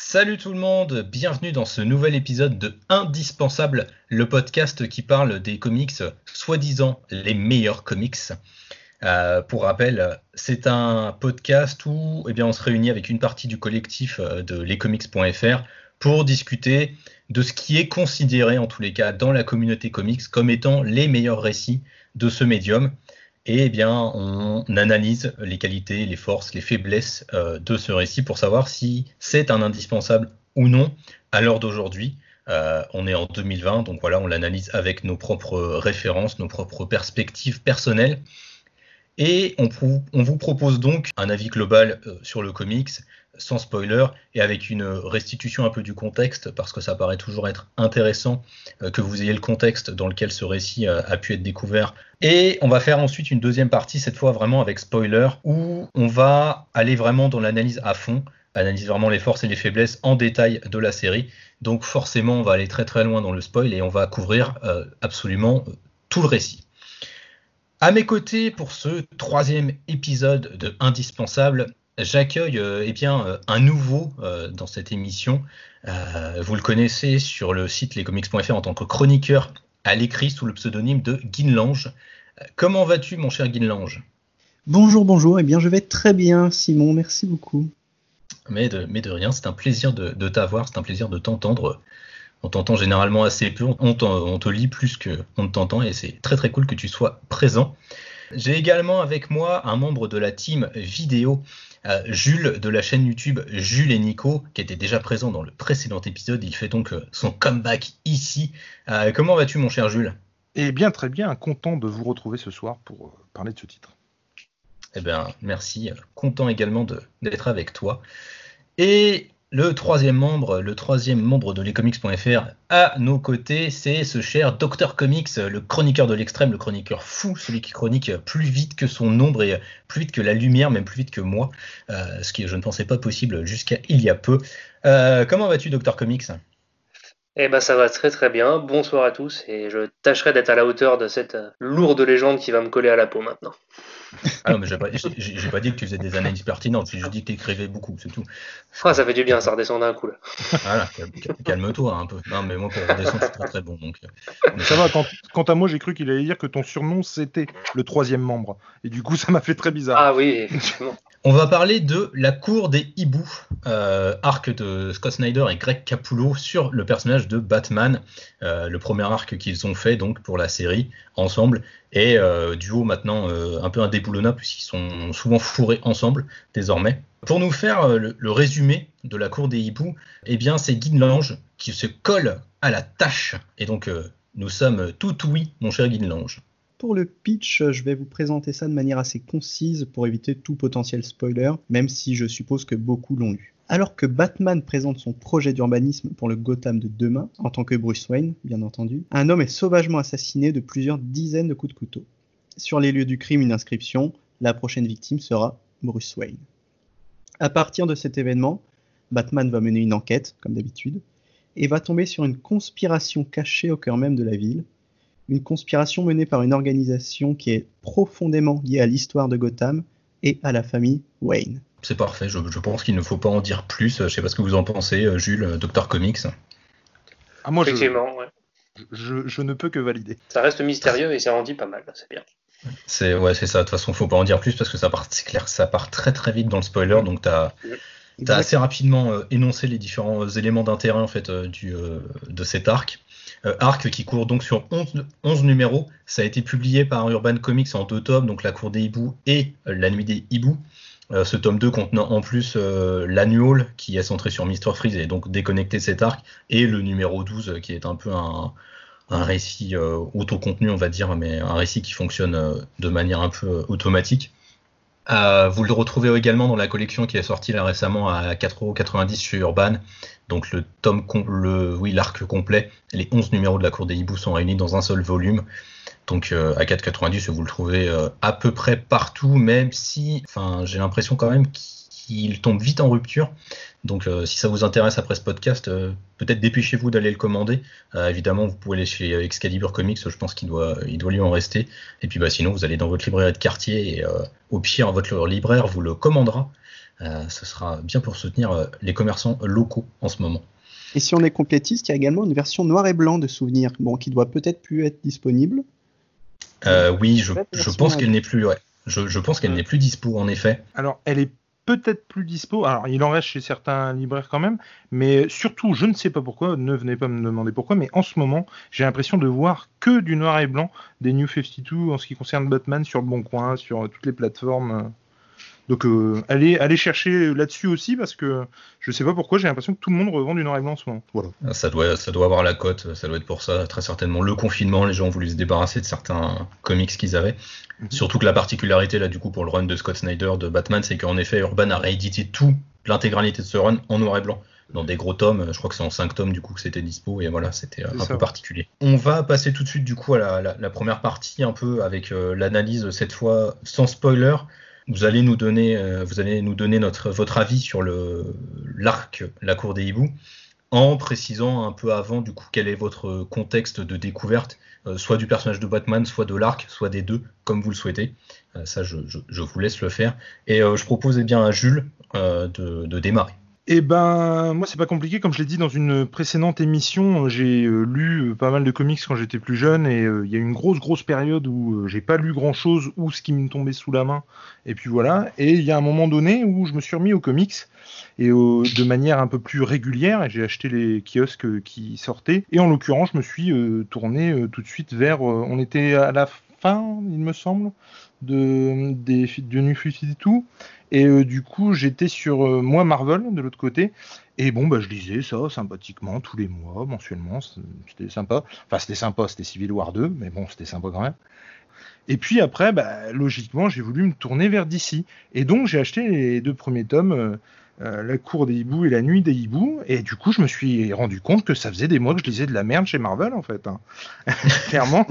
Salut tout le monde, bienvenue dans ce nouvel épisode de Indispensable, le podcast qui parle des comics, soi-disant les meilleurs comics. Euh, pour rappel, c'est un podcast où eh bien, on se réunit avec une partie du collectif euh, de lescomics.fr pour discuter de ce qui est considéré en tous les cas dans la communauté comics comme étant les meilleurs récits de ce médium. Et eh bien, on analyse les qualités, les forces, les faiblesses euh, de ce récit pour savoir si c'est un indispensable ou non à l'heure d'aujourd'hui. Euh, on est en 2020, donc voilà, on l'analyse avec nos propres références, nos propres perspectives personnelles. Et on, vous propose donc un avis global euh, sur le comics, sans spoiler et avec une restitution un peu du contexte, parce que ça paraît toujours être intéressant euh, que vous ayez le contexte dans lequel ce récit euh, a pu être découvert. Et on va faire ensuite une deuxième partie, cette fois vraiment avec spoiler, où on va aller vraiment dans l'analyse à fond, analyser vraiment les forces et les faiblesses en détail de la série. Donc forcément, on va aller très très loin dans le spoil et on va couvrir absolument tout le récit. À mes côtés pour ce troisième épisode de Indispensable, J'accueille euh, eh bien euh, un nouveau euh, dans cette émission. vous le connaissez sur le site lescomics.fr en tant que chroniqueur à l'écrit sous le pseudonyme de Guinlange. Comment vas-tu, mon cher Guinlange? Bonjour, bonjour. Eh bien, je vais très bien, Simon. Merci beaucoup. Mais de, mais de rien, c'est un plaisir de, t'avoir, c'est un plaisir de t'entendre. On t'entend généralement assez peu, on, on te lit plus qu'on ne t'entend et c'est très très cool que tu sois présent. J'ai également avec moi un membre de la team vidéo euh, Jules de la chaîne YouTube Jules et Nico, qui était déjà présent dans le précédent épisode. Il fait donc euh, son comeback ici. Euh, comment vas-tu, mon cher Jules? Eh bien, très bien. Content de vous retrouver ce soir pour parler de ce titre. Eh bien, merci. Content également d'être avec toi. Et le troisième membre, le troisième membre de lescomics.fr à nos côtés, c'est ce cher Docteur Comics, le chroniqueur de l'extrême, le chroniqueur fou, celui qui chronique plus vite que son ombre et plus vite que la lumière, même plus vite que moi, euh, ce qui je ne pensais pas possible jusqu'à il y a peu. Euh, comment vas-tu, Docteur Comics? Eh ben ça va très très bien. Bonsoir à tous et je tâcherai d'être à la hauteur de cette lourde légende qui va me coller à la peau maintenant. Ah non, mais j'ai pas, pas, dit que tu faisais des analyses pertinentes, j'ai juste dit que tu écrivais beaucoup, c'est tout. Ah, ça fait du bien, ça redescend d'un coup là. Voilà, calme-toi un peu. Non, mais moi pour redescendre, c'est très très bon. Donc, euh, ça va, quant, à moi, j'ai cru qu'il allait dire que ton surnom c'était le troisième membre. Et du coup, ça m'a fait très bizarre. Ah oui, effectivement. On va parler de La Cour des Hiboux, euh, arc de Scott Snyder et Greg Capullo sur le personnage de Batman, euh, le premier arc qu'ils ont fait donc pour la série ensemble, et euh, duo maintenant un peu indéboulonnable puisqu'ils sont souvent fourrés ensemble désormais. Pour nous faire le, résumé de La Cour des Hiboux, eh bien c'est Guy Lange qui se colle à la tâche, et donc nous sommes tout oui, mon cher Guy Lange. Pour le pitch, je vais vous présenter ça de manière assez concise pour éviter tout potentiel spoiler, même si je suppose que beaucoup l'ont lu. Alors que Batman présente son projet d'urbanisme pour le Gotham de demain, en tant que Bruce Wayne, bien entendu, un homme est sauvagement assassiné de plusieurs dizaines de coups de couteau. Sur les lieux du crime, une inscription, la prochaine victime sera Bruce Wayne. À partir de cet événement, Batman va mener une enquête, comme d'habitude, et va tomber sur une conspiration cachée au cœur même de la ville, une conspiration menée par une organisation qui est profondément liée à l'histoire de Gotham et à la famille Wayne. C'est parfait, je, pense qu'il ne faut pas en dire plus. Je ne sais pas ce que vous en pensez, euh, Jules, euh, Docteur Comics. Ah, moi, Effectivement, je, je, ne peux que valider. Ça reste mystérieux et ça en dit pas mal, c'est bien. C'est ouais, c'est ça. De toute façon, faut pas en dire plus parce que ça part, c'est clair, ça part très très vite dans le spoiler. Donc tu as, assez rapidement euh, énoncé les différents éléments d'intérêt en fait du, de cet arc. Euh, arc qui court donc sur 11, numéros. Ça a été publié par Urban Comics en deux tomes, donc La Cour des Hiboux et euh, La Nuit des Hiboux. Euh, ce tome 2 contenant en plus l'annual qui est centré sur Mr. Freeze et donc déconnecté cet arc, et le numéro 12 qui est un peu un, récit autocontenu, on va dire, mais un récit qui fonctionne de manière un peu automatique. Euh, vous le retrouvez également dans la collection qui est sortie là récemment à 4,90€ chez Urban. Donc le tome, le, oui, l'arc complet, les 11 numéros de la Cour des Hiboux sont réunis dans un seul volume. Donc euh, à 4,90 vous le trouvez euh, à peu près partout, même si, enfin, j'ai l'impression quand même qu'il tombe vite en rupture. Donc euh, si ça vous intéresse après ce podcast, peut-être dépêchez-vous d'aller le commander. Évidemment, vous pouvez aller chez Excalibur Comics, je pense qu'il doit, il doit lui en rester. Et puis bah, sinon, vous allez dans votre librairie de quartier et au pire, votre libraire vous le commandera. Ce sera bien pour soutenir les commerçants locaux en ce moment. Et si on est complétiste, il y a également une version noir et blanc de Souvenir, bon, qui doit peut-être plus être disponible. oui, je, pense qu'elle n'est plus. Je, pense qu'elle n'est plus dispo en effet. Alors, elle est peut-être plus dispo. Alors, il en reste chez certains libraires quand même, mais surtout, je ne sais pas pourquoi, ne venez pas me demander pourquoi, mais en ce moment, j'ai l'impression de voir que du noir et blanc des New 52 en ce qui concerne Batman sur le Bon Coin, sur toutes les plateformes. Donc euh, allez, chercher là-dessus aussi parce que je sais pas pourquoi j'ai l'impression que tout le monde revend du noir et blanc en ce moment. Voilà. Ah, ça doit, ça doit avoir la cote, ça doit être pour ça très certainement. Le confinement, les gens ont voulu se débarrasser de certains comics qu'ils avaient. Mhm. Surtout que la particularité là du coup pour le run de Scott Snyder de Batman, c'est qu'en effet Urban a réédité tout l'intégralité de ce run en noir et blanc dans des gros tomes. Je crois que c'est en 5 tomes du coup que c'était dispo et voilà, c'était un peu particulier. On va passer tout de suite du coup à la, première partie un peu avec euh, l'analyse cette fois sans spoiler vous allez nous donner, euh, votre avis sur le, l'arc La Cour des Hiboux, en précisant un peu avant, du coup, quel est votre contexte de découverte, euh, soit du personnage de Batman, soit de l'arc, soit des deux, comme vous le souhaitez. Euh, ça, je, vous laisse le faire. Et je propose bien, à Jules de démarrer. Eh ben, moi, c'est pas compliqué. Comme je l'ai dit dans une précédente émission, j'ai euh, lu euh, pas mal de comics quand j'étais plus jeune et euh, il y a une grosse, grosse période où j'ai pas lu grand chose ou ce qui me tombait sous la main. Et puis voilà. Et il y a un moment donné où je me suis remis aux comics et de manière un peu plus régulière et j'ai acheté les kiosques qui sortaient. Et en l'occurrence, je me suis tourné tout de suite vers. on était à la fin, il me semble, de, des, de New tout et euh, du coup, j'étais sur euh, moi Marvel de l'autre côté. Et bon, bah, je lisais ça sympathiquement tous les mois, mensuellement. C'était sympa. Enfin, c'était sympa, c'était Civil War 2, mais bon, c'était sympa quand même. Et puis après, bah, logiquement, j'ai voulu me tourner vers DC. Et donc, j'ai acheté les deux premiers tomes, euh, La cour des hiboux et La nuit des hiboux. Et du coup, je me suis rendu compte que ça faisait des mois que je lisais de la merde chez Marvel, en fait. Hein. Clairement.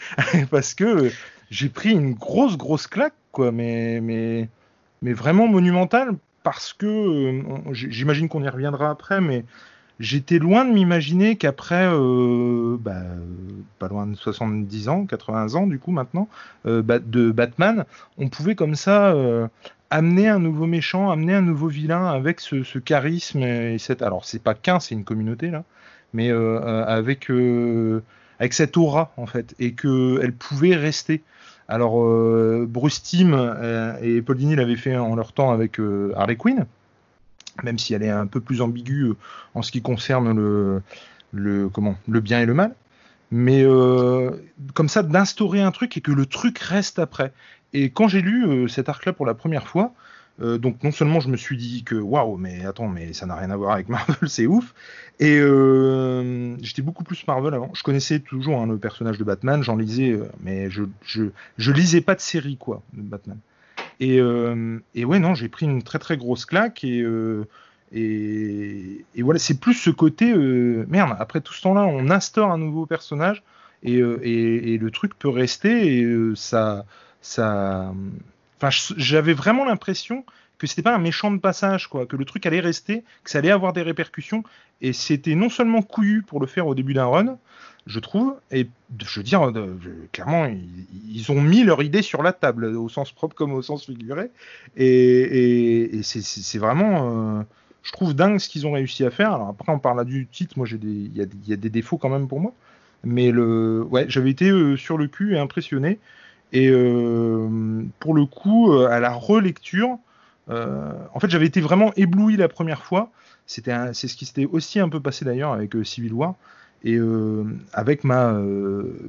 Parce que j'ai pris une grosse, grosse claque, quoi. Mais. mais mais vraiment monumental parce que euh, j'imagine qu'on y reviendra après, mais j'étais loin de m'imaginer qu'après, euh, bah, pas loin de 70 ans, 80 ans du coup maintenant, euh, de Batman, on pouvait comme ça amener un nouveau méchant, amener un nouveau vilain avec ce, charisme et cette. Alors c'est pas qu'un, c'est une communauté là, mais avec avec cette aura en fait, et que elle pouvait rester. Alors, euh, Bruce Timm euh, et Paul Dini l'avaient fait en leur temps avec euh, Harley Quinn, même si elle est un peu plus ambiguë en ce qui concerne le, comment, le bien et le mal. Mais comme ça, d'instaurer un truc et que le truc reste après. Et quand j'ai lu cet arc-là pour la première fois, euh, donc non seulement je me suis dit que waouh, mais attends, mais ça n'a rien à voir avec Marvel, c'est ouf. Et euh, j'étais beaucoup plus Marvel avant. Je connaissais toujours hein, le personnage de Batman, j'en lisais, euh, mais je, je, lisais pas de série quoi de Batman. Et, et ouais non, j'ai pris une très très grosse claque et et, et voilà, c'est plus ce côté merde. Après tout ce temps-là, on instaure un nouveau personnage et, et, et le truc peut rester et ça ça j'avais vraiment l'impression que c'était pas un méchant de passage, quoi, que le truc allait rester, que ça allait avoir des répercussions, et c'était non seulement couillu pour le faire au début d'un run, je trouve, et je veux dire, clairement, ils, ont mis leur idée sur la table, au sens propre comme au sens figuré, et, c'est vraiment, euh, je trouve dingue ce qu'ils ont réussi à faire. Alors après, on parle du titre, moi, il y, a des défauts quand même pour moi, mais le, ouais, j'avais été euh, sur le cul et impressionné. Et euh, pour le coup, euh, à la relecture, euh, en fait, j'avais été vraiment ébloui la première fois. C'était, c'est ce qui s'était aussi un peu passé d'ailleurs avec Civil War et avec ma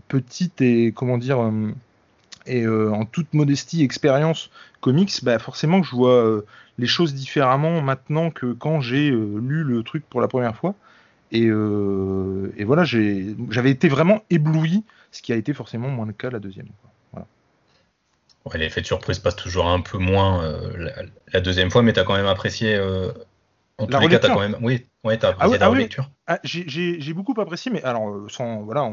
petite et comment dire et en toute modestie expérience comics, bah forcément que je vois les choses différemment maintenant que quand j'ai lu le truc pour la première fois. Et, voilà, j'avais été vraiment ébloui, ce qui a été forcément moins le cas la deuxième. Quoi. Ouais, l'effet de surprise passe toujours un peu moins euh, la, deuxième fois, mais tu as quand même apprécié. Euh, en tous les cas, tu as quand même. Oui, ouais, as apprécié ah la relecture. Ah, j'ai beaucoup apprécié, mais alors, euh, sans, voilà,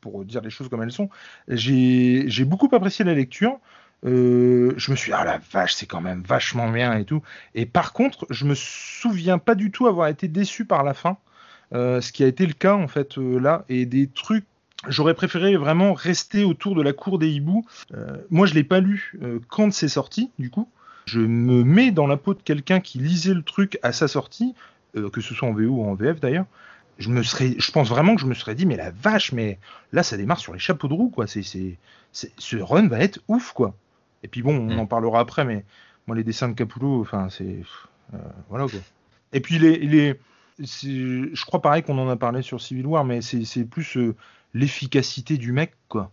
pour dire les choses comme elles sont, j'ai beaucoup apprécié la lecture. je me suis dit, ah la vache, c'est quand même vachement bien et tout. Et par contre, je me souviens pas du tout avoir été déçu par la fin, ce qui a été le cas en fait là, et des trucs J'aurais préféré vraiment rester autour de la cour des hiboux. Euh, moi, je l'ai pas lu euh, quand c'est sorti, du coup. je me mets dans la peau de quelqu'un qui lisait le truc à sa sortie, euh, que ce soit en VO ou en VF d'ailleurs. Je me serais, je pense vraiment que je me serais dit, mais la vache, mais là, ça démarre sur les chapeaux de roue, quoi. C'est, c'est, ce run va être ouf, quoi. Et puis bon, on Mm. en parlera après, mais moi, les dessins de Capullo, enfin, c'est, voilà, quoi. Et puis les, les je crois pareil qu'on en a parlé sur Civil War, mais c'est, c'est plus euh, l'efficacité du mec, quoi.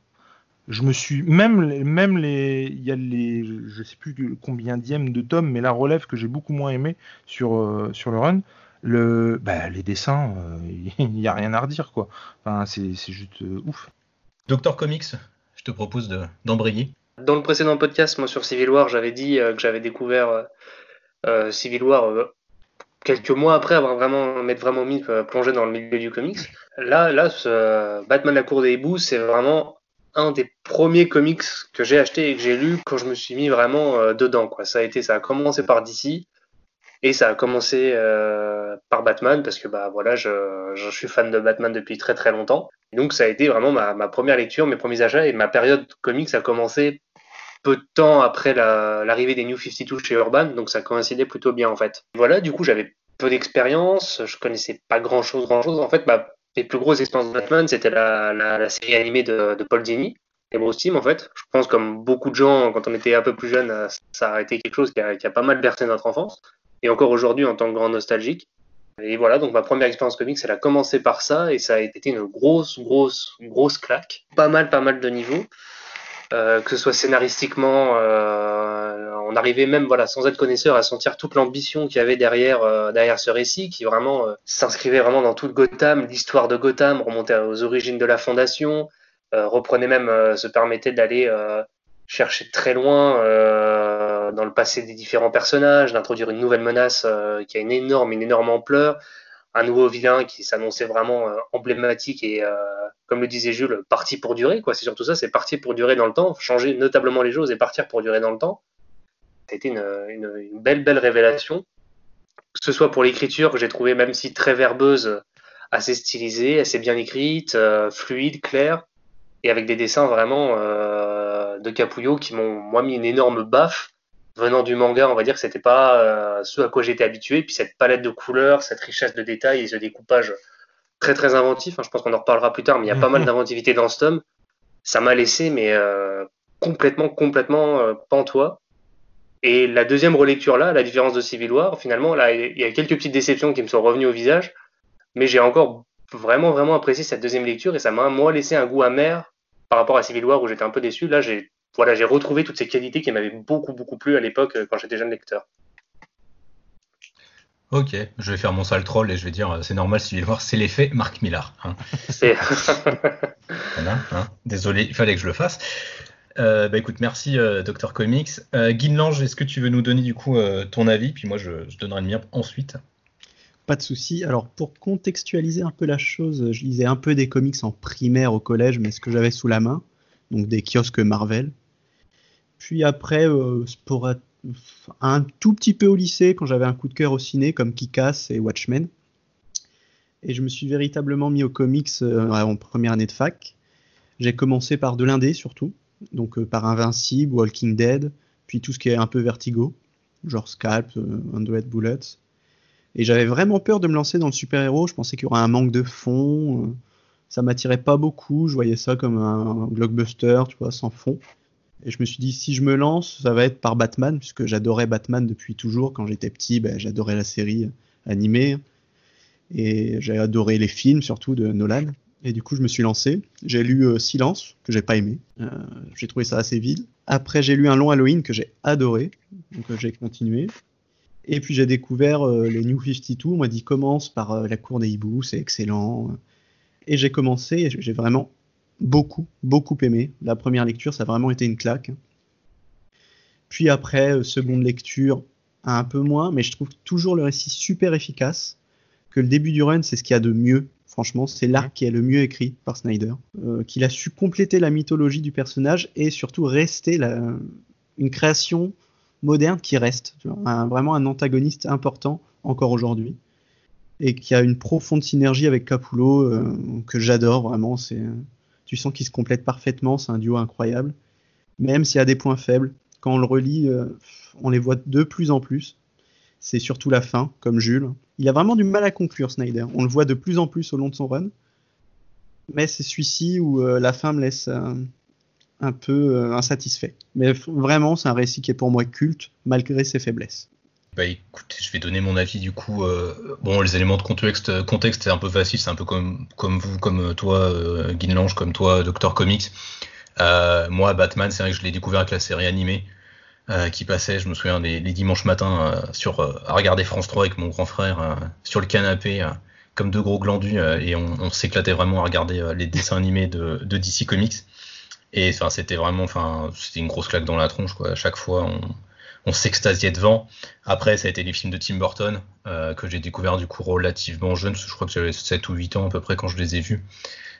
Je me suis même les- même les il y a les je sais plus combien dième de tomes mais la relève que j'ai beaucoup moins aimé sur euh, sur le run le bah, les dessins euh, il y a rien à redire quoi enfin c'est c'est juste euh, ouf Docteur Comics, je te propose de- d'embrayer. Dans le précédent podcast, moi sur Civil War, j'avais dit euh, que j'avais découvert Civil War euh, quelques mois après avoir vraiment m'être vraiment mis euh, plongé dans le milieu du comics. Là, là, ce, euh, Batman la cour des hiboux, c'est vraiment un des premiers comics que j'ai acheté et que j'ai lu quand je me suis mis vraiment euh, dedans. Quoi. Ça a été, ça a commencé par DC et ça a commencé par Batman parce que bah voilà, je, je suis fan de Batman depuis très très longtemps. Donc ça a été vraiment ma, ma première lecture, mes premiers achats et ma période comics a commencé peu de temps après la- l'arrivée des New 52 chez Urban, donc ça coïncidait plutôt bien en fait. Voilà, du coup j'avais peu d'expérience, je connaissais pas grand chose, grand chose. En fait, ma, mes plus grosses expériences de Batman, c'était la, série animée de, Paul Dini et Bruce Timm en fait. Je pense comme beaucoup de gens quand on était un peu plus jeune, euh, ça a été quelque chose qui a, qui a pas mal bercé notre enfance et encore aujourd'hui en tant que grand nostalgique. Et voilà, donc ma première expérience comics, elle a commencé par ça et ça a été une grosse, grosse, grosse claque. Pas mal, pas mal de niveaux. Euh, que ce soit scénaristiquement, euh, on arrivait même, voilà, sans être connaisseur, à sentir toute l'ambition qu'il y avait derrière, euh, derrière ce récit, qui vraiment s'inscrivait vraiment dans toute Gotham, l'histoire de Gotham, remontait aux origines de la fondation, reprenait même, se permettait d'aller chercher très loin dans le passé des différents personnages, d'introduire une nouvelle menace qui a une énorme, une énorme ampleur, un nouveau vilain qui s'annonçait vraiment emblématique et, comme le disait Jules, parti pour durer. quoi. C'est surtout ça, c'est partir pour durer dans le temps, changer notablement les choses et partir pour durer dans le temps. Été une, une- une belle, belle révélation. Que ce soit pour l'écriture, que j'ai trouvé même si très verbeuse, assez stylisée, assez bien écrite, euh, fluide, claire, et avec des dessins vraiment euh, de Capullo qui m'ont moi mis une énorme baffe. Venant du manga, on va dire que c'était pas euh, ce à quoi j'étais habitué, puis cette palette de couleurs, cette richesse de détails et ce découpage très très inventif. hein, je pense qu'on en reparlera plus tard, mais il y a pas Mhm. mal d'inventivité dans ce tome. Ça m'a laissé mais euh, complètement complètement euh, pantois. Et la deuxième relecture là, à la différence de Civil War, finalement là, il y a quelques petites déceptions qui me sont revenues au visage, mais j'ai encore vraiment vraiment apprécié cette deuxième lecture et ça m'a moi laissé un goût amer par rapport à Civil War où j'étais un peu déçu. Là, j'ai voilà, j'ai retrouvé toutes ces qualités qui m'avaient beaucoup beaucoup plu à l'époque euh, quand j'étais jeune lecteur. Ok, je vais faire mon sale troll et je vais dire euh, c'est normal si voir c'est l'effet Marc Millar. hein. C'est Voilà, hein. Désolé, il fallait que je le fasse. Euh, bah écoute, merci euh, Dr Comics. Euh, Guy Lange, est-ce que tu veux nous donner du coup euh, ton avis? Puis moi je, je donnerai le mien ensuite. Pas de souci. Alors pour contextualiser un peu la chose, je lisais un peu des comics en primaire au collège, mais ce que j'avais sous la main, donc des kiosques Marvel. Puis après, euh, un tout petit peu au lycée, quand j'avais un coup de cœur au ciné, comme Kick-Ass et Watchmen. Et je me suis véritablement mis aux comics euh, en première année de fac. J'ai commencé par de l'indé surtout, donc euh, par Invincible, Walking Dead, puis tout ce qui est un peu vertigo, genre Scalp, euh, Hundred Bullets. Et j'avais vraiment peur de me lancer dans le super-héros. Je pensais qu'il y aurait un manque de fond. euh, Ça m'attirait pas beaucoup. Je voyais ça comme un blockbuster, tu vois, sans fond. Et je me suis dit, si je me lance, ça va être par Batman, puisque j'adorais Batman depuis toujours. Quand j'étais petit, ben, j'adorais la série animée. Et j'ai adoré les films, surtout de Nolan. Et du coup, je me suis lancé. J'ai lu euh, Silence, que j'ai pas aimé. Euh, j'ai trouvé ça assez vide. Après, j'ai lu un long Halloween que j'ai adoré. Donc, euh, j'ai continué. Et puis j'ai découvert les New 52. On m'a dit commence par la cour des hiboux, c'est excellent. Et j'ai commencé j'ai vraiment beaucoup, beaucoup aimé. La première lecture, ça a vraiment été une claque. Puis après, euh, seconde lecture, un peu moins, mais je trouve toujours le récit super efficace. Que le début du run, c'est ce qu'il y a de mieux. Franchement, c'est l'arc qui est le mieux écrit par Snyder. Euh, qu'il a su compléter la mythologie du personnage et surtout rester la, une création moderne qui reste. Tu vois, un- vraiment un antagoniste important encore aujourd'hui. Et qui a une profonde synergie avec Capullo euh, que j'adore vraiment. C'est, tu sens qu'ils se complètent parfaitement. C'est un duo incroyable. Même s'il y a des points faibles. quand on le relit, euh, on les voit de plus en plus. C'est surtout la fin, comme Jules. Il a vraiment du mal à conclure, Snyder. On le voit de plus en plus au long de son run. Mais c'est celui-ci où euh, la fin me laisse euh, un peu insatisfait. Mais vraiment, c'est un récit qui est pour moi culte, malgré ses faiblesses. Bah écoute, je vais donner mon avis du coup. euh, bon, les éléments de contexte, contexte c'est un peu facile, c'est un peu comme, comme vous, comme toi, euh, Guinlange, comme toi, Doctor Comics. Euh, moi, Batman, c'est vrai que je l'ai découvert avec la série animée euh, qui passait, je me souviens, les, dimanches matins euh, sur, euh, à regarder France 3 avec mon grand frère euh, sur le canapé, euh, comme deux gros glandus, euh, et on, on s'éclatait vraiment à regarder euh, les dessins animés de, de DC Comics. Et enfin, c'était vraiment, enfin, c'était une grosse claque dans la tronche, quoi. À chaque fois, on, on s'extasiait devant. Après, ça a été les films de Tim Burton, euh, que j'ai découvert du coup relativement jeune, je crois que j'avais 7 ou 8 ans à peu près quand je les ai vus.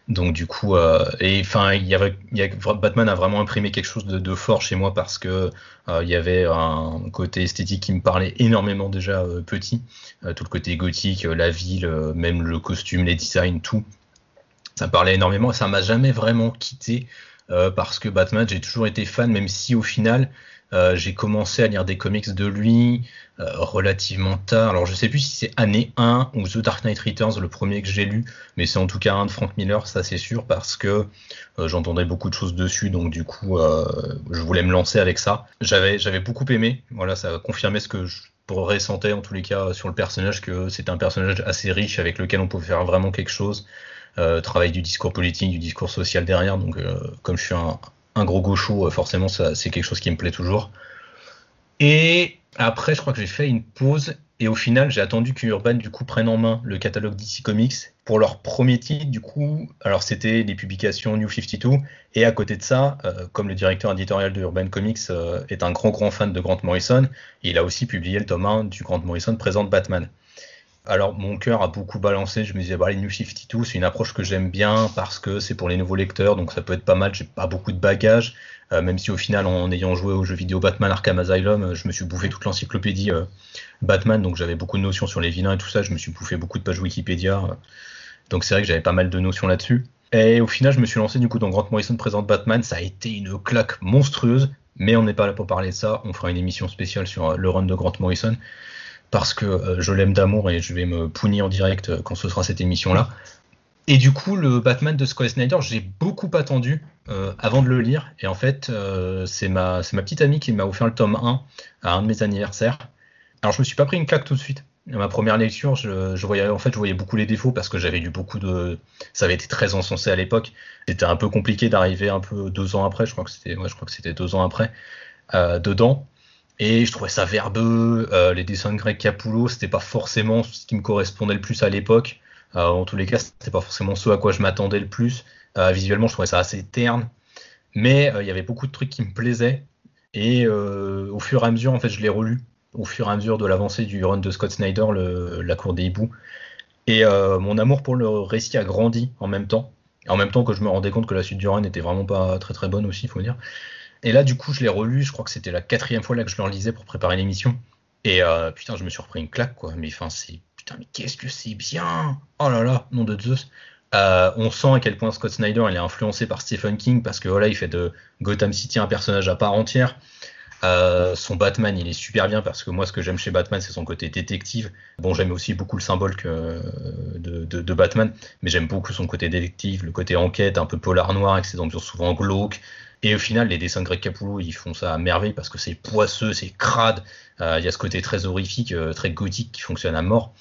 Donc du coup, euh, et enfin, Batman a vraiment imprimé quelque chose de, fort chez moi parce que euh, il y avait un côté esthétique qui me parlait énormément déjà petit, tout le côté gothique, la ville, même le costume, les designs, tout. Ça me parlait énormément et ça m'a jamais vraiment quitté parce que Batman, j'ai toujours été fan, même si au final, euh, j'ai commencé à lire des comics de lui euh, relativement tard. Alors je sais plus si c'est année 1 ou The Dark Knight Returns, le premier que j'ai lu, mais c'est en tout cas un de Frank Miller, ça c'est sûr, parce que euh, j'entendais beaucoup de choses dessus, donc du coup je voulais me lancer avec ça. J'avais j'avais beaucoup aimé, voilà, ça a confirmé ce que je ressentais en tous les cas sur le personnage, que c'était un personnage assez riche avec lequel on pouvait faire vraiment quelque chose. Travail du discours politique, du discours social derrière, donc comme je suis un, un gros gaucho, euh, forcément c'est quelque chose qui me plaît toujours. Et après, je crois que j'ai fait une pause et au final, j'ai attendu que Urban du coup prenne en main le catalogue DC Comics pour leur premier titre. Du coup, alors c'était les publications New 52 et à côté de ça, euh, comme le directeur éditorial de Urban Comics euh, est un grand grand fan de Grant Morrison, il a aussi publié le tome 1 du Grant Morrison présente Batman. Alors mon cœur a beaucoup balancé, je me disais bah les New 52 c'est une approche que j'aime bien parce que c'est pour les nouveaux lecteurs donc ça peut être pas mal, j'ai pas beaucoup de bagages, euh, même si au final en ayant joué au jeu vidéo Batman Arkham Asylum, euh, je me suis bouffé toute l'encyclopédie euh, Batman donc j'avais beaucoup de notions sur les vilains et tout ça, je me suis bouffé beaucoup de pages Wikipédia, donc c'est vrai que j'avais pas mal de notions là-dessus. Et au final je me suis lancé du coup dans Grant Morrison présente Batman, ça a été une claque monstrueuse, mais on n'est pas là pour parler de ça, on fera une émission spéciale sur le run de Grant Morrison parce que euh, je l'aime d'amour et je vais me punir en direct euh, quand ce sera cette émission-là. Et du coup, le Batman de Scott Snyder, j'ai beaucoup attendu euh, avant de le lire. Et en fait, c'est ma, petite amie qui m'a offert le tome 1 à un de mes anniversaires. Alors, je me suis pas pris une claque tout de suite. À ma première lecture, je, voyais, en fait, je voyais beaucoup les défauts parce que j'avais lu beaucoup de. Ça avait été très encensé à l'époque. C'était un peu compliqué d'arriver un peu deux ans après. Je crois que c'était, ouais, deux ans après dedans. Et je trouvais ça verbeux. Euh, les dessins de Greg Capullo, c'était pas forcément ce qui me correspondait le plus à l'époque. Euh, en tous les cas, c'était pas forcément ce à quoi je m'attendais le plus. Euh, visuellement, je trouvais ça assez terne. Mais il y avait beaucoup de trucs qui me plaisaient. Et au fur et à mesure, en fait, je l'ai relu. Au fur et à mesure de l'avancée du run de Scott Snyder, La Cour des Hiboux. Et mon amour pour le récit a grandi en même temps. En même temps que je me rendais compte que la suite du run n'était vraiment pas très très bonne aussi, il faut dire. Et là, du coup, je l'ai relu. Je crois que c'était la quatrième fois là que je le relisais pour préparer l'émission. Et euh, putain, je me suis repris une claque, quoi. Mais enfin, c'est putain, mais qu'est-ce que c'est bien Oh là là, nom de Zeus. Euh, on sent à quel point Scott Snyder est influencé par Stephen King parce que voilà, il fait de Gotham City un personnage à part entière. Euh, son Batman, il est super bien parce que moi, ce que j'aime chez Batman, c'est son côté détective. Bon, j'aime aussi beaucoup le symbole de, de, Batman, mais j'aime beaucoup son côté détective, le côté enquête, un peu polar noir, avec ses ambiances souvent glauques. Et au final, les dessins de Greg Capullo, ils font ça à merveille parce que c'est poisseux, c'est crade. Euh, il y a ce côté très horrifique, euh, très gothique qui fonctionne à mort.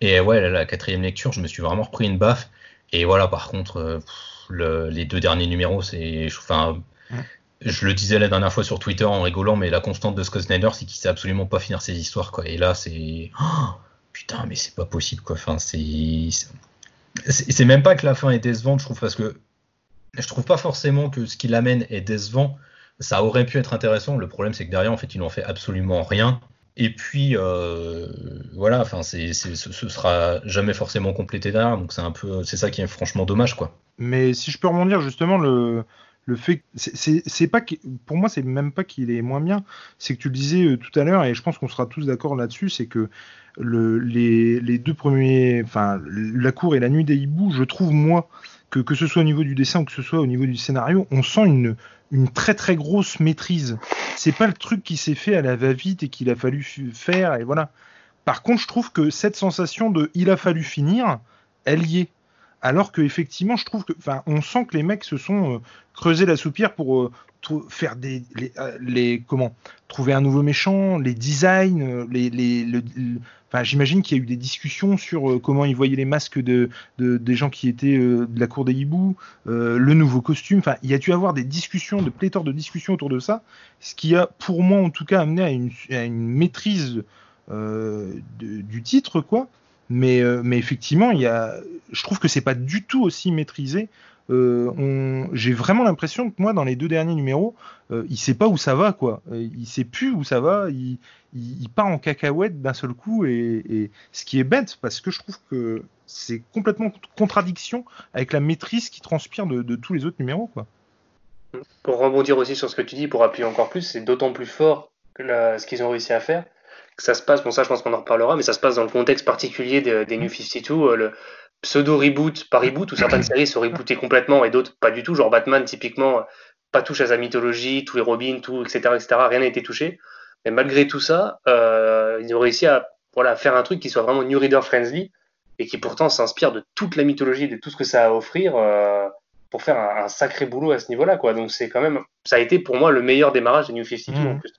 Et ouais, la quatrième lecture, je me suis vraiment repris une baffe. Et voilà, par contre, euh, pff, le, les deux derniers numéros, c'est, enfin, ouais. je le disais la dernière fois sur Twitter en rigolant, mais la constante de Scott Snyder, c'est qu'il sait absolument pas finir ses histoires, quoi. Et là, c'est, oh, putain, mais c'est pas possible, quoi. Enfin, c'est, c'est même pas que la fin est décevante, je trouve, parce que je trouve pas forcément que ce qu'il amène est décevant. Ça aurait pu être intéressant. Le problème, c'est que derrière, en fait, ils n'ont fait absolument rien. Et puis, euh, voilà, enfin, ce, sera jamais forcément complété derrière. Donc, c'est un peu, c'est ça qui est franchement dommage, quoi. Mais si je peux rebondir, justement, le, fait, c'est pas, pour moi, c'est même pas qu'il est moins bien. C'est que tu le disais euh, tout à l'heure, et je pense qu'on sera tous d'accord là-dessus, c'est que le, les, les, deux premiers, enfin, la cour et la nuit des hiboux, je trouve moi que que ce soit au niveau du dessin ou que ce soit au niveau du scénario, on sent une une très très grosse maîtrise. C'est pas le truc qui s'est fait à la va-vite et qu'il a fallu faire et voilà. Par contre, je trouve que cette sensation de il a fallu finir, elle y est. Alors que effectivement, je trouve que, enfin, on sent que les mecs se sont euh, creusés la soupière pour euh, faire des, euh, les, comment, trouver un nouveau méchant, les designs, les, les, enfin, j'imagine qu'il y a eu des discussions sur comment ils voyaient les masques de, des gens qui étaient de la cour des hiboux, le nouveau costume. Enfin, il y a dû avoir des discussions, de pléthore de discussions autour de ça, ce qui a, pour moi en tout cas, amené à une, à une maîtrise du titre, quoi. Mais, euh, mais effectivement, il y a, je trouve que c'est pas du tout aussi maîtrisé. Euh, J'ai vraiment l'impression que moi, dans les deux derniers numéros, euh, il sait pas où ça va, quoi. Euh, il sait plus où ça va. Il, il, part en cacahuète d'un seul coup, et, ce qui est bête, parce que je trouve que c'est complètement contradiction avec la maîtrise qui transpire de, tous les autres numéros, quoi. Pour rebondir aussi sur ce que tu dis, pour appuyer encore plus, c'est d'autant plus fort que ce qu'ils ont réussi à faire, ça se passe, bon ça je pense qu'on en reparlera, mais ça se passe dans le contexte particulier des, des New 52, euh, le pseudo-reboot par reboot, où certaines séries se rebootaient complètement et d'autres pas du tout, genre Batman typiquement, pas touche à sa mythologie, tous les Robins, tout, etc., etc., rien n'a été touché. Mais malgré tout ça, euh, ils ont réussi à voilà, faire un truc qui soit vraiment New Reader friendly et qui pourtant s'inspire de toute la mythologie, de tout ce que ça a à offrir euh, pour faire un, un, sacré boulot à ce niveau-là. quoi. Donc c'est quand même, ça a été pour moi le meilleur démarrage des New 52 mmh. en plus.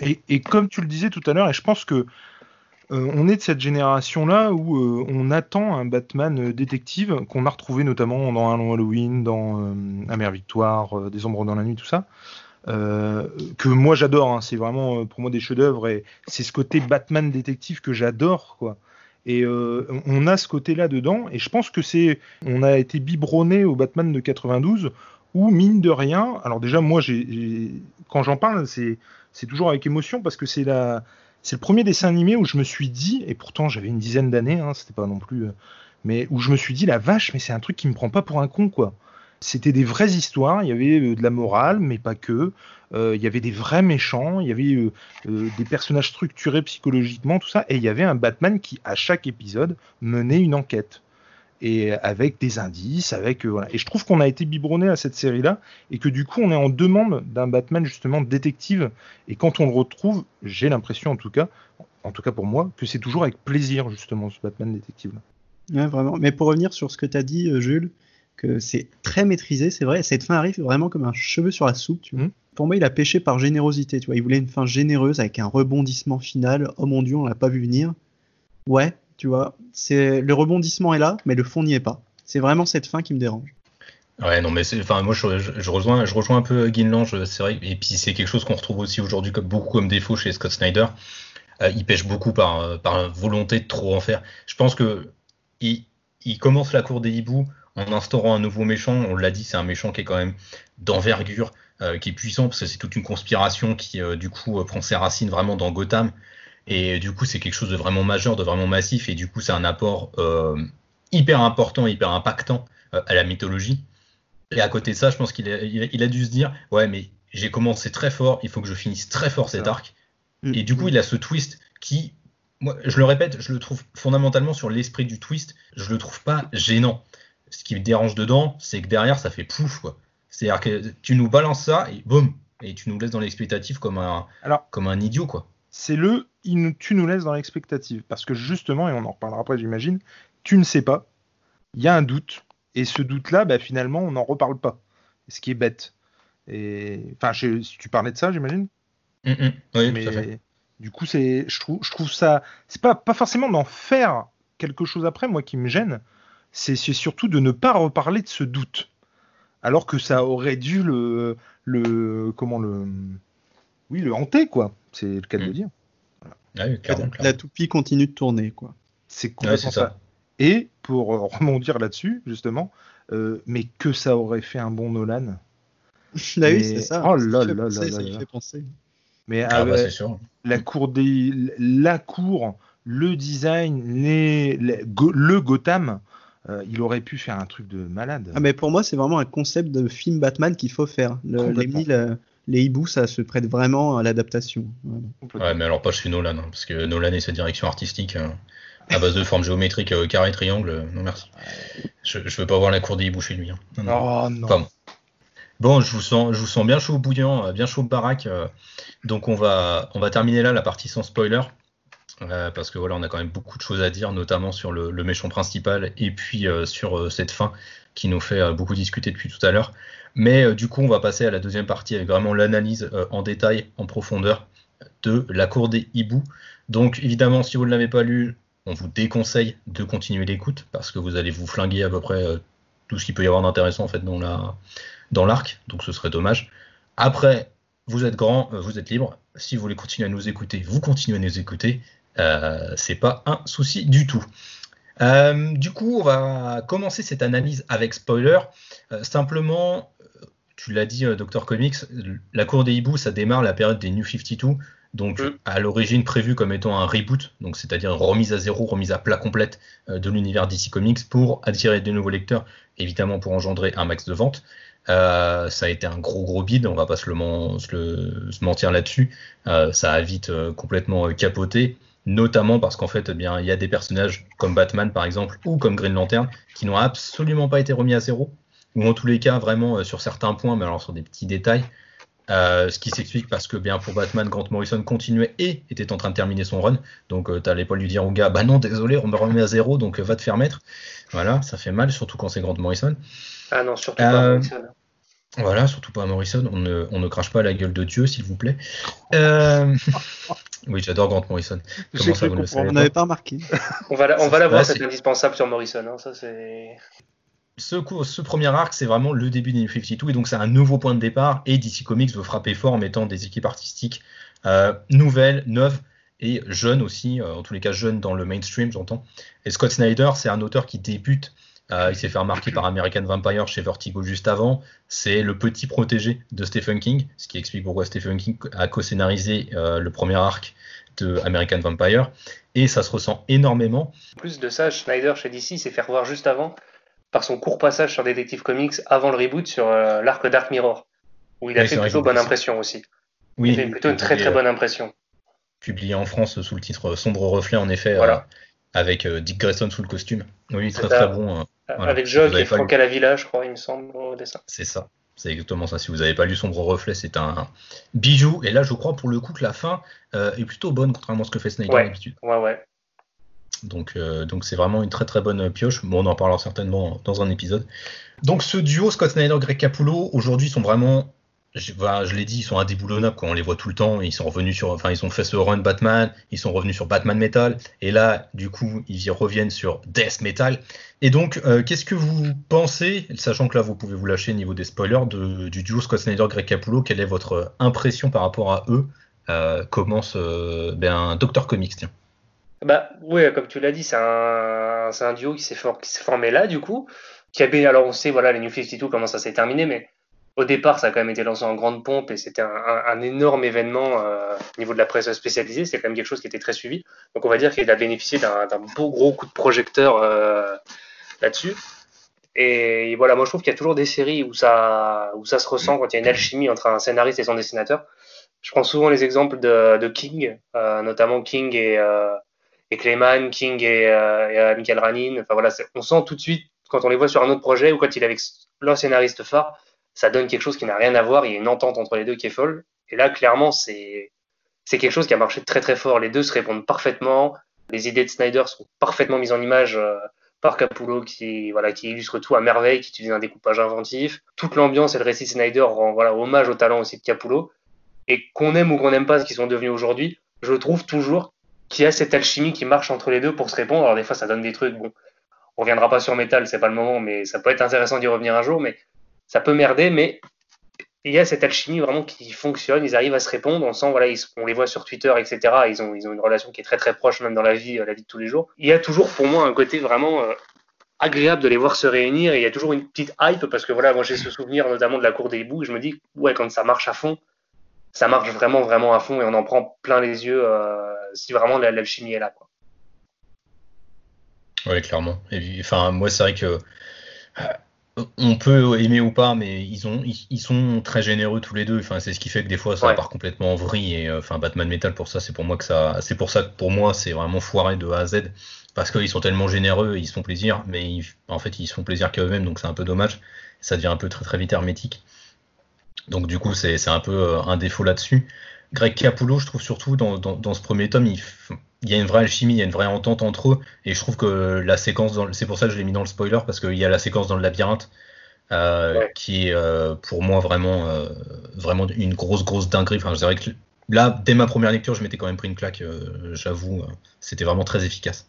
Et, comme tu le disais tout à l'heure, et je pense que euh, on est de cette génération-là où euh, on attend un Batman euh, détective qu'on a retrouvé notamment dans Un long Halloween, dans euh, Amère Victoire, Des ombres dans la nuit, tout ça. que moi j'adore, hein, c'est vraiment pour moi des chefs-d'œuvre et c'est ce côté Batman détective que j'adore, quoi. Et on a ce côté-là dedans, et je pense que c'est, on a été biberonné au Batman de 92 où mine de rien, alors déjà moi quand j'en parle, c'est c'est toujours avec émotion parce que c'est la c'est le premier dessin animé où je me suis dit et pourtant j'avais une dizaine d'années hein, c'était pas non plus euh, mais où je me suis dit la vache mais c'est un truc qui me prend pas pour un con quoi. C'était des vraies histoires il y avait euh, de la morale mais pas que euh, il y avait des vrais méchants il y avait des personnages structurés psychologiquement tout ça et il y avait un Batman qui à chaque épisode menait une enquête et avec des indices, avec euh, voilà. Et je trouve qu'on a été biberonné à cette série-là et que du coup on est en demande d'un Batman justement détective. Et quand on le retrouve, j'ai l'impression en tout cas, en tout cas pour moi, que c'est toujours avec plaisir justement ce Batman détective-là. Ouais, vraiment. Mais pour revenir sur ce que tu as dit, euh, Jules, que c'est très maîtrisé, c'est vrai. Cette fin arrive vraiment comme un cheveu sur la soupe. Tu vois. Mmh. Pour moi, il a pêché par générosité. Tu vois, il voulait une fin généreuse avec un rebondissement final. Oh mon dieu, on l'a pas vu venir. Ouais, tu vois. C'est le rebondissement est là, mais le fond n'y est pas. C'est vraiment cette fin qui me dérange. Ouais, non, mais enfin, moi, je, rejoins, je rejoins un peu Guinlange, c'est vrai. Et puis, c'est quelque chose qu'on retrouve aussi aujourd'hui comme beaucoup comme défaut chez Scott Snyder. Euh, il pêche beaucoup par, par volonté de trop en faire. Je pense que il, commence la cour des hiboux en instaurant un nouveau méchant. On l'a dit, c'est un méchant qui est quand même d'envergure, euh, qui est puissant parce que c'est toute une conspiration qui, euh, du coup, prend ses racines vraiment dans Gotham. Et du coup, c'est quelque chose de vraiment majeur, de vraiment massif. Et du coup, c'est un apport euh, hyper important, hyper impactant euh, à la mythologie. Et à côté de ça, je pense qu'il a, il a, dû se dire Ouais, mais j'ai commencé très fort, il faut que je finisse très fort cet arc. Mm. Et du coup, il a ce twist qui, moi, je le répète, je le trouve fondamentalement sur l'esprit du twist, je le trouve pas gênant. Ce qui me dérange dedans, c'est que derrière, ça fait pouf, quoi. C'est-à-dire que tu nous balances ça et boum, et tu nous laisses dans l'expectatif comme un, Alors, comme un idiot, quoi c'est le il, tu nous laisses dans l'expectative. Parce que justement, et on en reparlera après, j'imagine, tu ne sais pas, il y a un doute, et ce doute-là, bah, finalement, on n'en reparle pas. Ce qui est bête. Et enfin, je, si tu parlais de ça, j'imagine. Mm -hmm. Oui, Mais tout à fait. du coup, c'est, je trouve, je trouve ça, c'est pas, pas forcément d'en faire quelque chose après, moi, qui me gêne. C'est surtout de ne pas reparler de ce doute, alors que ça aurait dû le, le, comment le, oui, le hanter, quoi. C'est le cas de le dire. Voilà. Ouais, clairement, la, la, toupie continue de tourner, quoi. C'est complètement ouais, ça. ça. Et pour rebondir là-dessus, justement, euh, mais que ça aurait fait un bon Nolan. Là, oui, c'est ça. Oh là là là ça, là fait penser. Mais Ah, avec bah, sûr. la cour des, la cour, le design, les, le Gotham, euh, il aurait pu faire un truc de malade. Ah, mais pour moi, c'est vraiment un concept de film Batman qu'il faut faire. Le, les, Complètement. mille, euh, les hiboux, ça se prête vraiment à l'adaptation. Voilà. Ouais, mais alors pas chez Nolan, hein, parce que Nolan et sa direction artistique. euh, À base de forme géométrique, euh, carré, triangle, euh, non merci. Je, je veux pas voir la cour des hiboux chez lui. hein. Non, non. Oh non. Bon, je vous sens, je vous sens bien chaud au bouillant, euh, bien chaud au baraque. euh, donc on va, on va terminer là la partie sans spoiler. euh, parce que voilà, on a quand même beaucoup de choses à dire, notamment sur le, le méchant principal et puis euh, sur euh, cette fin qui nous fait euh, beaucoup discuter depuis tout à l'heure. Mais euh, du coup, on va passer à la deuxième partie avec vraiment l'analyse euh, en détail, en profondeur de la cour des hiboux. Donc évidemment, si vous ne l'avez pas lu, on vous déconseille de continuer l'écoute parce que vous allez vous flinguer à peu près euh, tout ce qu'il peut y avoir d'intéressant en fait dans la dans l'arc, donc ce serait dommage. Après, vous êtes grand, vous êtes libre. Si vous voulez continuer à nous écouter, vous continuez à nous écouter. Euh, c'est pas un souci du tout. Du coup, on va commencer cette analyse avec spoiler. Simplement, tu l'as dit, euh, Dr. Comics, la cour des hiboux, ça démarre la période des New 52, donc Mm. à l'origine prévu comme étant un reboot, donc c'est-à-dire une remise à zéro, remise à plat complète euh, de l'univers DC Comics pour attirer de nouveaux lecteurs, évidemment pour engendrer un max de ventes. Euh, ça a été un gros gros bide, on va pas se, le, men- se le- se mentir là-dessus. Euh, ça a vite euh, complètement capoté, notamment parce qu'en fait, eh bien, il y a des personnages comme Batman par exemple ou comme Green Lantern qui n'ont absolument pas été remis à zéro, ou en tous les cas vraiment euh, sur certains points, mais alors sur des petits détails. Euh, ce qui s'explique parce que bien pour Batman, Grant Morrison continuait et était en train de terminer son run. Donc euh, t'allais pas lui dire au gars, bah non, désolé, on me remet à zéro, donc euh, va te faire mettre. Voilà, ça fait mal, surtout quand c'est Grant Morrison. Ah non, surtout Euh, pas. Morrison. Voilà, surtout pas à Morrison, on ne, on ne crache pas la gueule de Dieu, s'il vous plaît. Euh, oui, j'adore Grant Morrison. Je Comment ça, que vous ne le savez On n'avait pas remarqué. On va la, on va la voir, Ouais, c'est c'est- indispensable sur Morrison. hein, ça, c'est... ce, premier arc, c'est vraiment le début des New 52, et donc c'est un nouveau point de départ, et DC Comics veut frapper fort en mettant des équipes artistiques euh, nouvelles, neuves, et jeunes aussi, euh, en tous les cas jeunes dans le mainstream, j'entends. Et Scott Snyder, c'est un auteur qui débute, euh, il s'est fait remarquer par American Vampire chez Vertigo juste avant, c'est le petit protégé de Stephen King, ce qui explique pourquoi Stephen King a co-scénarisé le premier arc de American Vampire, et ça se ressent énormément. En plus de ça, Schneider chez DC s'est fait revoir juste avant par son court passage sur Detective Comics avant le reboot sur euh, l'arc Dark Mirror, où il a Oui, fait plutôt bonne impression aussi. Oui, il a fait plutôt une très très euh, bonne impression. publié en France sous le titre Sombre Reflet, en effet, Voilà. euh, avec euh, Dick Grayson sous le costume. Oui, très très bon. euh, voilà. Avec Jock et Franck lu. Alavilla, je crois, il me semble, au dessin. c'est ça. C'est exactement ça. Si vous n'avez pas lu Sombre Reflet, c'est un bijou. Et là, je crois pour le coup que la fin euh, est plutôt bonne, contrairement à ce que fait Snyder Ouais. d'habitude. Ouais, ouais. Donc, euh, donc c'est vraiment une très très bonne pioche. Bon, on en parlera certainement dans un épisode. Donc, ce duo Scott Snyder, Greg Capullo, aujourd'hui, sont vraiment, je, je l'ai dit, ils sont indéboulonnables. Quoi. On les voit tout le temps. Ils sont revenus sur, enfin, ils ont fait ce run Batman. Ils sont revenus sur Batman Metal. Et là, du coup, ils y reviennent sur Death Metal. Et donc, euh, qu'est-ce que vous pensez, sachant que là, vous pouvez vous lâcher au niveau des spoilers, du duo Scott Snyder, Greg Capullo Quelle est votre impression par rapport à eux euh, Commence euh, ben, Doctor Comics, tiens. Bah, ouais, comme tu l'as dit, c'est un, c'est un duo qui s'est for- formé là, du coup. Qui a, bien- alors, on sait, voilà, les New 52, comment ça s'est terminé, mais au départ, ça a quand même été lancé en grande pompe et c'était un, un- un énorme événement euh, au niveau de la presse spécialisée. C'est quand même quelque chose qui était très suivi. Donc, on va dire qu'il a bénéficié d'un d'un beau gros coup de projecteur euh, là-dessus. Et voilà, moi, je trouve qu'il y a toujours des séries où ça, où ça se ressent quand il y a une alchimie entre un scénariste et son dessinateur. Je prends souvent les exemples de, de King, euh, notamment King et, euh, et Clayman, King et, euh, euh, Michael Ranin. Enfin voilà, on sent tout de suite quand on les voit sur un autre projet ou quand il est avec leur scénariste phare, ça donne quelque chose qui n'a rien à voir. Il y a une entente entre les deux qui est folle. Et là, clairement, c'est c'est quelque chose qui a marché très très fort. Les deux se répondent parfaitement. Les idées de Snyder sont parfaitement mises en image euh, par Capullo qui voilà qui illustre tout à merveille, qui utilise un découpage inventif. Toute l'ambiance et le récit de Snyder rend voilà hommage au talent aussi de Capullo. Et qu'on aime ou qu'on n'aime pas ce qu'ils sont devenus aujourd'hui, je trouve toujours qu'il y a cette alchimie qui marche entre les deux pour se répondre? Alors des fois, ça donne des trucs. Bon, on reviendra pas sur Metal, c'est pas le moment, mais ça peut être intéressant d'y revenir un jour. Mais ça peut merder, mais il y a cette alchimie vraiment qui fonctionne. Ils arrivent à se répondre. On voilà, on les voit sur Twitter, etc. Ils ont, ils ont une relation qui est très très proche, même dans la vie, euh, la vie de tous les jours. Il y a toujours pour moi un côté vraiment euh, agréable de les voir se réunir. Et il y a toujours une petite hype parce que voilà, moi j'ai ce souvenir notamment de la cour des hiboux. Je me dis, ouais, quand ça marche à fond, ça marche vraiment vraiment à fond et on en prend plein les yeux euh, si vraiment la- l'alchimie est là. Quoi. Oui, clairement. Et enfin, moi, c'est vrai que euh, on peut aimer ou pas, mais ils ont, ils, ils sont très généreux tous les deux. Enfin, c'est ce qui fait que des fois, ça Ouais. part complètement en vrille. Et euh, enfin, Batman Metal, pour ça, c'est pour moi que ça, c'est pour ça que pour moi, c'est vraiment foiré de A à Z. parce qu'ils sont tellement généreux, ils se font plaisir, mais en fait ils se font plaisir qu'à eux-mêmes, donc c'est un peu dommage. Ça devient un peu très très vite hermétique. Donc du coup c'est un peu euh, un défaut là-dessus. Greg Capullo, je trouve surtout dans, dans, ce premier tome, il, il, y a une vraie alchimie, il y a une vraie entente entre eux, et je trouve que la séquence, c'est pour ça que je l'ai mis dans le spoiler, parce qu'il y a la séquence dans le labyrinthe, euh, qui est euh, pour moi vraiment, euh, vraiment une grosse, grosse dinguerie. Enfin, je dirais que là, dès ma première lecture, je m'étais quand même pris une claque, j'avoue, c'était vraiment très efficace.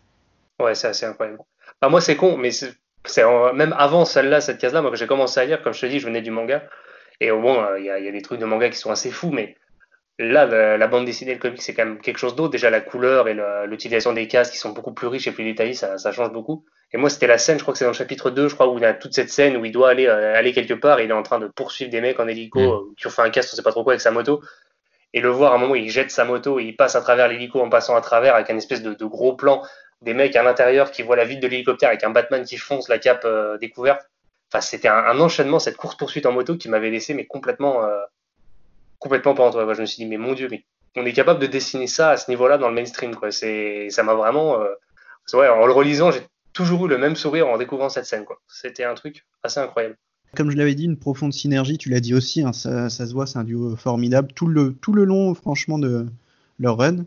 Ouais, c'est assez incroyable. moi, c'est con, mais c'est même avant celle-là, cette case-là, moi, que j'ai commencé à lire, comme je te dis, je venais du manga, et au moins, il y, a des trucs de manga qui sont assez fous, mais Là, la, bande dessinée, le comic, c'est quand même quelque chose d'autre. Déjà, la couleur et l'utilisation des cases qui sont beaucoup plus riches et plus détaillées, ça, ça change beaucoup. Et moi, c'était la scène, je crois que c'est dans le chapitre 2, je crois, où il y a toute cette scène où il doit aller, euh, aller quelque part et il est en train de poursuivre des mecs en hélico mm. qui ont fait un casque, on sait pas trop quoi, avec sa moto. Et le voir à un moment où il jette sa moto et il passe à travers l'hélico en passant à travers avec un espèce de, de, gros plan des mecs à l'intérieur qui voient la ville de l'hélicoptère avec un Batman qui fonce la cape euh, découverte. Enfin, c'était un, un, enchaînement, cette course-poursuite en moto qui m'avait laissé mais complètement, euh, complètement pas entre. Je me suis dit, mais mon Dieu, mais on est capable de dessiner ça à ce niveau-là dans le mainstream. Quoi. C'est, ça m'a vraiment. Euh... Ouais, en le relisant, j'ai toujours eu le même sourire en découvrant cette scène. Quoi. C'était un truc assez incroyable. Comme je l'avais dit, une profonde synergie, tu l'as dit aussi, hein, ça, ça, se voit, c'est un duo formidable tout le, tout le long, franchement, de leur run.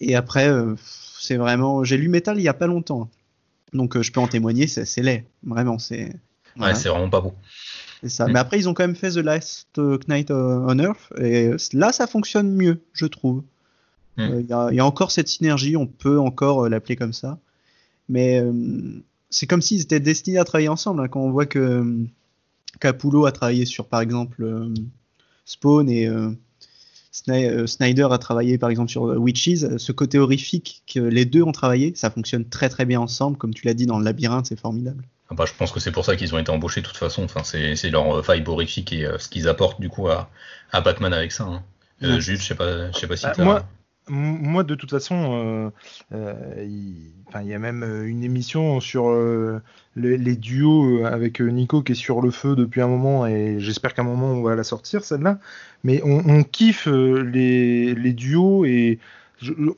Et après, euh, c'est vraiment. J'ai lu Metal il y a pas longtemps, hein. donc euh, je peux en témoigner, c'est, c'est laid, vraiment. C'est, Ouais, c'est vraiment pas beau. Ça. Mm. Mais après, ils ont quand même fait The Last Knight on Earth, et là, ça fonctionne mieux, je trouve. Mm. Euh, il y, y, a encore cette synergie, on peut encore euh, l'appeler comme ça. Mais euh, c'est comme s'ils étaient destinés à travailler ensemble. Hein, quand on voit que Capullo a travaillé sur, par exemple, Spawn et Snyder a travaillé, par exemple, sur Witches, ce côté horrifique que les deux ont travaillé, ça fonctionne très très bien ensemble. Comme tu l'as dit dans le labyrinthe, c'est formidable. Ah bah, je pense que c'est pour ça qu'ils ont été embauchés de toute façon. Enfin, c'est leur vibe horrifique et ce qu'ils apportent du coup à, à Batman avec ça. Hein. Euh, Jules, je sais pas, je sais pas si bah, moi, moi, de toute façon, euh, euh, il, y a même euh, une émission sur les, duos avec Nico qui est sur le feu depuis un moment et j'espère qu'à un moment on va la sortir celle-là. Mais on, kiffe les, duos et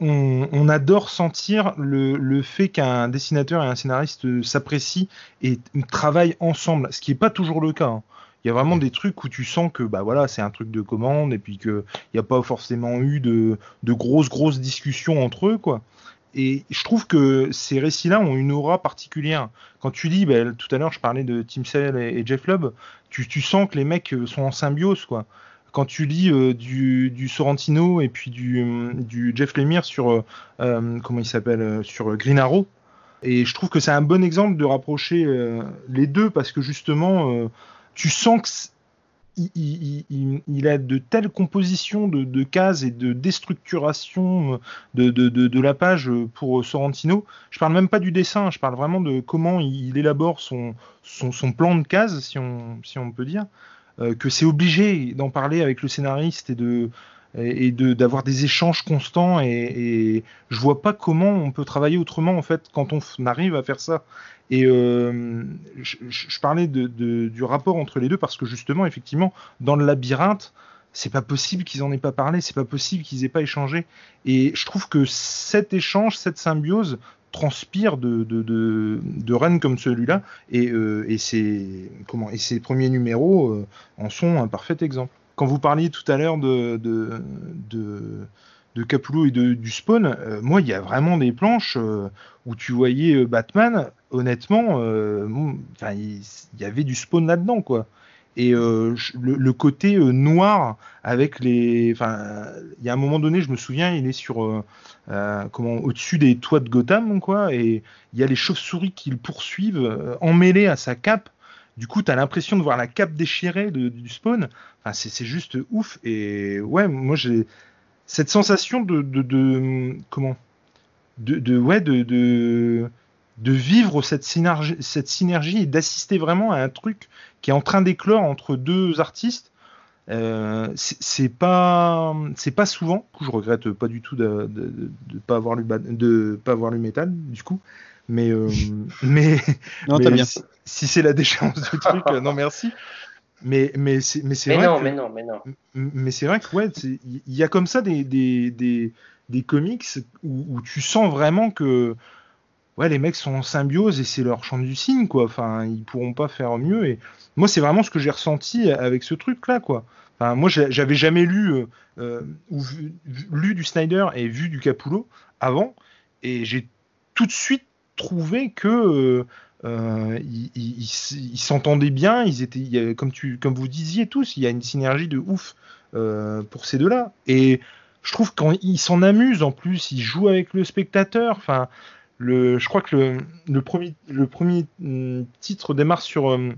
on, adore sentir le, fait qu'un dessinateur et un scénariste s'apprécient et travaillent ensemble, ce qui n'est pas toujours le cas. Hein. Il y a vraiment des trucs où tu sens que bah voilà, c'est un truc de commande et puis qu'il n'y a pas forcément eu de, de, grosses grosses discussions entre eux quoi. Et je trouve que ces récits-là ont une aura particulière. Quand tu dis, bah, tout à l'heure je parlais de Tim Sale et, Jeff Lubb, tu, tu, sens que les mecs euh, sont en symbiose quoi. Quand tu lis euh, du, Sorrentino et puis du, euh, Jeff Lemire sur comment il s'appelle sur Green Arrow, et je trouve que c'est un bon exemple de rapprocher les deux parce que justement tu sens qu'il a de telles compositions de, cases et de déstructuration de, la page pour Sorrentino. Je parle même pas du dessin, je parle vraiment de comment il élabore son, plan de cases, si on, peut dire, euh, que c'est obligé d'en parler avec le scénariste et de et d'avoir des échanges constants et, et, je vois pas comment on peut travailler autrement en fait quand on arrive à faire ça et euh, je, parlais de, du rapport entre les deux parce que justement, effectivement, dans le labyrinthe, c'est pas possible qu'ils en aient pas parlé, c'est pas possible qu'ils aient pas échangé. Et je trouve que cet échange, cette symbiose transpire de, de, de, de comme celui-là et, euh, et, ces, comment, et ces premiers numéros euh, en sont un parfait exemple. Quand vous parliez tout à l'heure de, de, de, Capullo et de, du Spawn, euh, moi, il y a vraiment des planches où tu voyais Batman, honnêtement, il y, avait du Spawn là-dedans, quoi. Et le, côté noir avec les, enfin, il y a un moment donné, je me souviens, il est sur, comment, au-dessus des toits de Gotham, quoi, et il y a les chauves-souris qui le poursuivent, emmêlés à sa cape. Du coup, tu as l'impression de voir la cape déchirée du Spawn. Enfin, c'est juste ouf. Et ouais, moi, j'ai cette sensation de, comment de, ouais de, de, vivre cette synergie, cette synergie et d'assister vraiment à un truc qui est en train d'éclore entre deux artistes. Euh, c'est pas c'est pas souvent. Je regrette pas du tout de, de, pas avoir lu de pas avoir lu métal du coup. Mais euh, mais, non, bien. si, si c'est la déchéance du truc, euh, non merci. Mais, mais c'est mais vrai. Non, mais non, mais non. Mais c'est vrai que ouais, il y a comme ça des, des, des, des comics où, où, tu sens vraiment que ouais, les mecs sont en symbiose et c'est leur champ du signe, quoi. Enfin, ils pourront pas faire mieux. Et moi, c'est vraiment ce que j'ai ressenti avec ce truc-là, quoi. Enfin, moi, j'avais jamais lu euh, euh, ou lu du Snyder et vu du Capullo avant, et j'ai tout de suite trouvé que euh, ils s'entendaient bien. Ils étaient, comme tu, comme vous disiez tous, il y a une synergie de ouf pour ces deux-là. Et je trouve qu'ils s'en amusent en plus, ils jouent avec le spectateur. Enfin, le, je crois que le, premier, le premier mm, titre démarre sur, euh,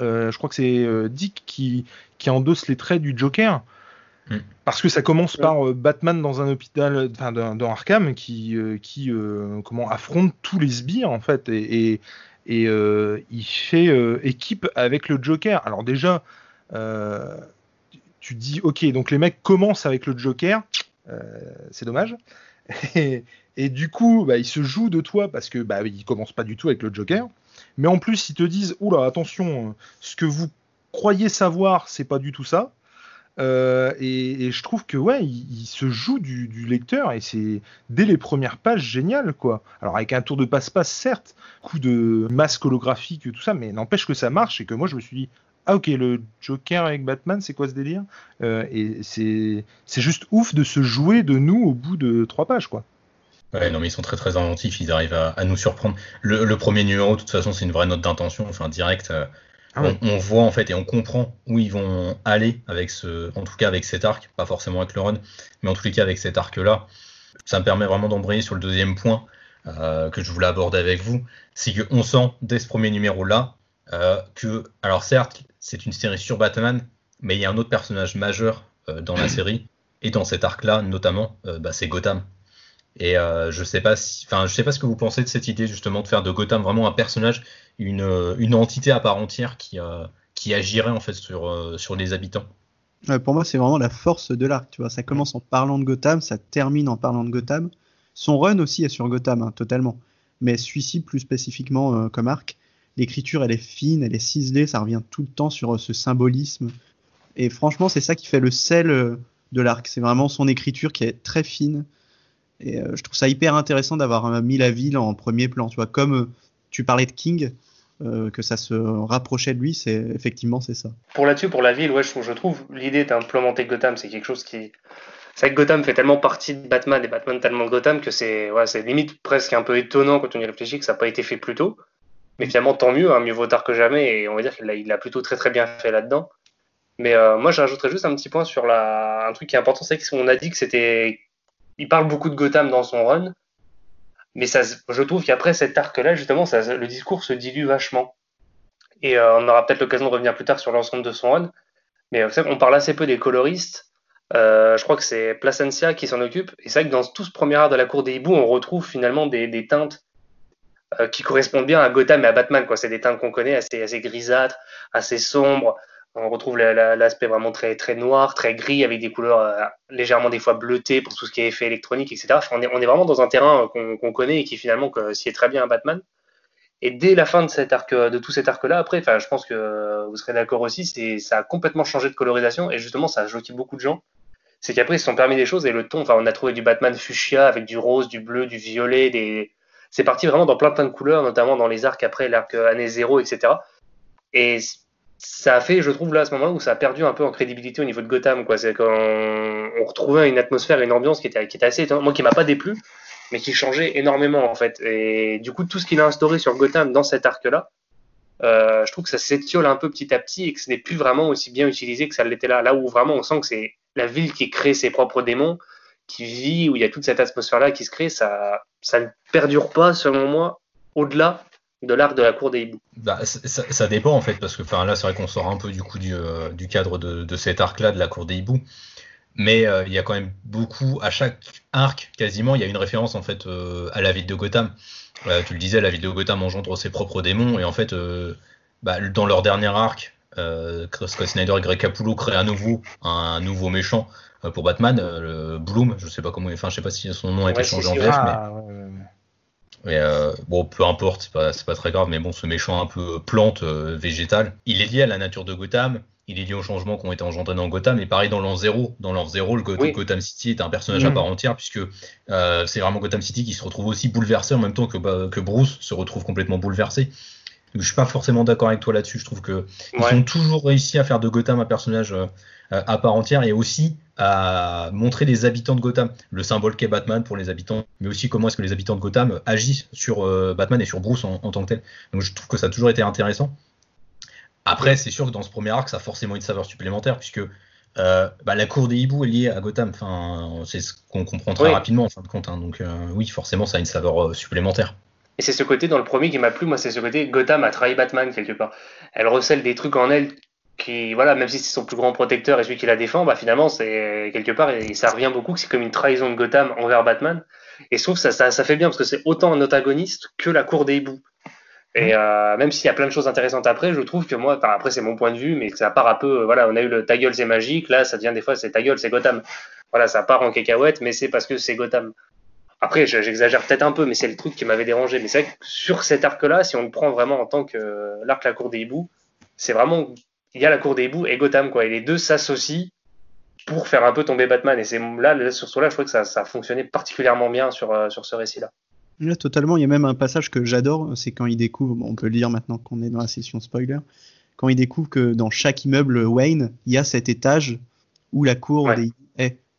euh, je crois que c'est euh, Dick qui, qui endosse les traits du Joker. Mm. Parce que ça commence par Batman dans un hôpital, enfin dans, Arkham, qui, qui comment affronte tous les sbires en fait, et, et, il fait équipe avec le Joker. Alors déjà, tu dis ok, donc les mecs commencent avec le Joker, c'est dommage. Et, et du coup, bah, ils se jouent de toi parce que bah, ils commencent pas du tout avec le Joker. Mais en plus, ils te disent oula, attention, ce que vous croyez savoir, c'est pas du tout ça. Euh, et, je trouve que ouais, il, se joue du, lecteur et c'est dès les premières pages génial quoi. Alors avec un tour de passe-passe certes, coup de masque holographique tout ça, mais n'empêche que ça marche et que moi je me suis dit ah ok le Joker avec Batman c'est quoi ce délire? Euh, Et c'est c'est juste ouf de se jouer de nous au bout de trois pages quoi. Ouais, non, mais ils sont très très inventifs, ils arrivent à, nous surprendre. Le, premier numéro, de toute façon, c'est une vraie note d'intention, enfin direct. Euh, ah on, voit en fait et on comprend où ils vont aller avec ce, en tout cas avec cet arc, pas forcément avec le run, mais en tous les cas avec cet arc-là. Ça me permet vraiment d'embrayer sur le deuxième point euh, que je voulais aborder avec vous, c'est qu'on sent dès ce premier numéro-là euh, que, alors certes, c'est une série sur Batman, mais il y a un autre personnage majeur dans la série et dans cet arc-là, notamment, bah, c'est Gotham. Et euh, je sais pas si, enfin, je sais pas ce que vous pensez de cette idée justement de faire de Gotham vraiment un personnage, une, euh, une entité à part entière qui, euh, qui agirait en fait sur, sur les habitants. pour moi, c'est vraiment la force de l'arc. Tu vois, ça commence en parlant de Gotham, ça termine en parlant de Gotham. Son run aussi est sur Gotham, hein, totalement. Mais celui-ci, plus spécifiquement comme arc, l'écriture, elle est fine, elle est ciselée, ça revient tout le temps sur ce symbolisme. Et franchement, c'est ça qui fait le sel de l'arc. C'est vraiment son écriture qui est très fine et euh, je trouve ça hyper intéressant d'avoir euh, mis la ville en premier plan. Tu vois, comme euh, tu parlais de King, que ça se rapprochait de lui, c'est effectivement c'est ça. Pour là-dessus, pour la ville, ouais, je, trouve l'idée d'implémenter Gotham, c'est quelque chose qui. C'est que Gotham fait tellement partie de Batman et Batman tellement de Gotham que c'est ouais, limite presque un peu étonnant quand on y réfléchit que ça n'a pas été fait plus tôt. Mais finalement, tant mieux, hein, mieux vaut tard que jamais, et on va dire qu'il a, plutôt très très bien fait là-dedans. Mais moi, j'ajouterais juste un petit point sur la... un truc qui est important, c'est qu'on a dit que c'était il parle beaucoup de Gotham dans son run, mais ça, je trouve qu'après cet arc-là, justement, le discours se dilue vachement. Et euh, on aura peut-être l'occasion de revenir plus tard sur l'ensemble de son run. Mais euh, on parle assez peu des coloristes. Euh, je crois que c'est Placencia qui s'en occupe. Et c'est vrai que dans tout ce premier art de la cour des hiboux, on retrouve finalement des, des teintes qui correspondent bien à Gotham et à Batman. C'est des teintes qu'on connaît, assez, assez grisâtres, assez sombres, on retrouve l'aspect vraiment très, très noir, très gris, avec des couleurs euh, légèrement des fois bleutées pour tout ce qui est effet électronique, etc. on, est, on, est, vraiment dans un terrain qu'on connaît et qui finalement s'y est très bien à Batman. Et dès la fin de, cet arc, de tout cet arc-là, après, je pense que vous serez d'accord aussi, ça a complètement changé de colorisation et justement ça a choqué beaucoup de gens. C'est qu'après ils se sont permis des choses et le ton, enfin on a trouvé du Batman fuchsia avec du rose, du bleu, du violet, des... c'est parti vraiment dans plein plein de couleurs, notamment dans les arcs après l'arc année zéro, etc. Et ça a fait, je trouve, là, à ce moment-là, où ça a perdu un peu en crédibilité au niveau de Gotham, quoi. C'est quand on retrouvait une atmosphère une ambiance qui était, qui était assez étonnante. Moi, qui m'a pas déplu, mais qui changeait énormément, en fait. Et du coup, tout ce qu'il a instauré sur Gotham dans cet arc-là, euh, je trouve que ça s'étiole un peu petit à petit et que ce n'est plus vraiment aussi bien utilisé que ça l'était là. Là où vraiment on sent que c'est la ville qui crée ses propres démons, qui vit, où il y a toute cette atmosphère-là qui se crée, ça, ça ne perdure pas, selon moi, au-delà de l'arc de la cour des hiboux bah, ça, dépend en fait, parce que là c'est vrai qu'on sort un peu du coup du, euh, cadre de, cet arc-là de la cour des hiboux. Mais euh, il y a quand même beaucoup, à chaque arc quasiment, il y a une référence en fait euh, à la ville de Gotham. tu le disais, la ville de Gotham engendre ses propres démons, et en fait, bah, dans leur dernier arc, Scott Snyder et Greg Capullo créent à nouveau un, nouveau méchant pour Batman, Bloom, je sais pas comment, enfin je sais pas si son nom a été changé en bref, mais Et bon, peu importe, c'est pas, pas très grave, mais bon, ce méchant un peu plante végétale, il est lié à la nature de Gotham il est lié aux changements qui ont été engendrés dans Gotham. Et pareil dans l'an 0. Dans l'an 0, le Gotham City est un personnage à mm. part entière, puisque euh, c'est vraiment Gotham City qui se retrouve aussi bouleversé en même temps que, bah, que Bruce se retrouve complètement bouleversé. Donc, je suis pas forcément d'accord avec toi là-dessus. Je trouve que ils ont toujours réussi à faire de Gotham un personnage euh, à part entière et aussi à montrer les habitants de Gotham, le symbole qu'est Batman pour les habitants, mais aussi comment est-ce que les habitants de Gotham agissent sur euh, Batman et sur Bruce en, en, tant que tel. Donc je trouve que ça a toujours été intéressant. Après, c'est sûr que dans ce premier arc, ça a forcément une saveur supplémentaire, puisque euh, bah, la cour des hiboux est liée à Gotham. Enfin, c'est ce qu'on comprend très rapidement en fin de compte. Hein. Donc, euh, oui, forcément, ça a une saveur supplémentaire. Et c'est ce côté dans le premier qui m'a plu. Moi, c'est ce côté Gotham a trahi Batman quelque part. Elle recèle des trucs en elle qui, voilà, même si c'est son plus grand protecteur et celui qui la défend, bah finalement, c'est quelque part, et ça revient beaucoup, que c'est comme une trahison de Gotham envers Batman. Et je trouve que ça, ça fait bien parce que c'est autant un antagoniste que la cour des hiboux. Et mmh. euh, même s'il y a plein de choses intéressantes après, je trouve que moi, après c'est mon point de vue, mais ça part un peu, voilà, on a eu le ta gueule c'est magique, là ça devient des fois c'est ta gueule c'est Gotham. Voilà, ça part en cacahuète, mais c'est parce que c'est Gotham. Après, j'exagère peut-être un peu, mais c'est le truc qui m'avait dérangé. Mais c'est vrai que sur cet arc-là, si on le prend vraiment en tant que euh, l'arc La Cour des Hiboux, c'est vraiment, il y a la Cour des Hiboux et Gotham, quoi. Et les deux s'associent pour faire un peu tomber Batman. Et c'est là, sur ce là, je trouve que ça, ça a fonctionné particulièrement bien sur, sur ce récit-là totalement. Il y a même un passage que j'adore, c'est quand il découvre, on peut le lire maintenant qu'on est dans la session spoiler, quand il découvre que dans chaque immeuble Wayne, il y a cet étage où la cour est.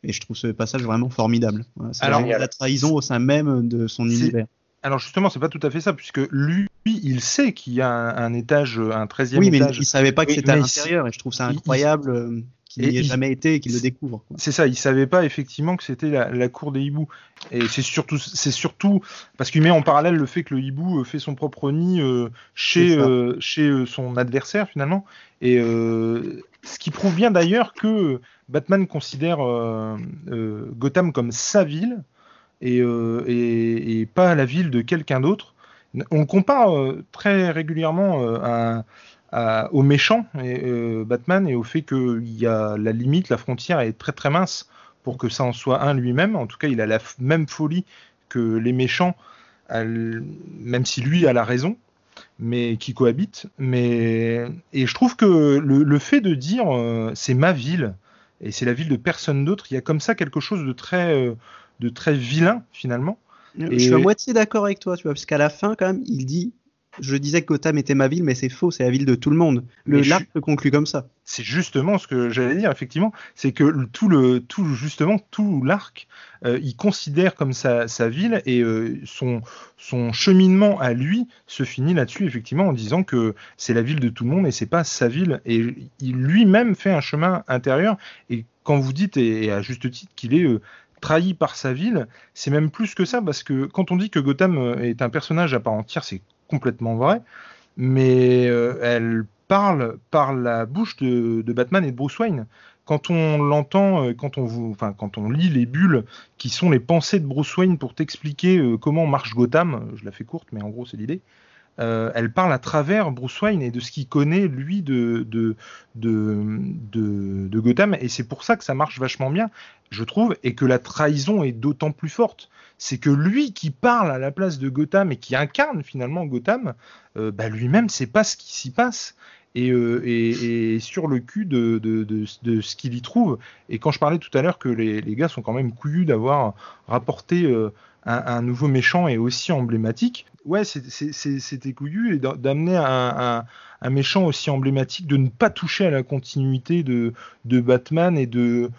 Et je trouve ce passage vraiment formidable. Alors, a la trahison au sein même de son univers. Alors justement, c'est pas tout à fait ça, puisque lui, il sait qu'il y a un, étage, un 13e étage. Oui, mais il savait pas que c'était à l'intérieur, et je trouve ça incroyable. Euh, qu'il n'y ait jamais été et qu'il le découvre. C'est ça, il savait pas effectivement que c'était la, cour des hiboux. Et c'est surtout, c'est surtout parce qu'il met en parallèle le fait que le hibou euh, fait son propre nid euh, chez, euh, chez son adversaire finalement. Et ce qui prouve bien d'ailleurs que Batman considère Gotham comme sa ville et, et, pas la ville de quelqu'un d'autre. On compare très régulièrement à au méchant et, euh, Batman et au fait qu'il y a la limite, la frontière est très très mince pour que ça en soit un lui-même. En tout cas, il a la même folie que les méchants, même si lui a la raison, mais qui cohabitent. Mais et je trouve que le, fait de dire euh, c'est ma ville et c'est la ville de personne d'autre, il y a comme ça quelque chose de très euh, de très vilain finalement. Je suis à moitié d'accord avec toi, tu vois, parce qu'à la fin, quand même, il dit je disais que Gotham était ma ville, mais c'est faux, c'est la ville de tout le monde. Le l'arc se conclut comme ça. C'est justement ce que j'allais dire, effectivement, c'est que tout le, tout justement tout l'arc, euh, il considère comme sa, ville et euh, son, son cheminement à lui se finit là-dessus, effectivement, en disant que c'est la ville de tout le monde et c'est pas sa ville. Et il lui-même fait un chemin intérieur. Et quand vous dites, et, à juste titre, qu'il est euh, trahi par sa ville, c'est même plus que ça, parce que quand on dit que Gotham est un personnage à part entière, c'est complètement vrai, mais euh, elle parle par la bouche de, Batman et de Bruce Wayne. Quand on l'entend, euh, quand on enfin, quand on lit les bulles qui sont les pensées de Bruce Wayne pour t'expliquer euh, comment marche Gotham, je la fais courte, mais en gros c'est l'idée. Elle parle à travers Bruce Wayne et de ce qu'il connaît lui de de, de, de Gotham et c'est pour ça que ça marche vachement bien, je trouve, et que la trahison est d'autant plus forte c'est que lui qui parle à la place de Gotham et qui incarne finalement Gotham, euh, bah lui-même sait pas ce qui s'y passe. Et, euh, sur le cul de, ce qu'il y trouve. Et quand je parlais tout à l'heure que les, gars sont quand même couillus d'avoir rapporté euh, un, nouveau méchant et aussi emblématique, ouais, c'était couillu et d'amener un, méchant aussi emblématique, de ne pas toucher à la continuité de, Batman et de.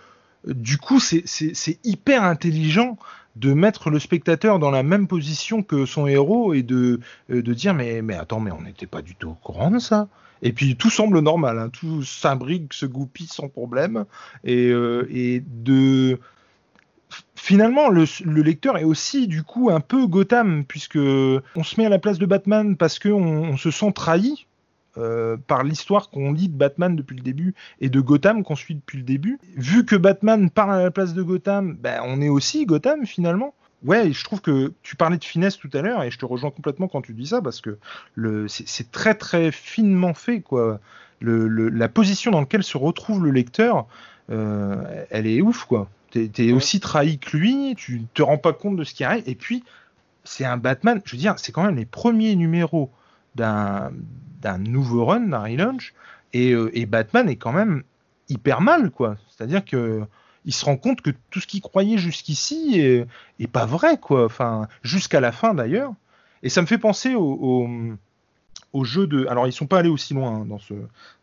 Du coup, c'est hyper intelligent de mettre le spectateur dans la même position que son héros et de, euh, de dire mais, mais attends, mais on n'était pas du tout au courant de ça. Et puis tout semble normal, hein, tout s'imbrique, se goupille sans problème. Et, euh, et de. Finalement, le, lecteur est aussi du coup un peu Gotham, puisque on se met à la place de Batman parce qu'on on se sent trahi euh, par l'histoire qu'on lit de Batman depuis le début et de Gotham qu'on suit depuis le début. Vu que Batman parle à la place de Gotham, ben, on est aussi Gotham finalement. Ouais, je trouve que tu parlais de finesse tout à l'heure et je te rejoins complètement quand tu dis ça parce que c'est très très finement fait quoi. la position dans laquelle se retrouve le lecteur, euh, elle est ouf quoi. T'es es aussi trahi que lui, tu te rends pas compte de ce qui arrive et puis c'est un Batman, je veux dire, c'est quand même les premiers numéros d'un nouveau run, d'un relaunch, et, euh, et, Batman est quand même hyper mal, quoi. C'est-à-dire que il se rend compte que tout ce qu'il croyait jusqu'ici est, pas vrai, quoi. Enfin, jusqu'à la fin d'ailleurs. Et ça me fait penser au, au, jeu de. Alors, ils sont pas allés aussi loin hein, dans ce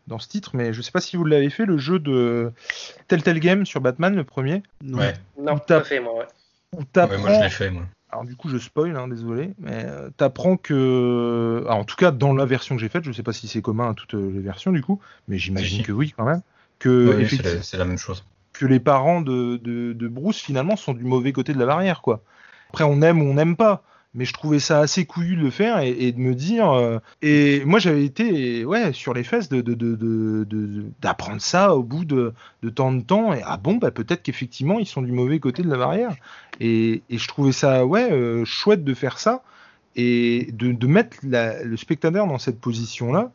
dans ce titre, mais je sais pas si vous l'avez fait, le jeu de Telltale Game sur Batman, le premier. Ouais. Non, pas fait, moi, ouais. ouais moi, je l'ai fait, moi. Alors du coup je spoil, hein, désolé, mais euh, t'apprends que, en tout cas dans la version que j'ai faite, je sais pas si c'est commun à toutes les versions du coup, mais j'imagine que oui quand même, que c'est la, même chose. Que les parents de, de, Bruce finalement sont du mauvais côté de la barrière quoi. Après on aime ou on n'aime pas, mais je trouvais ça assez couillu de le faire et, de me dire. Euh, et moi, j'avais été ouais, sur les fesses d'apprendre de, ça au bout de, tant de temps. Et ah bon, bah, peut-être qu'effectivement, ils sont du mauvais côté de la barrière. Et, je trouvais ça ouais, euh, chouette de faire ça et de, mettre le spectateur dans cette position-là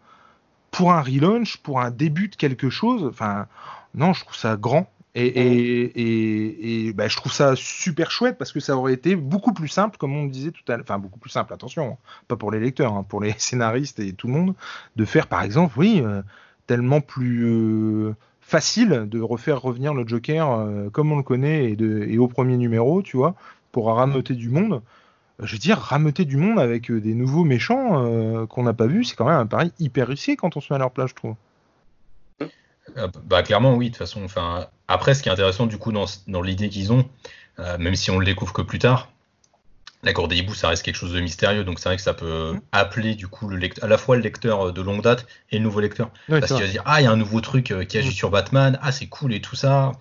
pour un relaunch, pour un début de quelque chose. Enfin, non, je trouve ça grand. Et, et, et, bah, je trouve ça super chouette parce que ça aurait été beaucoup plus simple, comme on le disait tout à l'heure, enfin beaucoup plus simple, attention, pas pour les lecteurs, hein, pour les scénaristes et tout le monde, de faire par exemple, oui, euh, tellement plus euh, facile de refaire revenir le Joker euh, comme on le connaît et, de, et, au premier numéro, tu vois, pour rameuter du monde. Je veux dire, rameuter du monde avec des nouveaux méchants qu'on n'a pas vus, c'est quand même un pari hyper risqué quand on se met à leur place, je trouve. Euh, bah clairement oui de toute façon enfin après ce qui est intéressant du coup dans, dans l'idée qu'ils ont euh, même si on le découvre que plus tard la cour des hiboux ça reste quelque chose de mystérieux donc c'est vrai que ça peut mm. appeler du coup le lecteur, à la fois le lecteur de longue date et le nouveau lecteur parce qu'il va se dire ah il y a un nouveau truc euh, qui agit mm. sur Batman ah c'est cool et tout ça.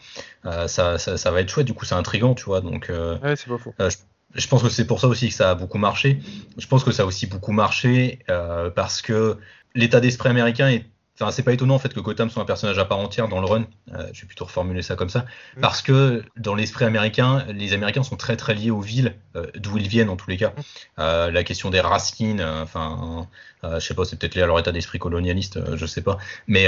ça, ça, va être chouette du coup c'est intrigant tu vois donc ouais, c'est pas faux. Je, je, pense que c'est pour ça aussi que ça a beaucoup marché je pense que ça a aussi beaucoup marché parce que l'état d'esprit américain est Enfin, c'est pas étonnant en fait que Gotham soit un personnage à part entière dans le run. Euh, je vais plutôt reformuler ça comme ça, mm. parce que dans l'esprit américain, les Américains sont très très liés aux villes euh, d'où ils viennent en tous les cas. Mm. Euh, la question des racines, enfin, je sais pas, c'est peut-être lié à leur état d'esprit colonialiste, je sais pas, mais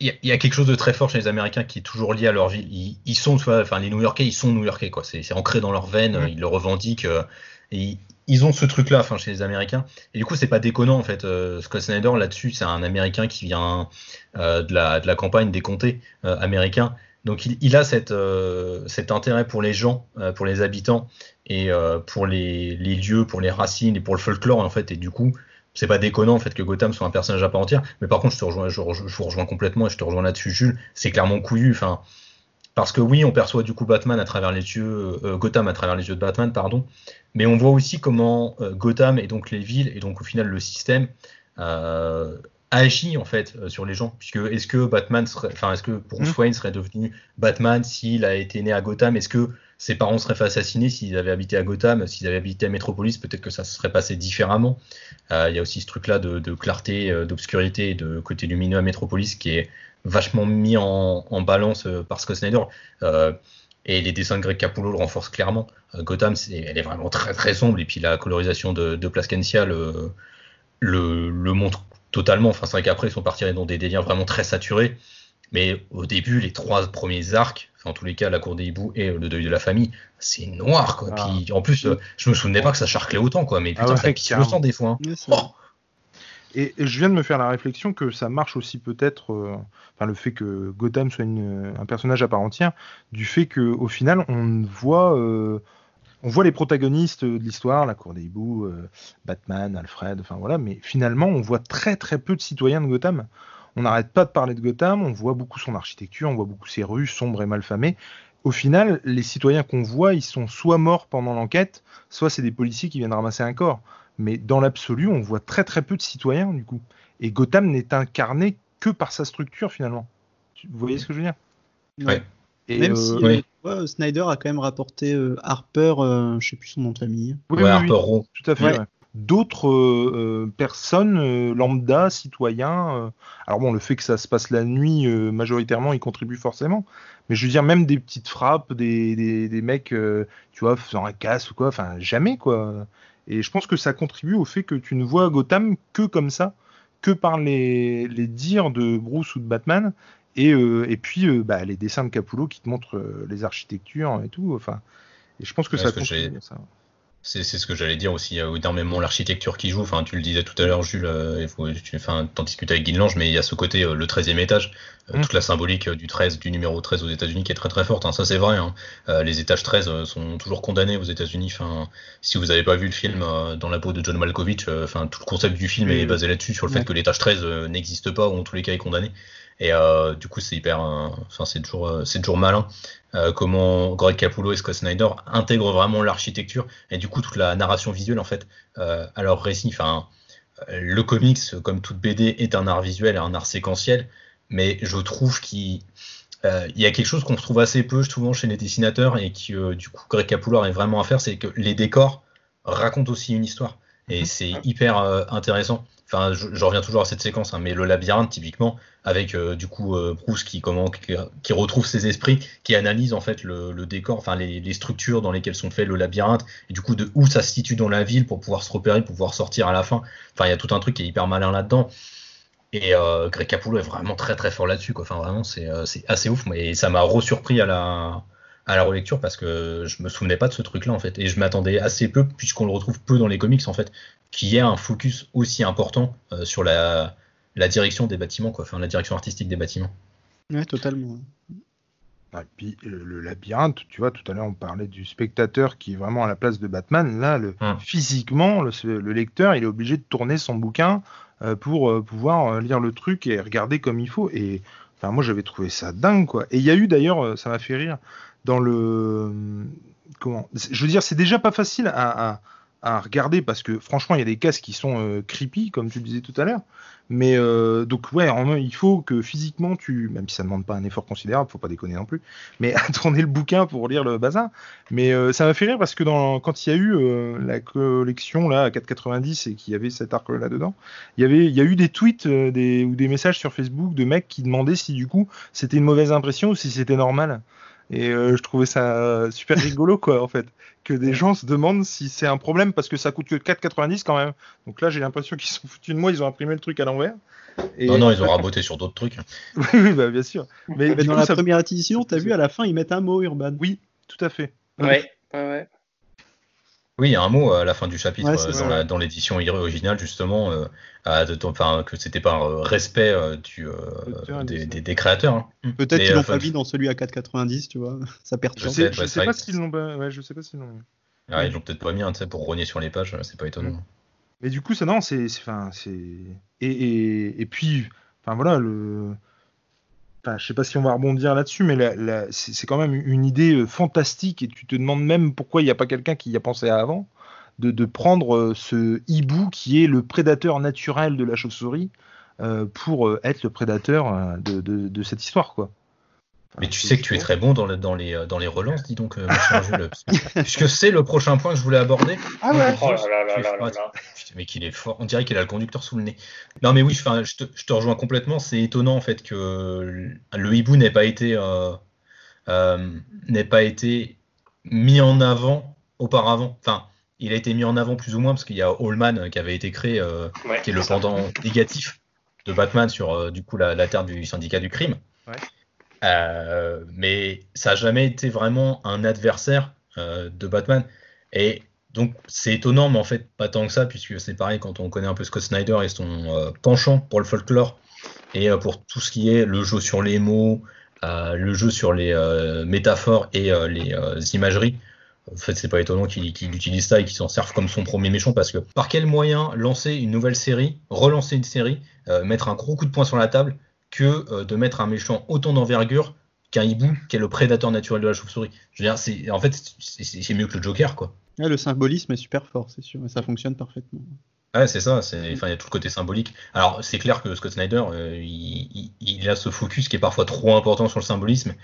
il y, a quelque chose de très fort chez les Américains qui est toujours lié à leur ville. Ils, sont, enfin, les New-Yorkais, ils sont New-Yorkais quoi. C'est ancré dans leurs veines, mm. ils le revendiquent. et ils ont ce truc-là, enfin chez les Américains. Et du coup, c'est pas déconnant en fait. Euh, Scott Snyder là-dessus, c'est un Américain qui vient euh, de, la, de la campagne des comtés euh, américains. Donc il, a cette, cet intérêt pour les gens, pour les habitants et pour les, les, lieux, pour les racines et pour le folklore en fait. Et du coup, c'est pas déconnant en fait que Gotham soit un personnage à part entière. Mais par contre, je te rejoins, je, je vous rejoins complètement et je te rejoins là-dessus, Jules. C'est clairement couillu. Enfin, parce que oui, on perçoit du coup Batman à travers les yeux, euh, Gotham à travers les yeux de Batman, pardon, mais on voit aussi comment euh, Gotham et donc les villes et donc au final le système euh, agit en fait sur les gens, puisque est-ce que Batman serait, enfin est-ce que Bruce mmh. Wayne serait devenu Batman s'il a été né à Gotham, est-ce que ses parents seraient fait assassiner s'ils avaient habité à Gotham, s'ils avaient habité à Metropolis, peut-être que ça se serait passé différemment. Il y a aussi ce truc-là de, de clarté, d'obscurité, de côté lumineux à Metropolis qui est vachement mis en, balance euh, par Scott Snyder. Euh, et les dessins de Greg Capullo le renforcent clairement. Euh, Gotham, elle est vraiment très très sombre. Et puis la colorisation de, de Plascencia le, le, montre totalement. Enfin, c'est vrai qu'après, ils sont partis dans des délires vraiment très saturés. Mais au début, les trois premiers arcs, en tous les cas, la cour des hiboux et le deuil de la famille, c'est noir, quoi. Ah. Puis en plus, je me souvenais pas que ça charclait autant, quoi. Mais ah putain, ça pique le sang des fois. Hein. Et je viens de me faire la réflexion que ça marche aussi peut-être, euh, le fait que Gotham soit un personnage à part entière, du fait qu'au final on voit, euh, on voit les protagonistes de l'histoire, la Cour des hiboux, euh, Batman, Alfred, enfin voilà, mais finalement on voit très très peu de citoyens de Gotham. On n'arrête pas de parler de Gotham, on voit beaucoup son architecture, on voit beaucoup ses rues sombres et malfamées. Au final, les citoyens qu'on voit, ils sont soit morts pendant l'enquête, soit c'est des policiers qui viennent ramasser un corps mais dans l'absolu, on voit très très peu de citoyens du coup. Et Gotham n'est incarné que par sa structure finalement. Vous voyez ce que je veux dire? Ouais. Et même si euh, euh, Snyder a quand même rapporté euh, Harper, je sais plus son nom de famille. Oui, Harper Row. Tout à fait. D'autres personnes lambda, citoyens. alors bon, le fait que ça se passe la nuit, majoritairement, il contribue forcément. Mais je veux dire, même des petites frappes, des, des, des mecs, tu vois, faisant un casse ou quoi, enfin, jamais quoi. Et je pense que ça contribue au fait que tu ne vois Gotham que comme ça, que par les, les dires de Bruce ou de Batman, et, euh, et puis euh, bah, les dessins de Capullo qui te montrent euh, les architectures et tout. Enfin, et je pense que ça contribue à ça. C'est ce que j'allais dire aussi. Il y a énormément l'architecture qui joue. Enfin, tu le disais tout à l'heure, Jules. Euh, il faut, tu, enfin, t'en discutes avec Guinlange, mais il y a ce côté, euh, le 13e étage, euh, mm. toute la symbolique du 13, du numéro 13 aux États-Unis qui est très très forte. Hein. Ça, c'est vrai. Hein. les étages 13 sont toujours condamnés aux États-Unis. Enfin, si vous n'avez pas vu le film dans la peau de John Malkovich, enfin, tout le concept du film est basé là-dessus, sur le fait que l'étage 13 n'existe pas ou en tous les cas est condamné. Et euh, du coup, c'est hyper, enfin, c'est toujours, c'est toujours malin. Euh, comment Greg Capullo et Scott Snyder intègrent vraiment l'architecture et du coup toute la narration visuelle en fait euh, à leur récit. Enfin, euh, le comics, comme toute BD, est un art visuel et un art séquentiel, mais je trouve qu'il y a quelque chose qu'on trouve assez peu souvent chez les dessinateurs et qui du coup Greg Capullo arrive vraiment à faire, c'est que les décors racontent aussi une histoire et mhm. c'est hyper intéressant. Enfin, je, reviens toujours à cette séquence, hein, mais le labyrinthe, typiquement, avec euh, du coup euh, Bruce qui, comment, qui, retrouve ses esprits, qui analyse en fait le, décor, enfin les, structures dans lesquelles sont faits le labyrinthe, et du coup de où ça se situe dans la ville pour pouvoir se repérer, pour pouvoir sortir à la fin. Enfin, il y a tout un truc qui est hyper malin là-dedans. Et euh, Greg Capullo est vraiment très très fort là-dessus. Enfin, vraiment, c'est assez ouf. Et ça m'a re-surpris à la, à la relecture parce que je me souvenais pas de ce truc-là en fait. Et je m'attendais assez peu, puisqu'on le retrouve peu dans les comics en fait, qu'il y ait un focus aussi important euh, sur la, la, direction des bâtiments, quoi, enfin la direction artistique des bâtiments. Ouais, totalement. et puis le labyrinthe, tu vois, tout à l'heure on parlait du spectateur qui est vraiment à la place de Batman. Là, le, hum. physiquement, le, lecteur, il est obligé de tourner son bouquin euh, pour euh, pouvoir lire le truc et regarder comme il faut. Et enfin, moi, j'avais trouvé ça dingue, quoi. Et il y a eu d'ailleurs, ça m'a fait rire, dans le comment Je veux dire, c'est déjà pas facile à, à, regarder parce que franchement, il y a des cases qui sont euh, creepy, comme tu le disais tout à l'heure. Mais euh, donc ouais, il faut que physiquement tu, même si ça ne demande pas un effort considérable, faut pas déconner non plus, mais à tourner le bouquin pour lire le bazar. Mais euh, ça m'a fait rire parce que quand il y a eu la collection là à 4,90 et qu'il y avait cet arc là dedans, il y avait, il y a eu des tweets ou des messages sur Facebook de mecs qui demandaient si du coup c'était une mauvaise impression ou si c'était normal. Et euh, je trouvais ça super rigolo, quoi, en fait. Que des gens se demandent si c'est un problème parce que ça coûte que 4,90 quand même. Donc là, j'ai l'impression qu'ils sont foutus de moi, ils ont imprimé le truc à l'envers. Non, non, ils ont raboté sur d'autres trucs. oui, oui, bah, bien sûr. Mais, dans la première édition, tu as vu à la fin, ils mettent un mot urbain. Oui, tout à fait. Ouais, ouais, ouais. Oui, il y a un mot à la fin du chapitre euh, dans l'édition originale justement, euh, enfin que c'était par euh, respect du, des, créateurs. Hein. Peut-être qu'ils l'ont pas mis dans celui à 4,90, tu vois, ça perturbe. Je sais, je sais pas s'ils l'ont, ouais, je sais pas s'ils l'ont. Ah, ils l'ont peut-être pas mis, hein, pour rogner sur les pages, c'est pas étonnant. Mm. Mais du coup, ça non, c'est, enfin, c'est et, et, et puis, enfin voilà le Enfin, je sais pas si on va rebondir là-dessus, mais c'est quand même une idée euh, fantastique et tu te demandes même pourquoi il n'y a pas quelqu'un qui y a pensé avant de, prendre euh, ce hibou qui est le prédateur naturel de la chauve-souris euh, pour être le prédateur de, de, cette histoire, quoi. Mais tu sais que tu es très bon dans, dans, les, dans les relances, dis donc, mon cher Jules. Puisque c'est le prochain point que je voulais aborder. Ah ouais oh là là là là Mais qu'il est fort. On dirait qu'il a le conducteur sous le nez. Non, mais oui, je te, je te rejoins complètement. C'est étonnant, en fait, que le hibou n'ait pas été. Euh, euh, n'ait pas été mis en avant auparavant. Enfin, il a été mis en avant plus ou moins parce qu'il y a Allman qui avait été créé, euh, qui est le pendant négatif de Batman sur du coup la, la terre du syndicat du crime. Ouais. Euh, mais ça n'a jamais été vraiment un adversaire euh, de Batman. Et donc c'est étonnant, mais en fait pas tant que ça, puisque c'est pareil quand on connaît un peu Scott Snyder et son euh, penchant pour le folklore et pour tout ce qui est le jeu sur les mots, le jeu sur les métaphores et les imageries. En fait, c'est pas étonnant qu'il utilise ça et qu'il s'en serve comme son premier méchant parce que par quel moyen lancer une nouvelle série, relancer une série, mettre un gros coup de poing sur la table que euh, de mettre un méchant autant d'envergure qu'un hibou, qui est le prédateur naturel de la chauve-souris. Je veux dire, c'est, en fait, c'est mieux que le Joker, quoi. le symbolisme est super fort, c'est sûr, et ça fonctionne parfaitement. Ouais, c'est ça, il y a tout le côté symbolique. Alors, c'est clair que Scott Snyder, euh, il, a ce focus qui est parfois trop important sur le symbolisme,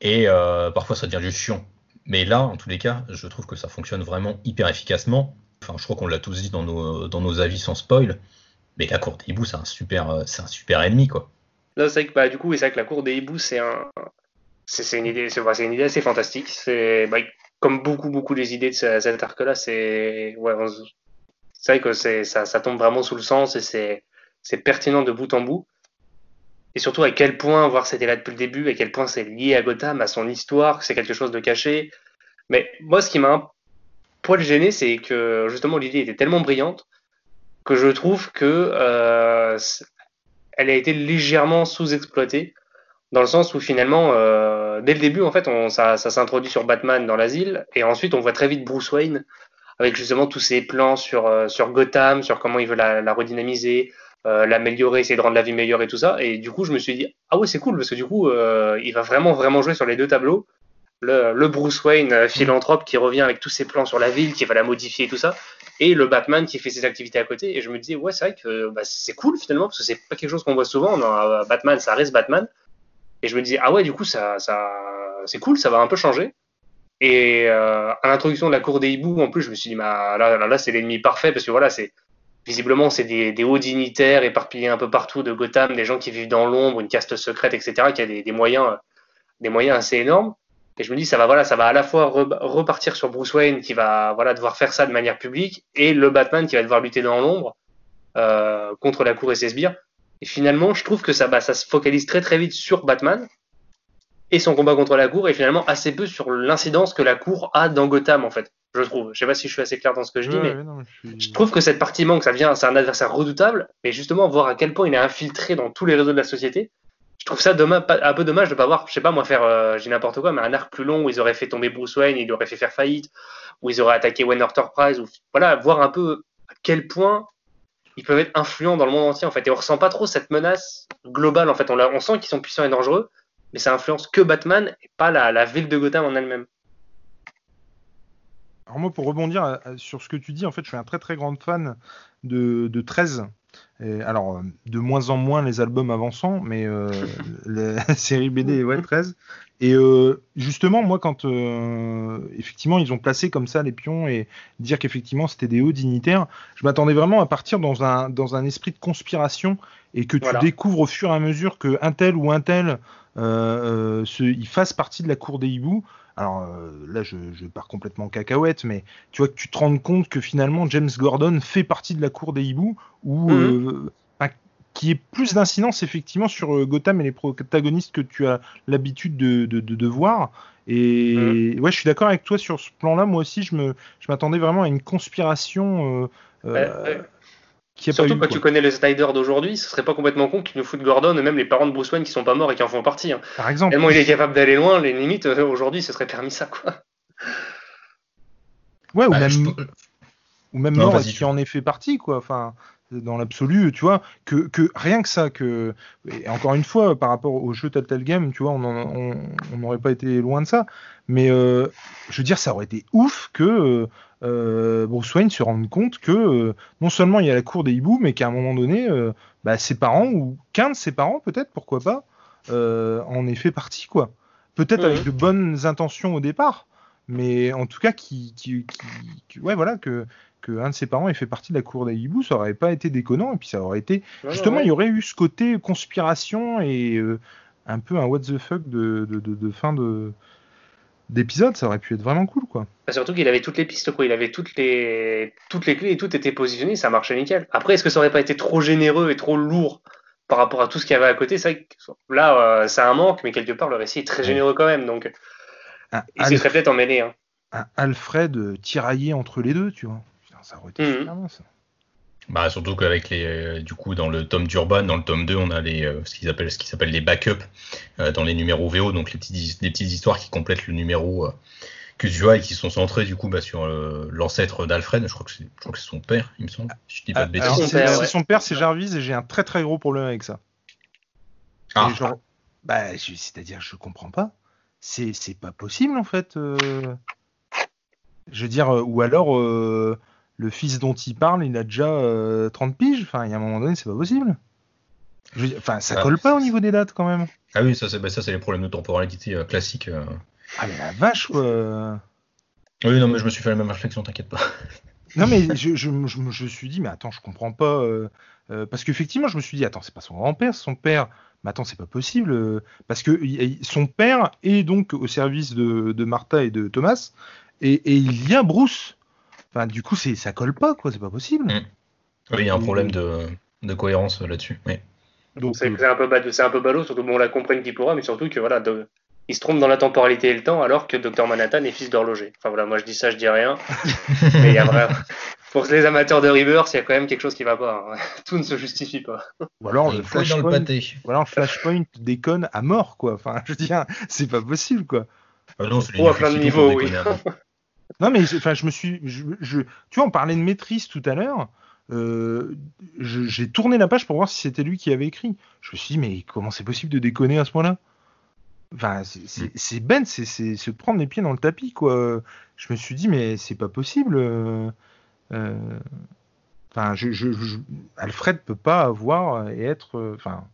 et euh, parfois ça devient juste chiant. Mais là, en tous les cas, je trouve que ça fonctionne vraiment hyper efficacement. Enfin, je crois qu'on l'a tous dit dans nos, dans nos avis sans spoil, mais la cour des hiboux, c'est un super, c'est un super ennemi, quoi c'est que bah, du coup, c'est vrai que la cour des hiboux, c'est un, c'est une idée, c'est une idée assez fantastique. C'est bah, comme beaucoup, beaucoup des idées de cet arc-là, c'est vrai que ça, ça tombe vraiment sous le sens et c'est pertinent de bout en bout. Et surtout à quel point, voir c'était là depuis le début, à quel point c'est lié à Gotham, à son histoire, que c'est quelque chose de caché. Mais moi, ce qui m'a poil gêné, c'est que justement l'idée était tellement brillante que je trouve que euh, elle a été légèrement sous-exploitée dans le sens où finalement, euh, dès le début, en fait, on, ça, s'introduit sur Batman dans l'asile, et ensuite on voit très vite Bruce Wayne avec justement tous ses plans sur, euh, sur Gotham, sur comment il veut la, redynamiser, euh, l'améliorer, essayer de rendre la vie meilleure et tout ça. Et du coup, je me suis dit, ah ouais, c'est cool, parce que du coup, il va vraiment, vraiment jouer sur les deux tableaux. Le, le Bruce Wayne philanthrope qui revient avec tous ses plans sur la ville, qui va la modifier et tout ça, et le Batman qui fait ses activités à côté. Et je me disais, ouais, c'est vrai que bah, c'est cool finalement, parce que c'est pas quelque chose qu'on voit souvent. Euh, Batman, ça reste Batman. Et je me disais, ah ouais, du coup, ça, ça, c'est cool, ça va un peu changer. Et euh, à l'introduction de la cour des hiboux, en plus, je me suis dit, bah, là, là, là c'est l'ennemi parfait, parce que voilà, c'est visiblement, c'est des, hauts dignitaires éparpillés un peu partout de Gotham, des gens qui vivent dans l'ombre, une caste secrète, etc., qui a des, moyens, des moyens assez énormes. Et je me dis, ça va, voilà, ça va à la fois re repartir sur Bruce Wayne, qui va voilà, devoir faire ça de manière publique, et le Batman qui va devoir lutter dans l'ombre euh, contre la cour et ses sbires. Et finalement, je trouve que ça, bah, ça se focalise très très vite sur Batman et son combat contre la cour, et finalement assez peu sur l'incidence que la cour a dans Gotham, en fait. Je trouve. Je sais pas si je suis assez clair dans ce que je dis, Ouais, mais ouais, non, je, suis- je trouve que cette partie manque. Ça vient, c'est un adversaire redoutable, mais justement voir à quel point il est infiltré dans tous les réseaux de la société. Je trouve ça un peu dommage de pas voir, je sais pas moi faire, euh, j'ai n'importe quoi, mais un arc plus long où ils auraient fait tomber Bruce Wayne, ils auraient fait faire faillite, où ils auraient attaqué Wayne Enterprise, ou voilà, voir un peu à quel point ils peuvent être influents dans le monde entier en fait. Et on ressent pas trop cette menace globale en fait. On, sent qu'ils sont puissants et dangereux, mais ça influence que Batman et pas la, ville de Gotham en elle-même. Alors moi, pour rebondir sur ce que tu dis, en fait, je suis un très très grand fan de 13. Et, alors, euh, de moins en moins les albums avançant, mais euh, la série BD, ouais, 13. Et euh, justement, moi, quand euh, effectivement ils ont placé comme ça les pions et dire qu'effectivement c'était des hauts dignitaires, je m'attendais vraiment à partir dans un, dans un esprit de conspiration et que tu Voilà. découvres au fur et à mesure que un tel ou un tel euh, euh, se, il fasse partie de la cour des hiboux. Alors euh, là, je, je pars complètement en cacahuète, mais tu vois que tu te rends compte que finalement James Gordon fait partie de la cour des hiboux, ou euh, enfin, qui est plus d'incidence effectivement sur euh, Gotham et les protagonistes que tu as l'habitude de, de, de, de voir. Et ouais, je suis d'accord avec toi sur ce plan-là. Moi aussi, je me, je m'attendais vraiment à une conspiration. Euh, euh. Qui a Surtout pas eu, quand quoi. tu connais le Snyder d'aujourd'hui, ce serait pas complètement con qu'ils nous foutent Gordon et même les parents de Bruce Wayne qui sont pas morts et qui en font partie. hein. Par exemple. Tellement il est capable d'aller loin, les limites euh, aujourd'hui ce serait permis ça quoi. Ouais, ou Bah, même, je- ou même Non, mort qui tu- en est fait partie, quoi. Enfin, dans l'absolu, tu vois, que, que rien que ça, que et encore une fois, par rapport au jeu Telltale Game, tu vois, on en- on on n'aurait pas été loin de ça. Mais euh, je veux dire, ça aurait été ouf que euh, Bruce Wayne se rende compte que euh, non seulement il y a la cour des hiboux, mais qu'à un moment donné, euh, bah, ses parents ou qu'un de ses parents, peut-être, pourquoi pas, euh, en ait fait partie, quoi. Peut-être Mhm. avec de bonnes intentions au départ, mais en tout cas, qui, qui, qui- qui- ouais, voilà, que, que un de ses parents ait fait partie de la cour des hiboux, ça aurait pas été déconnant, et puis ça aurait été justement, il y aurait eu ce côté conspiration et un peu un what the fuck de, de, de, de fin de d'épisode, ça aurait pu être vraiment cool, quoi. Bah, surtout qu'il avait toutes les pistes quoi, il avait toutes les toutes les clés et tout était positionné, ça marchait nickel. Après est-ce que ça aurait pas été trop généreux et trop lourd par rapport à tout ce qu'il y avait à côté? C'est vrai que là euh, c'est un manque, mais quelque part le récit est très généreux quand même, donc Un, il se Alf- serait peut-être emmêlé. Hein. un Alfred euh, tiraillé entre les deux, tu vois. Putain, ça aurait été super bien, ça. Bah, surtout qu'avec les, euh, du coup, dans le tome d'Urban, dans le tome 2, on a les, euh, ce qu'ils appellent, ce qui s'appelle les backups euh, dans les numéros VO, donc les petites, les petites histoires qui complètent le numéro euh, que tu vois et qui sont centrées du coup bah, sur euh, l'ancêtre d'Alfred. Je crois que c'est, je crois que c'est son père, il me semble. Si je dis pas de Ah, alors, bêtises. C'est ouais. son père, c'est Jarvis, et j'ai un très très gros problème avec ça. Ah. Genre, bah, je- c'est-à-dire, je comprends pas. C'est c'est pas possible en fait. euh. Je veux dire, euh, ou alors euh, le fils dont il parle, il a déjà euh, 30 piges. Enfin, il y a un moment donné, c'est pas possible. Je Enfin, ça Ah. colle pas au niveau des dates quand même. Ah oui, ça c'est, bah, c'est les problèmes de temporalité euh, classiques. euh. Ah mais la vache quoi. Oui, non, mais je me suis fait la même réflexion, t'inquiète pas. Non mais je, je, je, me- suis dit mais attends je comprends pas euh, euh, parce qu'effectivement je me suis dit attends c'est pas son grand-père c'est son père mais attends c'est pas possible euh, parce que son père est donc au service de, de Martha et de Thomas et, et il y a Bruce enfin du coup c'est ça colle pas quoi c'est pas possible Mm. Oui, il y a un problème de, de cohérence là-dessus. Oui. donc C'est euh, c'est un peu c'est un peu ballot, surtout bon on la comprenne qui pourra, mais surtout que voilà, de- il se trompe dans la temporalité et le temps alors que Dr Manhattan est fils d'horloger. Enfin voilà, moi je dis ça, je dis rien. Mais il y a vraiment... Pour les amateurs de Rebirth, il y a quand même quelque chose qui va pas. hein. Tout ne se justifie pas. Ou alors le Flashpoint, pâté. ou alors le Flashpoint déconne à mort, quoi. Enfin, je dire, c'est pas possible, quoi. Ah non, c'est à plein de New 52 niveaux, oui. Non, mais enfin, je me suis, je, je- tu vois, on parlait de maîtrise tout à l'heure. Euh, je- j'ai tourné la page pour voir si c'était lui qui avait écrit. Je me suis dit, mais comment c'est possible de déconner à ce point-là? Enfin, c'est- c'est c'est bête, c'est c'est se prendre les pieds dans le tapis, quoi. Je me suis dit, mais c'est pas possible. euh, euh, Enfin, je, je, je- Alfred peut pas avoir et être, euh, enfin,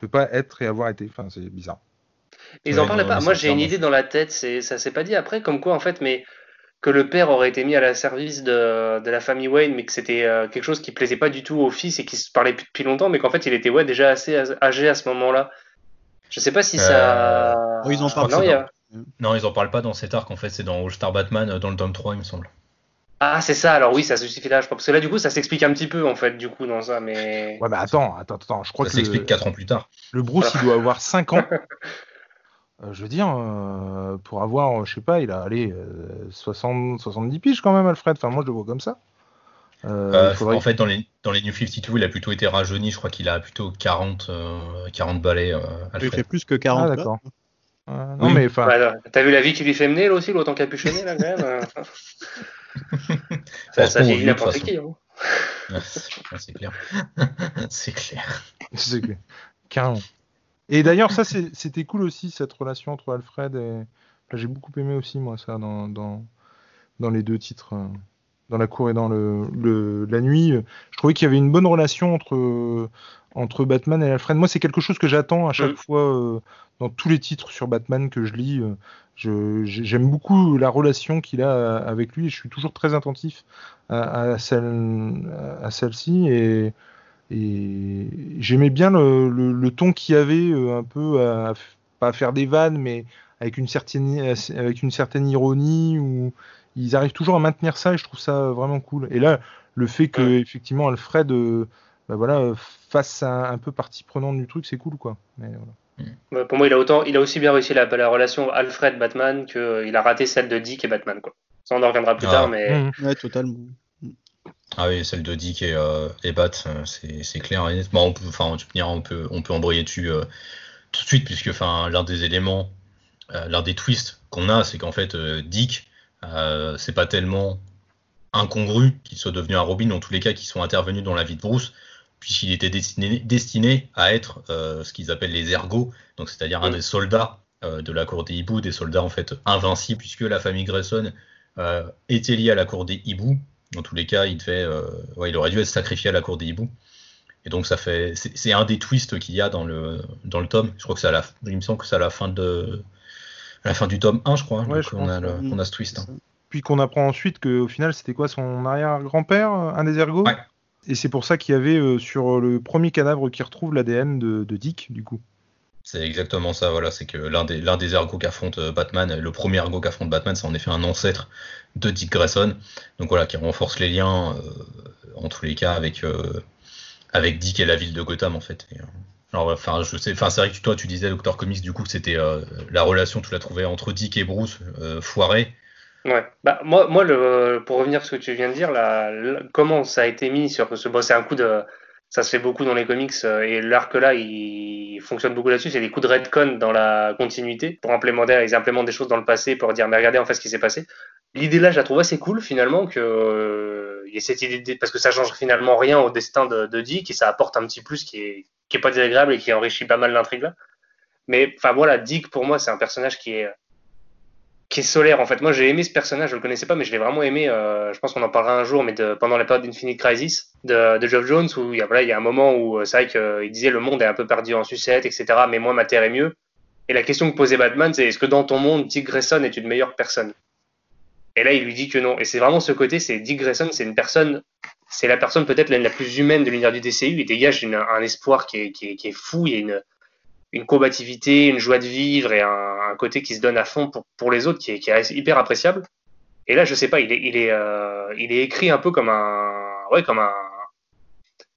peut pas être et avoir été. Enfin, c'est bizarre. Ils Ouais, en parlaient pas. Moi, j'ai une idée dans la tête, ça s'est pas dit après, comme quoi en fait, mais que le père aurait été mis à la service de, de la famille Wayne, mais que c'était euh, quelque chose qui plaisait pas du tout au fils et qui se parlait plus depuis longtemps, mais qu'en fait, il était ouais déjà assez as- âgé à ce moment-là. Je sais pas si ça. Oh, ils en parlent Non, a- ils en parlent pas dans cet arc, en fait, c'est dans All Star Batman, euh, dans le tome 3, il me semble. Ah, c'est ça. Alors oui, ça se justifie là, je crois. Parce que là, du coup, ça s'explique un petit peu en fait, du coup, dans ça, mais. Ouais, bah attends, attends, attends. Je crois Ça que s'explique le, 4 ans plus tard. le Bruce, il doit avoir 5 ans. Euh, je veux dire, euh, pour avoir, je sais pas, il a allé euh, 60, 70 piges quand même, Alfred. Enfin, moi, je le vois comme ça. Euh, Euh, faudrait- En fait, dans les, dans les New 52, il a plutôt été rajeuni. Je crois qu'il a plutôt 40, euh, 40 balais, euh, Il fait plus que 40 Ah, d'accord. Euh, non, Oui. mais enfin, là, T'as vu la vie qui lui fait mener là aussi, l'autant capuchonné là, quand même. euh. ça, ça vieillit n'importe qui. hein. C'est clair. c'est clair. c'est clair. Carrément. Et d'ailleurs, ça, c'était cool aussi, cette relation entre Alfred et. Enfin, J'ai beaucoup aimé aussi, moi, ça, dans, dans, dans les deux titres. euh, Dans la cour et dans le, le- la nuit. Je trouvais qu'il y avait une bonne relation entre, entre Batman et Alfred. Moi, c'est quelque chose que j'attends à chaque Mm. fois euh, dans tous les titres sur Batman que je lis. euh, J'aime beaucoup la relation qu'il a euh, avec lui et je suis toujours très attentif à, à celle-ci. Et, et j'aimais bien le, le- le ton qu'il y avait euh, un peu à, pas à faire des vannes, mais avec une certaine, avec une certaine ironie où ils arrivent toujours à maintenir ça et je trouve ça vraiment cool. Et là, le fait que Ouais. effectivement Alfred, euh, bah voilà, euh, fasse un, un peu partie prenante du truc, c'est cool quoi. Mais voilà. Ouais, Pour moi, il a autant, il a aussi bien réussi la, la relation Alfred-Batman qu'il a raté celle de Dick et Batman. Quoi. Ça, on en reviendra plus Ah. tard, mais Mhm. Ouais, totalement. Ah oui, celle de Dick et, euh, et Bat, euh, c'est clair et net. Bon, on peut, enfin, on peut, on peut embrayer dessus euh, tout de suite, puisque enfin, l'un des éléments, euh, l'un des twists qu'on a, c'est qu'en fait, Dick, c'est pas tellement incongru qu'il soit devenu un Robin, dans tous les cas, qui sont intervenus dans la vie de Bruce, puisqu'il était destiné, destiné à être ce qu'ils appellent les ergots, donc c'est-à-dire un Mm. des soldats de la cour des hiboux, des soldats en fait invincibles, puisque la famille Grayson était liée à la cour des hiboux. Dans tous les cas, il devait, euh, ouais, il aurait dû être sacrifié à la cour des hiboux. Et donc ça fait, c'est un des twists qu'il y a dans le dans le tome. Je crois que c'est à la, il me semble que c'est à la fin de, à la fin du tome 1, je crois. Ouais, donc je on, a le- ouais. qu'on a ce twist. hein. Puis qu'on apprend ensuite qu'au final, c'était quoi son arrière-grand-père, un des ergots? Ouais. Et c'est pour ça qu'il y avait euh, sur le premier cadavre qui retrouve l'ADN de, de Dick, du coup. C'est exactement ça, voilà. C'est que l'un des, ergots qu'affronte euh, Batman, le premier ergot qu'affronte Batman, c'est en effet un ancêtre de Dick Grayson. Donc voilà, qui renforce les liens, euh, en tous les cas, avec, euh, avec Dick et la ville de Gotham, en fait. Euh, alors, enfin, je sais, enfin, c'est vrai que toi, tu disais, Doctor Comics, du coup, que c'était euh, la relation, tu l'as trouvée entre Dick et Bruce, euh, foirée. Ouais. Bah, moi, moi pour revenir sur ce que tu viens de dire, là, comment ça a été mis sur ce. Bon, c'est un coup de. Ça se fait beaucoup dans les comics euh, et l'arc là, il fonctionne beaucoup là-dessus. C'est des coups de redcon dans la continuité pour implémenter. Ils implémentent des choses dans le passé pour dire, mais regardez en fait ce qui s'est passé. L'idée là, je la trouve assez cool finalement que euh, y ait cette idée parce que ça change finalement rien au destin de, de Dick et ça apporte un petit plus qui est qui est pas désagréable et qui enrichit pas mal l'intrigue là. Mais enfin voilà, Dick pour moi c'est un personnage qui est qui est solaire en fait. Moi j'ai aimé ce personnage, je le connaissais pas, mais je l'ai vraiment aimé. euh, je pense qu'on en parlera un jour, mais de, pendant la période d'Infinite Crisis de, de Geoff Jones où il y a, voilà, il y a un moment où euh, c'est vrai qu'il disait le monde est un peu perdu en sucette, etc. Mais moi ma terre est mieux. Et la question que posait Batman, c'est est-ce que dans ton monde, Dick Grayson est une meilleure personne? Et là il lui dit que non. Et c'est vraiment ce côté, c'est Dick Grayson, c'est une personne, c'est la personne peut-être la, plus humaine de l'univers du DCU. Il dégage une- un espoir qui est, qui est, qui est fou. Il y a une une combativité, une joie de vivre et un, côté qui se donne à fond pour, les autres qui est, hyper appréciable. Et là, je sais pas, euh, il est écrit un peu comme un, ouais, comme un,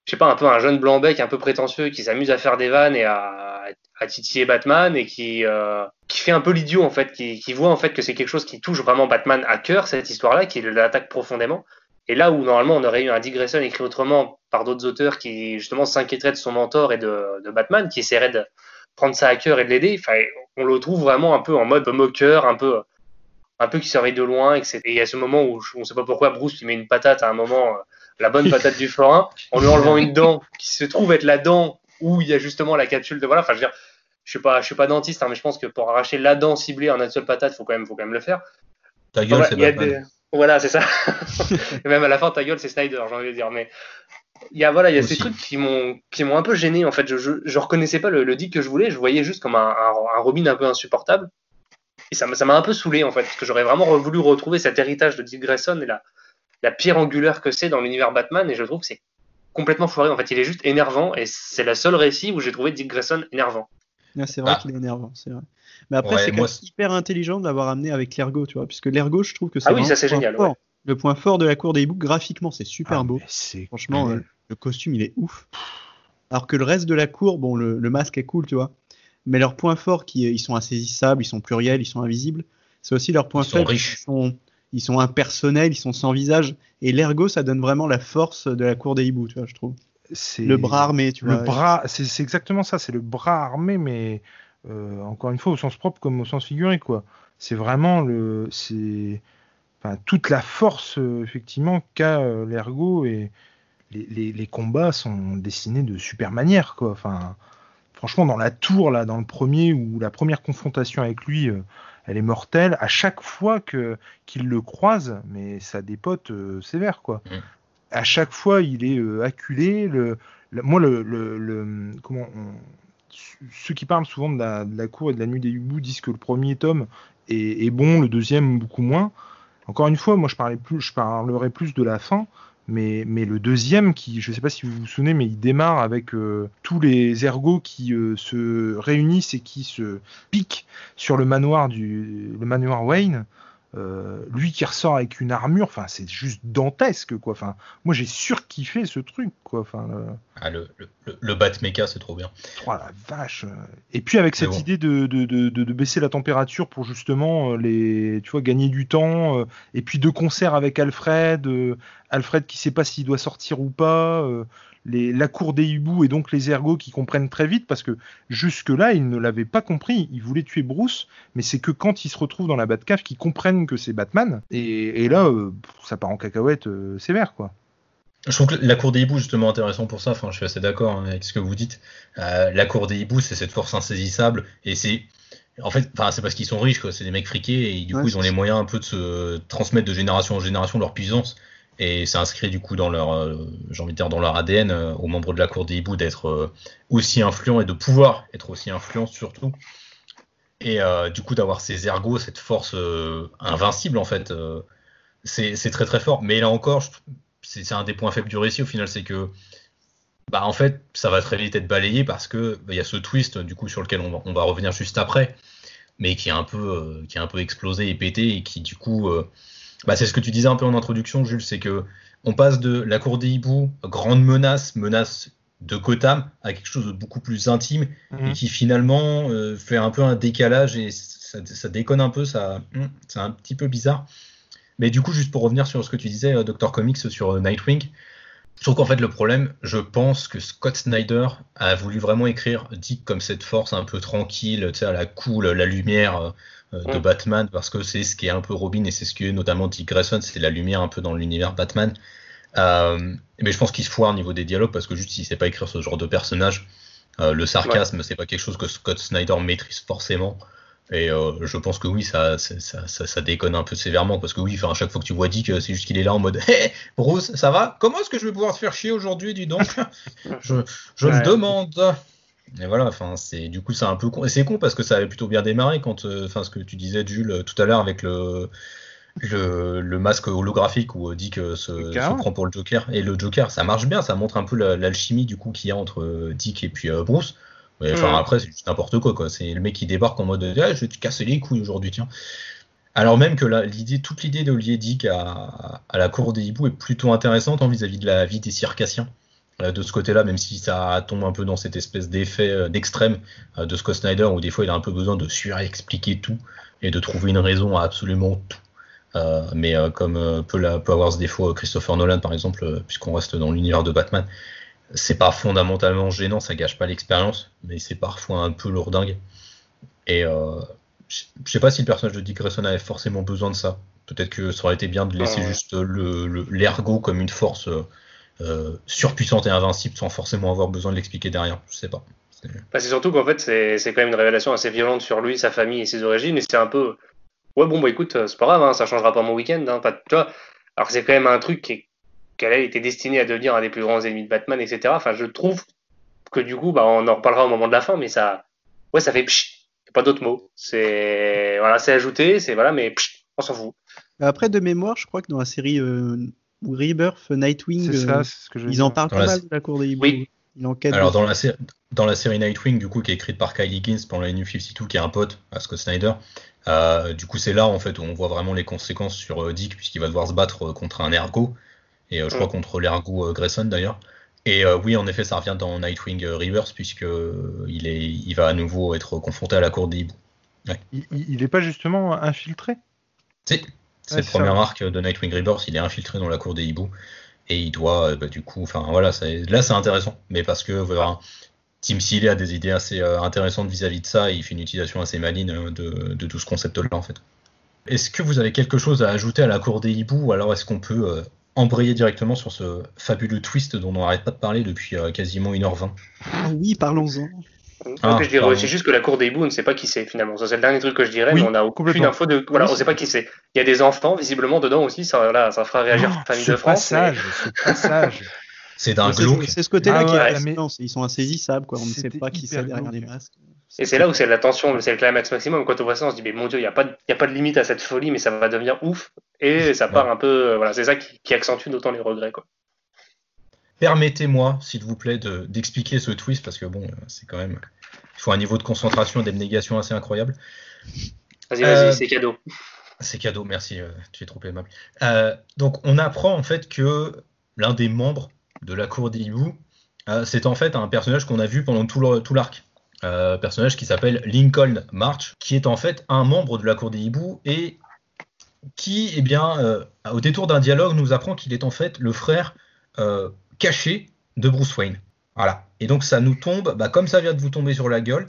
je sais pas, un peu un jeune blanc-bec un peu prétentieux qui s'amuse à faire des vannes et à, titiller Batman et qui, euh, qui fait un peu l'idiot en fait, qui, voit en fait que c'est quelque chose qui touche vraiment Batman à cœur cette histoire-là, qui l'attaque profondément. Et là où normalement on aurait eu un Dick Grayson écrit autrement par d'autres auteurs qui justement s'inquiéteraient de son mentor et de, de, Batman, qui essaierait de prendre ça à cœur et de l'aider, enfin, on le trouve vraiment un peu en mode moqueur, un peu, un peu qui surveille de loin. Et il y a ce moment où on ne sait pas pourquoi Bruce lui met une patate à un moment, la bonne patate du forain, en lui enlevant une dent qui se trouve être la dent où il y a justement la capsule de voilà. Enfin, je veux dire, je suis pas, je suis pas dentiste, hein, mais je pense que pour arracher la dent ciblée en une seule patate, faut quand même, faut quand même le faire. Ta gueule, c'est Batman. Voilà, c'est ça. et même à la fin, ta gueule, c'est Snyder, j'ai envie de dire. Mais il y a voilà, il y a ces trucs qui m'ont qui m'ont un peu gêné en fait. Je, je, je reconnaissais pas le, le, Dick que je voulais. Je voyais juste comme un, un, un Robin un peu insupportable. Et ça m'a un peu saoulé en fait, parce que j'aurais vraiment voulu retrouver cet héritage de Dick Grayson et la, la pierre angulaire que c'est dans l'univers Batman. Et je trouve que c'est complètement foiré. En fait, il est juste énervant et c'est la seule récit où j'ai trouvé Dick Grayson énervant. Ah, c'est vrai ah. qu'il est énervant, c'est vrai. Mais après, ouais, c'est hyper intelligent de l'avoir amené avec l'ergo, tu vois, puisque l'ergo, je trouve que c'est ah oui, ça c'est génial. Fort. Ouais. Le point fort de la cour des hiboux, graphiquement, c'est super ah, beau. Franchement, euh, le costume, il est ouf. Alors que le reste de la cour, bon, le, le masque est cool, tu vois. Mais leurs points forts, qui, ils sont insaisissables, ils sont pluriels, ils sont invisibles. C'est aussi leurs points faibles. Ils sont, ils sont impersonnels, ils sont sans visage. Et l'ergo, ça donne vraiment la force de la cour des hiboux, tu vois, je trouve. Le bras armé, tu le vois. Bras, c'est exactement ça, c'est le bras armé, mais euh, encore une fois au sens propre comme au sens figuré, quoi. C'est vraiment le, c'est, enfin, toute la force euh, effectivement qu'a euh, l'ergo et les, les, les, combats sont dessinés de super manière, quoi. Enfin, franchement, dans la tour là, dans le premier ou la première confrontation avec lui, euh, elle est mortelle. À chaque fois que qu'il le croise, mais ça dépote euh, sévère, quoi. Mm. À chaque fois, il est euh, acculé. Le, le, moi, le, le comment on, ceux qui parlent souvent de la, de la, cour et de la nuit des hiboux disent que le premier tome est, est, bon, le deuxième beaucoup moins. Encore une fois, moi, je, parlerai plus de la fin. Mais, mais, le deuxième, qui, je ne sais pas si vous vous souvenez, mais il démarre avec euh, tous les ergots qui euh, se réunissent et qui se piquent sur le manoir du le manoir Wayne. Euh, lui qui ressort avec une armure, enfin c'est juste dantesque quoi. Enfin, moi j'ai surkiffé ce truc quoi. Enfin, le... Ah, le, le, le Batmecha c'est trop bien. Oh la vache. Et puis avec cette bon. idée de, de, de, de, baisser la température pour justement les, tu vois, gagner du temps. Euh, et puis de concert avec Alfred, euh, Alfred qui sait pas s'il doit sortir ou pas. euh, les, la cour des hiboux et donc les ergots qui comprennent très vite parce que jusque-là, ils ne l'avaient pas compris. Ils voulaient tuer Bruce, mais c'est que quand ils se retrouvent dans la Batcave qu'ils comprennent que c'est Batman. Et, et là, euh, ça part en cacahuète euh, sévère, quoi. Je trouve que la cour des hiboux justement intéressant pour ça. Enfin, je suis assez d'accord hein, avec ce que vous dites. Euh, la cour des hiboux, c'est cette force insaisissable et c'est en fait, enfin, c'est parce qu'ils sont riches, quoi. C'est des mecs friqués et du ouais, coup, ils ont les moyens un peu de se transmettre de génération en génération leur puissance et c'est inscrit du coup dans leur, euh, j'ai envie de dire dans leur ADN euh, aux membres de la cour des hiboux d'être euh, aussi influents et de pouvoir être aussi influents surtout. Et du coup d'avoir ces ergots, cette force invincible en fait, c'est très très fort. Mais là encore, c'est un des points faibles du récit au final, c'est que bah en fait ça va très vite être balayé parce que il bah, y a ce twist du coup sur lequel on va, on va revenir juste après, mais qui est un peu qui est un peu explosé et pété et qui du coup bah, c'est ce que tu disais un peu en introduction, Jules, c'est que on passe de la cour des hiboux, grande menace, menace de Gotham, à quelque chose de beaucoup plus intime mmh. et qui finalement euh, fait un peu un décalage et ça, ça déconne un peu, ça, hmm, c'est un petit peu bizarre. Mais du coup, juste pour revenir sur ce que tu disais, euh, Dr. Comics sur euh, Nightwing, je trouve qu'en fait le problème, je pense que Scott Snyder a voulu vraiment écrire Dick comme cette force un peu tranquille, tu sais, à la cool, la lumière, de Batman parce que c'est ce qui est un peu Robin et c'est ce qui est notamment Dick Grayson, c'est la lumière un peu dans l'univers Batman. Euh, mais je pense qu'il se foire au niveau des dialogues parce que juste il sait pas écrire ce genre de personnage. Euh, le sarcasme, ouais. c'est pas quelque chose que Scott Snyder maîtrise forcément. Et euh, je pense que oui, ça, ça, ça, ça, déconne un peu sévèrement parce que oui, à chaque fois que tu vois Dick, c'est juste qu'il est là en mode Hey, Bruce, ça va? Comment est-ce que je vais pouvoir te faire chier aujourd'hui, dis donc? Je, je ouais. me demande. Et voilà, enfin, c'est du coup c'est un peu con. Et c'est con parce que ça avait plutôt bien démarré quand, enfin, euh, ce que tu disais, Jules, euh, tout à l'heure avec le, le, le, masque holographique où Dick se, se, prend pour le Joker. Et le Joker, ça marche bien, ça montre un peu l'alchimie du coup qu'il y a entre Dick et puis euh, Bruce. Enfin, mmh. après, c'est juste n'importe quoi, quoi. C'est le mec qui débarque en mode ah, je vais te casser les couilles aujourd'hui, tiens. Alors même que l'idée, toute l'idée de lier Dick à, à, la cour des hiboux est plutôt intéressante vis-à-vis -vis de la vie des circassiens euh, de ce côté-là, même si ça tombe un peu dans cette espèce d'effet euh, d'extrême euh, de Scott Snyder, où des fois il a un peu besoin de surexpliquer tout et de trouver une raison à absolument tout. Euh, mais euh, comme euh, peut, la- peut avoir ce défaut euh, Christopher Nolan, par exemple, euh, puisqu'on reste dans l'univers de Batman, c'est pas fondamentalement gênant, ça gâche pas l'expérience, mais c'est parfois un peu lourdingue. Et euh, je sais pas si le personnage de Dick Grayson avait forcément besoin de ça. Peut-être que ça aurait été bien de laisser juste le- le- l'ergot comme une force euh, surpuissante et invincible sans forcément avoir besoin de l'expliquer derrière. Je sais pas. C'est- Bah, c'est surtout qu'en fait, c'est quand même une révélation assez violente sur lui, sa famille et ses origines. Et c'est un peu. Ouais, bon, bah écoute, euh, c'est pas grave, hein, ça changera pas mon week-end. Hein, pas, tu vois Alors que c'est quand même un truc qui qu'elle a été destinée à devenir un des plus grands ennemis de Batman, etc. Enfin, je trouve que du coup, bah, on en reparlera au moment de la fin, mais ça. Ouais, ça fait a pas d'autre mot. C'est. Voilà, c'est ajouté, c'est voilà, mais pchit, on s'en fout. Après, de mémoire, je crois que dans la série euh, Rebirth, Nightwing, C'est euh, ça, c'est ce que je ils en parlent Dans pas la mal de la cour des hiboux. Oui. Il enquête. Alors dans la, sé- dans la série Nightwing, du coup, qui est écrite par Kylie Higgins pendant la New 52, qui est un pote à Scott Snyder, euh, du coup c'est là en fait où on voit vraiment les conséquences sur euh, Dick puisqu'il va devoir se battre euh, contre un ergo et euh, je crois Mm. contre l'ergo euh, Grayson d'ailleurs. Et euh, oui, en effet, ça revient dans Nightwing euh, Rebirth puisque euh, il est, il va à nouveau être confronté à la cour des hiboux. Il, il- il est pas justement infiltré? C'est c'est Ouais, le premier ça. arc de Nightwing Rebirth, il est infiltré dans la cour des hiboux et il doit, euh, bah, du coup, enfin voilà, c'est- là c'est intéressant, mais parce que voilà, Tim Seeley a des idées assez euh, intéressantes vis-à-vis de ça, et il fait une utilisation assez maligne euh, de, de tout ce concept-là en fait. Est-ce que vous avez quelque chose à ajouter à la cour des hiboux, ou alors est-ce qu'on peut euh, embrayer directement sur ce fabuleux twist dont on n'arrête pas de parler depuis euh, quasiment 1h20 Ah oui, parlons-en. Ah, pardon. aussi juste que la cour des hiboux, on ne sait pas qui c'est finalement. C'est le dernier truc que je dirais, Oui, mais on n'a aucune info de. Voilà, Oui, on ne sait pas qui c'est. Il y a des enfants, visiblement, dedans aussi, ça, voilà, ça fera réagir Oh, la famille de France. mais- passage, ce passage. C'est d'un Mais c'est- glauque. C'est ce côté-là Ah qui est ouais, fascinant. c'est- Ils sont insaisissables, quoi. On ne sait pas qui c'est derrière les masques. Et c'est là où c'est la tension, c'est le climax maximum. Quand on voit ça, on se dit, mais mon Dieu, il n'y a, pas de- il y a pas de limite à cette folie, mais ça va devenir ouf. Et ça part un peu. euh, Voilà, c'est ça qui, qui accentue d'autant les regrets. Quoi. Permettez-moi, s'il vous plaît, de- d'expliquer ce twist, parce que bon, euh, c'est quand même. Il faut un niveau de concentration et d'abnégation assez incroyable. Vas-y, Euh, vas-y, c'est cadeau. C'est cadeau, merci, euh, tu es trop aimable. Euh, donc, on apprend en fait que l'un des membres de la cour des hiboux, euh, c'est en fait un personnage qu'on a vu pendant tout l'arc. Euh, personnage qui s'appelle Lincoln March, qui est en fait un membre de la cour des hiboux et qui, eh bien, euh, au détour d'un dialogue, nous apprend qu'il est en fait le frère euh, caché de Bruce Wayne. Voilà. Et donc, ça nous tombe, bah, comme ça vient de vous tomber sur la gueule,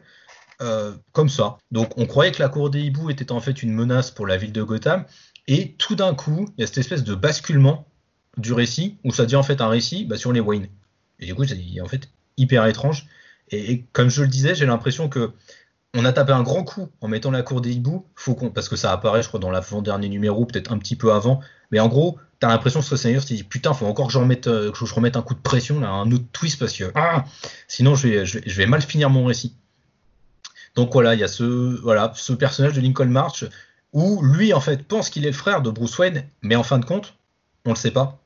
euh, comme ça. Donc on croyait que la cour des hiboux était en fait une menace pour la ville de Gotham, et tout d'un coup, il y a cette espèce de basculement du récit, où ça devient en fait un récit bah, sur les Wayne. Et du coup, c'est en fait hyper étrange. Et, et comme je le disais, j'ai l'impression que on a tapé un grand coup en mettant la cour des hiboux, faut qu'on, parce que ça apparaît, je crois, dans l'avant-dernier numéro, peut-être un petit peu avant. Mais en gros, t'as l'impression que ce Snyder s'est dit putain, faut encore euh, que je remette un coup de pression, là, un autre twist, parce que ah, sinon je vais, mal finir mon récit. Donc voilà, il y a ce, voilà, ce personnage de Lincoln March où lui, en fait, pense qu'il est le frère de Bruce Wayne, mais en fin de compte, on le sait pas.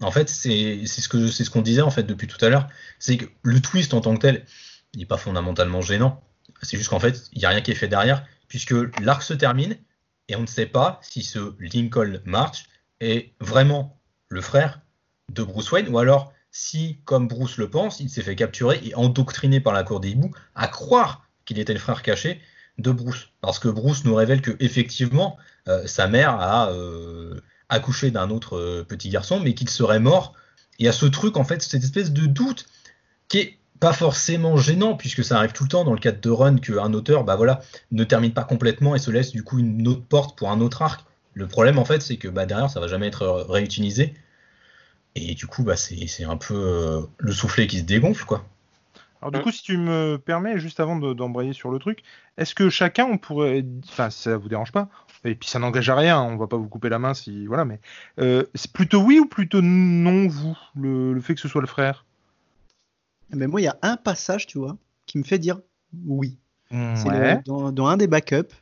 En fait, c'est ce c'est ce qu'on disait en fait depuis tout à l'heure, c'est que le twist en tant que tel, n'est pas fondamentalement gênant. C'est juste qu'en fait, il n'y a rien qui est fait derrière, puisque l'arc se termine et on ne sait pas si ce Lincoln March est vraiment le frère de Bruce Wayne, ou alors si, comme Bruce le pense, il s'est fait capturer et endoctriner par la cour des hiboux à croire qu'il était le frère caché de Bruce. Parce que Bruce nous révèle que effectivement, euh, sa mère a euh, accouché d'un autre euh, petit garçon, mais qu'il serait mort. Y a ce truc, en fait, cette espèce de doute qui est pas forcément gênant, puisque ça arrive tout le temps dans le cadre de run qu'un auteur bah voilà, ne termine pas complètement et se laisse du coup une autre porte pour un autre arc. Le problème, en fait, c'est que bah, derrière, ça va jamais être réutilisé. Et du coup, bah, c'est un peu euh, le soufflet qui se dégonfle, quoi. Alors du Hein coup, si tu me permets, juste avant de- d'embrayer sur le truc, est-ce que chacun, on pourrait, enfin, ça vous dérange pas Et puis ça n'engage à rien, on va pas vous couper la main si, voilà, mais euh, c'est plutôt oui ou plutôt non vous, le, le fait que ce soit le frère? Mais moi, il y a un passage, tu vois, qui me fait dire oui. C'est Ouais. le- dans, dans un des backups,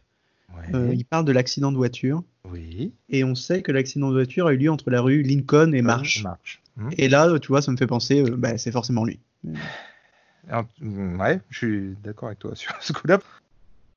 ouais. euh, il parle de l'accident de voiture. Oui. Et on sait que l'accident de voiture a eu lieu entre la rue Lincoln et March. Marche. Hmm. Et là, tu vois, ça me fait penser, euh, bah, c'est forcément lui. Alors, mm, ouais, je suis d'accord avec toi sur ce coup-là.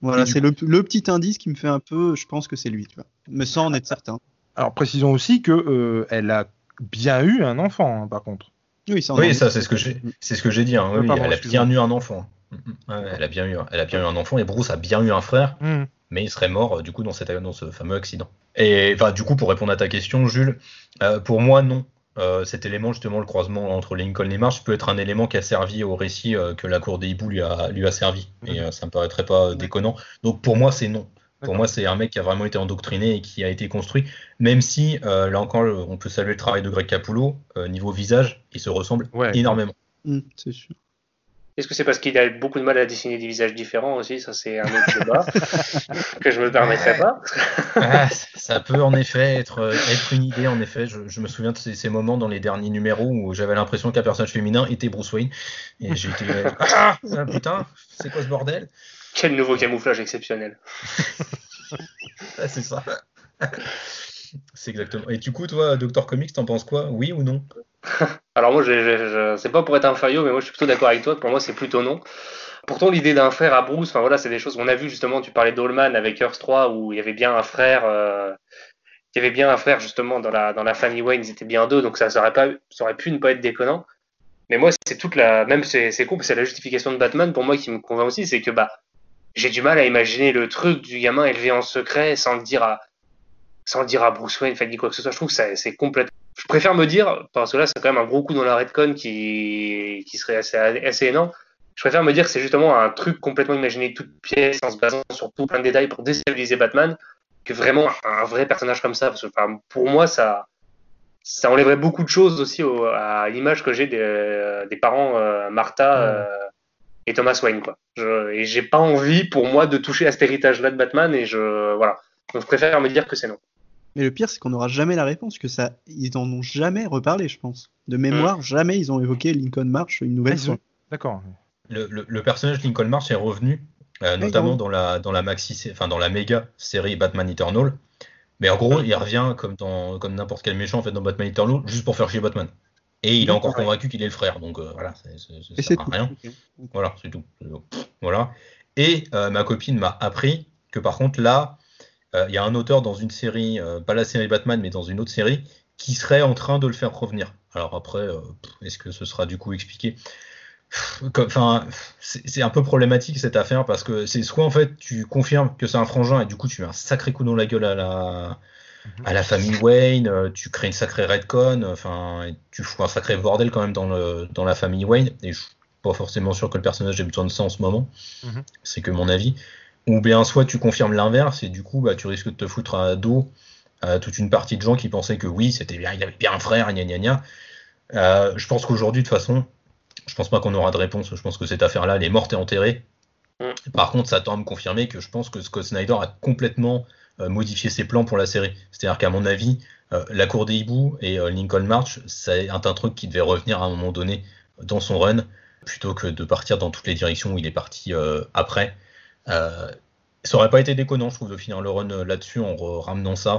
Voilà, c'est le, le petit indice qui me fait un peu, je pense que c'est lui, tu vois. Mais sans en être certain. Alors précisons aussi que euh, elle a bien eu un enfant, hein, par contre. Oui, ça, Oui, c'est ce que j'ai, c'est ce que j'ai dit. hein. Oui, oui, pardon, elle a bien eu un enfant. Mm, mm. Ouais, elle a bien eu, elle a bien eu un enfant et Bruce a bien eu un frère, Hmm. mais il serait mort euh, du coup dans, cette, dans ce fameux accident. Et enfin, du coup, pour répondre à ta question, Jules, euh, pour moi, non. Euh, cet élément, justement, le croisement entre Lincoln et March, peut être un élément qui a servi au récit euh, que la cour des hiboux lui a, lui a servi. Et euh, ça me paraîtrait pas déconnant. Donc pour moi, c'est non. Pour moi, c'est un mec qui a vraiment été endoctriné et qui a été construit. Même si, euh, là encore, on peut saluer le travail de Greg Capullo, euh, niveau visage, il se ressemble Ouais. énormément. Hmm, c'est sûr. Est-ce que c'est parce qu'il a beaucoup de mal à dessiner des visages différents aussi? Ça, c'est un autre débat que je me permettrai pas. Ah, ça peut en effet être, euh, être une idée. En effet, je, je me souviens de ces, ces moments dans les derniers numéros où j'avais l'impression qu'un personnage féminin était Bruce Wayne. Et j'ai été. Ah, ah, putain, c'est quoi ce bordel? Quel nouveau camouflage exceptionnel. Ah, C'est ça. C'est exactement. Et du coup, toi, Doctor Comics, t'en penses quoi? Oui ou non? Alors moi, je, c'est pas pour être un faillot, mais moi je suis plutôt d'accord avec toi. Pour moi, c'est plutôt non. Pourtant, l'idée d'un frère à Bruce, enfin voilà, c'est des choses qu'on a vu justement. Tu parlais d'Allman avec Earth 3 où il y avait bien un frère, euh, il y avait bien un frère justement dans la dans la famille Wayne. Ils étaient bien deux, donc ça, ça aurait pas, ça aurait pu ne pas être déconnant. Mais moi, c'est toute la, même c'est c'est con, c'est la justification de Batman pour moi qui me convainc aussi, c'est que bah j'ai du mal à imaginer le truc du gamin élevé en secret sans le dire à sans le dire à Bruce Wayne, fait quoi que ce soit. Je trouve que c'est complètement je préfère me dire, parce que là, c'est quand même un gros coup dans la redcon qui, qui serait assez, assez énorme. Je préfère me dire que c'est justement un truc complètement imaginé de toutes pièces en se basant sur tout plein de détails pour déstabiliser Batman que vraiment un vrai personnage comme ça. Parce que enfin, pour moi, ça, ça enlèverait beaucoup de choses aussi au- à l'image que j'ai des, des parents euh, Martha euh, et Thomas Wayne. Quoi. Je, et j'ai pas envie pour moi de toucher à cet héritage-là de Batman et je, voilà. Donc je préfère me dire que c'est non. Mais le pire, c'est qu'on n'aura jamais la réponse, que ça, ils en ont jamais reparlé, je pense. De mémoire, jamais ils ont évoqué Lincoln March une nouvelle Ah, fois. D'accord. le, le- le personnage Lincoln March est revenu, euh, notamment non. dans la, dans la maxi, enfin dans la méga série Batman Eternal. Mais en gros, il revient comme dans comme n'importe quel méchant en fait dans Batman Eternal, juste pour faire chier Batman. Et il est encore convaincu qu'il est le frère, donc euh, voilà, ça sert à rien. Voilà, c'est tout. Voilà. Et euh, ma copine m'a appris que par contre là, euh, il y a un auteur dans une série, pas la série Batman, mais dans une autre série, qui serait en train de le faire revenir. Alors après, est-ce que ce sera du coup expliqué? Enfin, c'est c'est un peu problématique cette affaire parce que c'est soit en fait tu confirmes que c'est un frangin et du coup tu mets un sacré coup dans la gueule à la à la famille Wayne, euh, tu crées une sacrée redcon, enfin et tu fous un sacré bordel quand même dans le dans la famille Wayne et je suis pas forcément sûr que le personnage ait besoin de ça en ce moment. Mhm. C'est que mon avis. Ou bien soit tu confirmes l'inverse et du coup bah, tu risques de te foutre à dos à toute une partie de gens qui pensaient que oui, c'était bien, il avait bien un frère, gna gna gna. Euh, je pense qu'aujourd'hui, de toute façon, je pense pas qu'on aura de réponse. Je pense que cette affaire-là, elle est morte et enterrée. Mm. Par contre, ça tend à me confirmer que je pense que Scott Snyder a complètement euh, modifié ses plans pour la série. C'est-à-dire qu'à mon avis, euh, la cour des hiboux et euh, Lincoln March, c'est un, un truc qui devait revenir à un moment donné dans son run, plutôt que de partir dans toutes les directions où il est parti euh, après. Euh, ça aurait pas été déconnant, je trouve, de finir le run là-dessus en ramenant ça,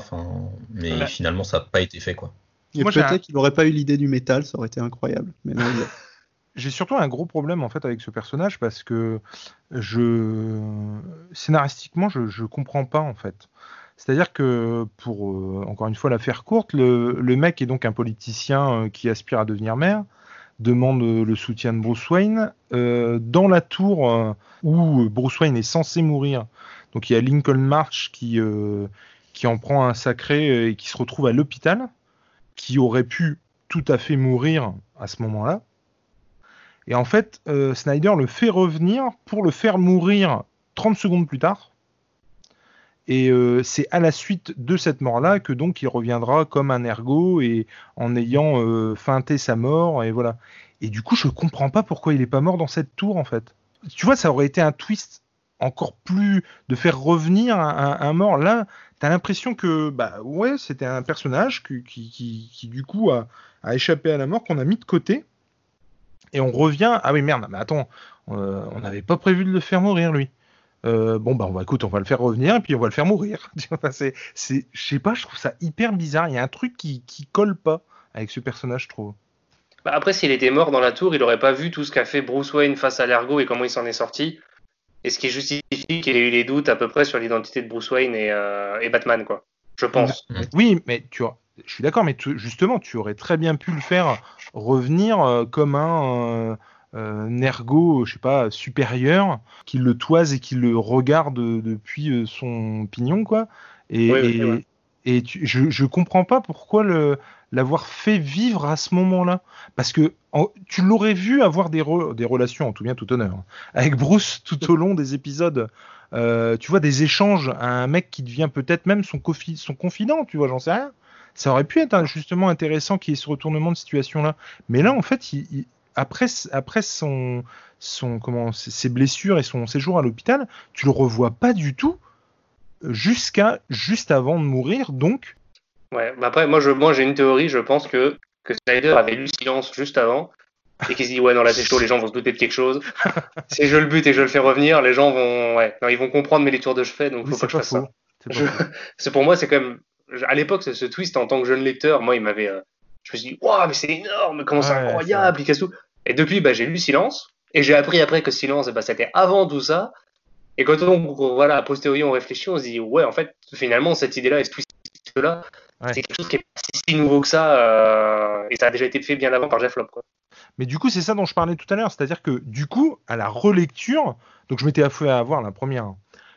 mais Ouais. finalement, ça n'a pas été fait, quoi. Peut-être qu'il n'aurait pas eu l'idée du métal, ça aurait été incroyable. Mais non, il a- J'ai surtout un gros problème en fait avec ce personnage parce que je scénaristiquement je, je comprends pas en fait. C'est-à-dire que pour euh, encore une fois la faire courte, le, mec est donc un politicien euh, qui aspire à devenir maire, demande euh, le soutien de Bruce Wayne dans la tour où Bruce Wayne est censé mourir. Donc il y a Lincoln March qui qui en prend un sacré et qui se retrouve à l'hôpital, qui aurait pu tout à fait mourir à ce moment-là. Et en fait, Snyder le fait revenir pour le faire mourir 30 secondes plus tard. Et euh, c'est à la suite de cette mort-là que donc il reviendra comme un ergot et en ayant euh, feinté sa mort et voilà. Et du coup, je comprends pas pourquoi il est pas mort dans cette tour en fait. Tu vois, ça aurait été un twist encore plus de faire revenir un, mort. Là, t'as l'impression que bah ouais, c'était un personnage qui, qui, du coup a, a échappé à la mort qu'on a mis de côté. Et on revient. Ah oui, merde, mais attends, euh, on n'avait pas prévu de le faire mourir, lui. Euh, bon, bah, on va, écoute, on va le faire revenir et puis on va le faire mourir. C'est, c'est, je sais pas, je trouve ça hyper bizarre. Il y a un truc qui, qui colle pas avec ce personnage, je trouve. Bah, après, s'il était mort dans la tour, il aurait pas vu tout ce qu'a fait Bruce Wayne face à l'ergot et comment il s'en est sorti. Et ce qui justifie qu'il ait eu les doutes à peu près sur l'identité de Bruce Wayne et, euh, et Batman, quoi. Je pense. Oui, mais tu vois, je suis d'accord, mais justement, tu aurais très bien pu le faire revenir euh, comme un euh, Nergo, je sais pas, supérieur, qui le toise et qui le regarde depuis son pignon, quoi. Et, et, je, je comprends pas pourquoi le l'avoir fait vivre à ce moment-là. Parce que tu l'aurais vu avoir des, des relations, en tout bien tout honneur, hein, avec Bruce tout au long des épisodes. Euh, tu vois, des échanges à un mec qui devient peut-être même son, son confident, tu vois, j'en sais rien. Ça aurait pu être justement intéressant qu'il y ait ce retournement de situation-là. Mais là, en fait, il, après, après son, son, comment, ses blessures et son séjour à l'hôpital, tu le revois pas du tout jusqu'à juste avant de mourir. Donc, Ouais, bah après, moi, je, moi, j'ai une théorie, je pense que, que Snyder avait lu silence juste avant et qu'il se dit, ouais, non, là, c'est chaud, les gens vont se douter de quelque chose. si je le bute et je le fais revenir, les gens vont, ouais, non, ils vont comprendre mes lectures de chevet, donc faut pas que je fasse ça. C'est pour moi, c'est quand même, à l'époque, ce, twist en tant que jeune lecteur, moi, il m'avait, euh, je me suis dit, waouh, mais c'est énorme, comment c'est incroyable, il casse tout. Et depuis, bah, j'ai lu Silence, et j'ai appris après que Silence, bah, c'était avant tout ça. Et quand on, voilà, a posteriori, on réfléchit, on se dit, ouais, en fait, finalement, cette idée-là et ce twist-là, c'est quelque chose qui est pas si nouveau que ça, euh, et ça a déjà été fait bien avant par Jeff Lobb. Quoi. Mais du coup, c'est ça dont je parlais tout à l'heure, c'est-à-dire que du coup, à la relecture, donc je m'étais affolé à avoir la première.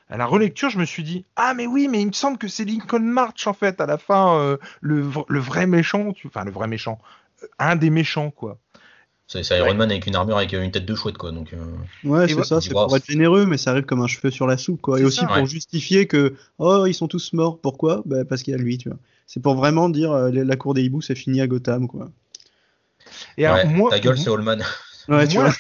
À la relecture, je me suis dit ah mais oui, mais il me semble que c'est Lincoln March en fait à la fin euh, le, le, vrai méchant, tu... enfin le vrai méchant, euh, un des méchants quoi. C'est Iron Man avec une armure avec une tête de chouette, quoi. Donc, Ouais, c'est ça, c'est pour être généreux, mais ça arrive comme un cheveu sur la soupe, quoi. Et aussi pour justifier que, oh, ils sont tous morts. Pourquoi? Bah, Parce qu'il y a lui, tu vois. C'est pour vraiment dire euh, la cour des hiboux, c'est fini à Gotham, quoi. Et alors, moi, ta gueule, c'est Allman. Ouais, tu vois.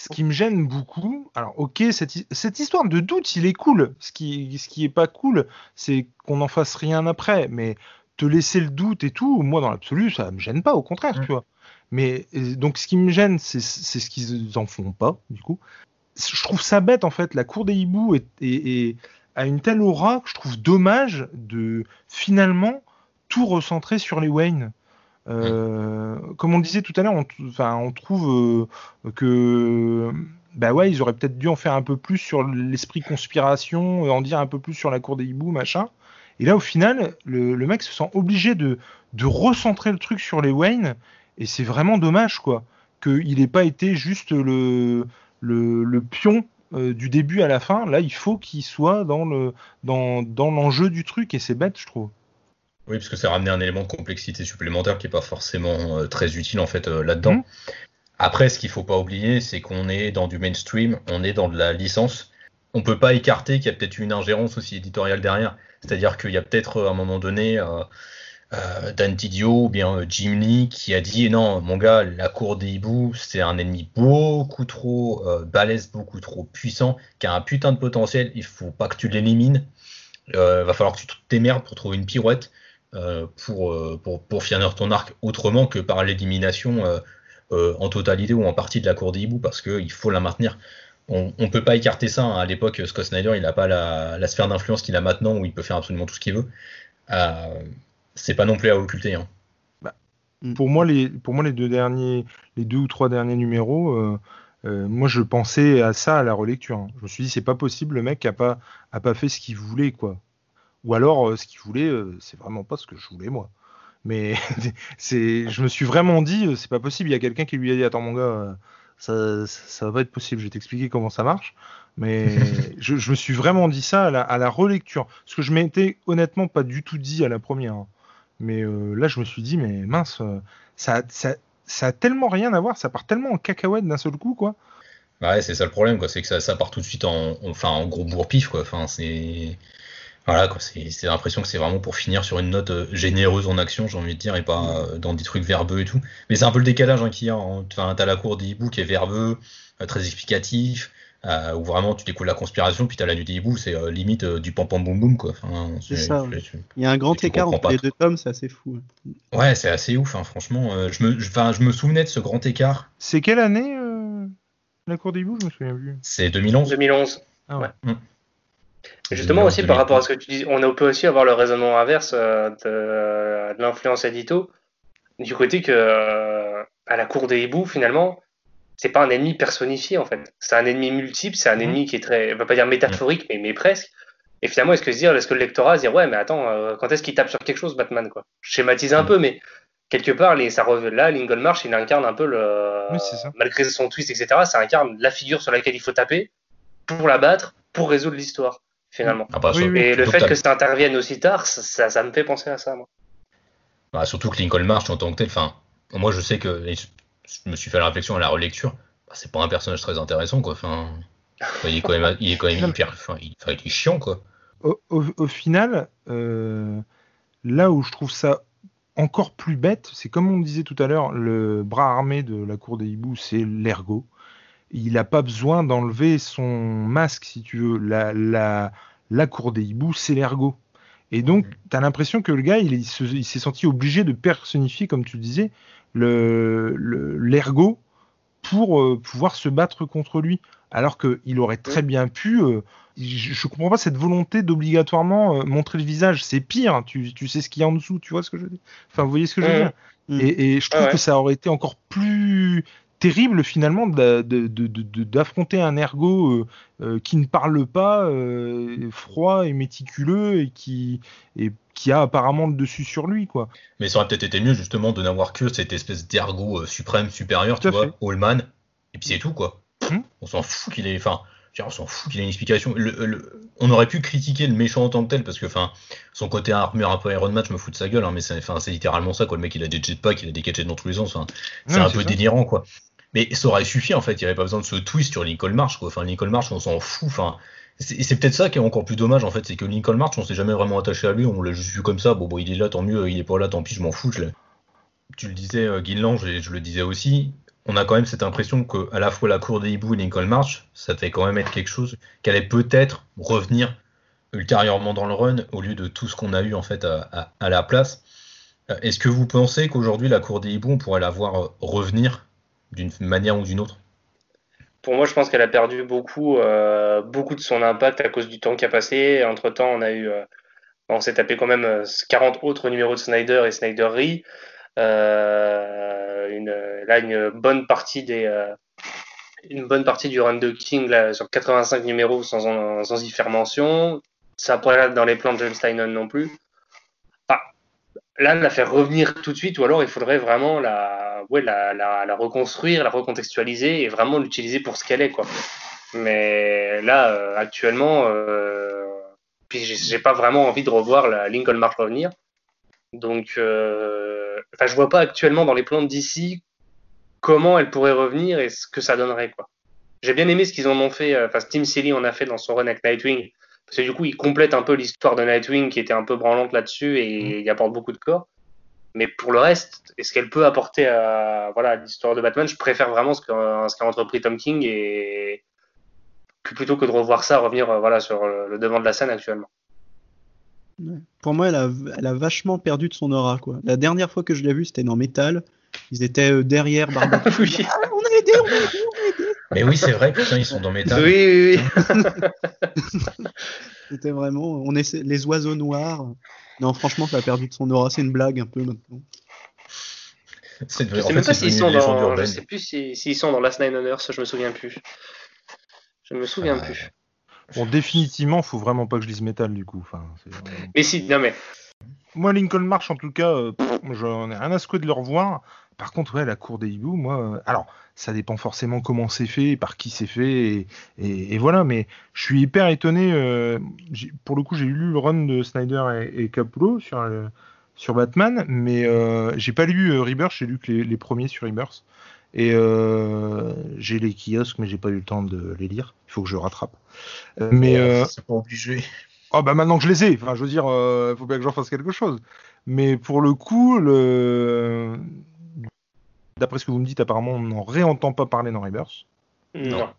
Ce qui me gêne beaucoup, alors ok, cette, cette, histoire de doute, il est cool. Ce qui, ce qui est pas cool, c'est qu'on n'en fasse rien après. Mais te laisser le doute et tout, moi, dans l'absolu, ça me gêne pas, au contraire, mm. tu vois. Mais donc, ce qui me gêne, c'est ce qu'ils en font pas, du coup. Je trouve ça bête, en fait. La cour des hiboux est, est a une telle aura que je trouve dommage de finalement tout recentrer sur les Wayne. Euh, comme on disait tout à l'heure, on, on trouve euh, que bah ouais, ils auraient peut-être dû en faire un peu plus sur l'esprit conspiration, en dire un peu plus sur la cour des hiboux, machin. Et là, au final, le, mec se sent obligé de, de, recentrer le truc sur les Wayne, et c'est vraiment dommage, quoi, qu'il n'ait pas été juste le, le, pion euh, du début à la fin, là, il faut qu'il soit dans le dans, dans l'enjeu du truc et c'est bête, je trouve. Oui, parce que c'est ramener un élément de complexité supplémentaire qui est pas forcément euh, très utile en fait euh, là-dedans. Mmh. Après, ce qu'il faut pas oublier, c'est qu'on est dans du mainstream, on est dans de la licence. On peut pas écarter qu'il y a peut-être une ingérence aussi éditoriale derrière. C'est-à-dire qu'il y a peut-être à un moment donné euh, Dan Didio ou bien euh, Jim Lee qui a dit non mon gars la cour des hiboux c'est un ennemi beaucoup trop euh, balèze beaucoup trop puissant qui a un putain de potentiel il faut pas que tu l'élimines euh, va falloir que tu te t'émerdes pour trouver une pirouette pour, pour, pour finir ton arc autrement que par l'élimination en totalité ou en partie de la cour des hiboux parce qu'il faut la maintenir on ne peut pas écarter ça. Hein. À l'époque, Scott Snyder, il n'a pas la, la sphère d'influence qu'il a maintenant où il peut faire absolument tout ce qu'il veut. Euh, c'est pas non plus à occulter. Hein. Bah, mm. pour, moi, les, pour moi, les deux derniers, les deux ou trois derniers numéros, euh, euh, moi, je pensais à ça à la relecture. Hein. Je me suis dit, c'est pas possible, le mec a pas, a pas fait ce qu'il voulait, quoi. Ou alors, euh, ce qu'il voulait, c'est vraiment pas ce que je voulais, moi. Mais c'est, je me suis vraiment dit, c'est pas possible. Il y a quelqu'un qui lui a dit, attends, mon gars, ça, ça va pas être possible. Je vais t'expliquer comment ça marche. Mais je, me suis vraiment dit ça à la, à la relecture. Ce que je m'étais honnêtement pas du tout dit à la première. Hein. Mais euh, là, je me suis dit, mais mince, euh, ça, ça, ça, a tellement rien à voir, ça part tellement en cacahuète d'un seul coup, quoi. Bah ouais, c'est ça le problème, quoi. C'est que ça, ça, part tout de suite en, enfin, en gros bourre-pif, quoi. Enfin, c'est. Voilà, quoi. C'est l'impression que c'est vraiment pour finir sur une note euh, généreuse en action, j'ai envie de dire, et pas dans des trucs verbeux et tout. Mais c'est un peu le décalage hein, qu'il y a. Hein. Enfin, t'as la cour des hiboux qui est verbeux, très explicatif. Euh, où vraiment tu découvres la conspiration, puis t'as la nuit des hiboux, c'est euh, limite euh, du pam pam boum boum quoi. c'est ça. Il y a un grand écart entre les deux tomes, c'est assez fou. Ouais, c'est assez ouf, hein, franchement. je, me, je me souvenais de ce grand écart. C'est quelle année la cour des hiboux? Je me souviens plus. C'est 2011. 2011. Ah ouais. Mm. Justement aussi par rapport à ce que tu dis, on peut aussi avoir le raisonnement inverse de, de l'influence édito, du côté que à la cour des hiboux finalement c'est pas un ennemi personnifié en fait. C'est un ennemi multiple, c'est un mhm. ennemi qui est très, on va pas dire métaphorique, mais, mais presque. Et finalement, est-ce que, dire, est-ce que le lectorat se dire, ouais, mais attends, euh, quand est-ce qu'il tape sur quelque chose, Batman quoi? Je schématise un peu, mais quelque part, les, ça revient là, Lincoln March, il incarne un peu le. Malgré son twist, etc., ça incarne la figure sur laquelle il faut taper pour la battre, pour résoudre l'histoire, finalement. Ah, bah, et le fait que ça intervienne aussi tard, ça, ça, me fait penser à ça, moi. Bah, surtout que Lincoln March, en tant que tel, enfin, moi je sais que je me suis fait la réflexion à la relecture, bah, c'est pas un personnage très intéressant, quoi. Enfin, il est quand même, il est quand même hyper, enfin, il, est chiant, quoi. Au, final, euh, là où je trouve ça encore plus bête, c'est comme on disait tout à l'heure, le bras armé de la cour des hiboux, c'est l'ergot. Il n'a pas besoin d'enlever son masque, si tu veux. La, la, la cour des hiboux, c'est l'ergot. Et donc, tu as l'impression que le gars, il, s'est senti obligé de personnifier, comme tu disais, l'ergot le, pour euh, pouvoir se battre contre lui. Alors qu'il aurait très bien pu. Euh, je, ne comprends pas cette volonté d'obligatoirement euh, montrer le visage. C'est pire. Tu, tu, sais ce qu'il y a en dessous. Tu vois ce que je veux dire? Enfin, vous voyez ce que je veux dire? Mm. et, je trouve que ça aurait été encore plus terrible finalement d'affronter un ergot euh, euh, qui ne parle pas, euh, froid et méticuleux et qui, et qui a apparemment le dessus sur lui. quoi. Mais ça aurait peut-être été mieux justement de n'avoir que cette espèce d'ergot suprême, supérieur, tu vois, Allman, et puis c'est tout quoi. Hmm on s'en fout qu'il ait. Enfin, on s'en fout qu'il ait une explication. on aurait pu critiquer le méchant en tant que tel parce que enfin son côté armure un peu Iron Man, je me fous de sa gueule, hein, mais c'est littéralement ça quoi. Le mec il a des jetpacks, il a des gadgets dans tous les sens. c'est un peu délirant quoi. Mais ça aurait suffi en fait, il n'y avait pas besoin de ce twist sur Lincoln March. Quoi. Enfin, Lincoln March, on s'en fout. Enfin, c'est peut-être ça qui est encore plus dommage en fait, c'est que Lincoln March, on s'est jamais vraiment attaché à lui, on l'a juste vu comme ça. Bon, bon, il est là, tant mieux, il est pas là, tant pis, je m'en fous. Tu le disais, euh, et je le disais aussi, on a quand même cette impression que à la fois la cour des hiboux et Lincoln March, ça devait quand même être quelque chose qui allait peut-être revenir ultérieurement dans le run au lieu de tout ce qu'on a eu en fait à, à la place. Euh, est-ce que vous pensez qu'aujourd'hui la cour des hiboux, on pourrait la voir euh, revenir d'une manière ou d'une autre Pour moi, je pense qu'elle a perdu beaucoup, euh, beaucoup de son impact à cause du temps qui a passé. Entre temps, on a eu, euh, on s'est tapé quand même 40 euh, autres numéros de Snyder et Snyder Re. une, là, une bonne partie des, une bonne partie du run de King sur 85 numéros sans, sans y faire mention. Ça pourrait être dans les plans de James Tynion non plus. Là, la faire revenir tout de suite, ou alors il faudrait vraiment la, ouais, la, la, reconstruire, la recontextualiser et vraiment l'utiliser pour ce qu'elle est. Quoi. Mais là, euh, actuellement, euh, puis j'ai pas vraiment envie de revoir la Lincoln March revenir. Donc, euh, je vois pas actuellement dans les plans d'ici comment elle pourrait revenir et ce que ça donnerait. quoi. J'ai bien aimé ce qu'ils en ont fait, euh, enfin, Tim Seeley en a fait dans son run avec Nightwing, parce que du coup, il complète un peu l'histoire de Nightwing qui était un peu branlante là-dessus et mm. il apporte beaucoup de corps. Mais pour le reste, est-ce qu'elle peut apporter à voilà l'histoire de Batman? Je préfère vraiment ce qu'a entrepris Tom King et plutôt que de revoir ça revenir euh, voilà sur le devant de la scène actuellement. Pour moi, elle a, elle a vachement perdu de son aura quoi. La dernière fois que je l'ai vue, c'était dans Metal. Ils étaient euh, derrière Barbara. oui. ah, on a aidé, on a aidé. Mais oui, c'est vrai, putain, ils sont dans Metal. Oui, oui, oui. c'était vraiment, on est les oiseaux noirs. Non, franchement, ça a perdu de son aura. C'est une blague un peu maintenant. Je sais même pas s'ils sont dans. Je sais plus s'ils sont dans Last Nine on Earth, je me souviens plus. Je ne me souviens ah. plus. Bon, définitivement, faut vraiment pas que je lise Metal du coup. Enfin, mais si, non mais. Moi, Lincoln March, en tout cas, euh, j'en ai rien à secouer de le revoir. Par contre, ouais, la cour des hiboux, moi, euh, alors, ça dépend forcément comment c'est fait, par qui c'est fait, et, voilà, mais je suis hyper étonné. Euh, pour le coup, j'ai lu le run de Snyder et, Capullo sur, sur Batman, mais euh, j'ai pas lu Rebirth, j'ai lu que les, premiers sur Rebirth. Et j'ai les kiosques, mais j'ai pas eu le temps de les lire. Il faut que je rattrape. mais c'est pas obligé. Oh bah maintenant que je les ai, enfin je veux dire, il faut bien que j'en fasse quelque chose. Mais pour le coup, le d'après ce que vous me dites, apparemment, on n'en réentend pas parler dans Rebirth. Non.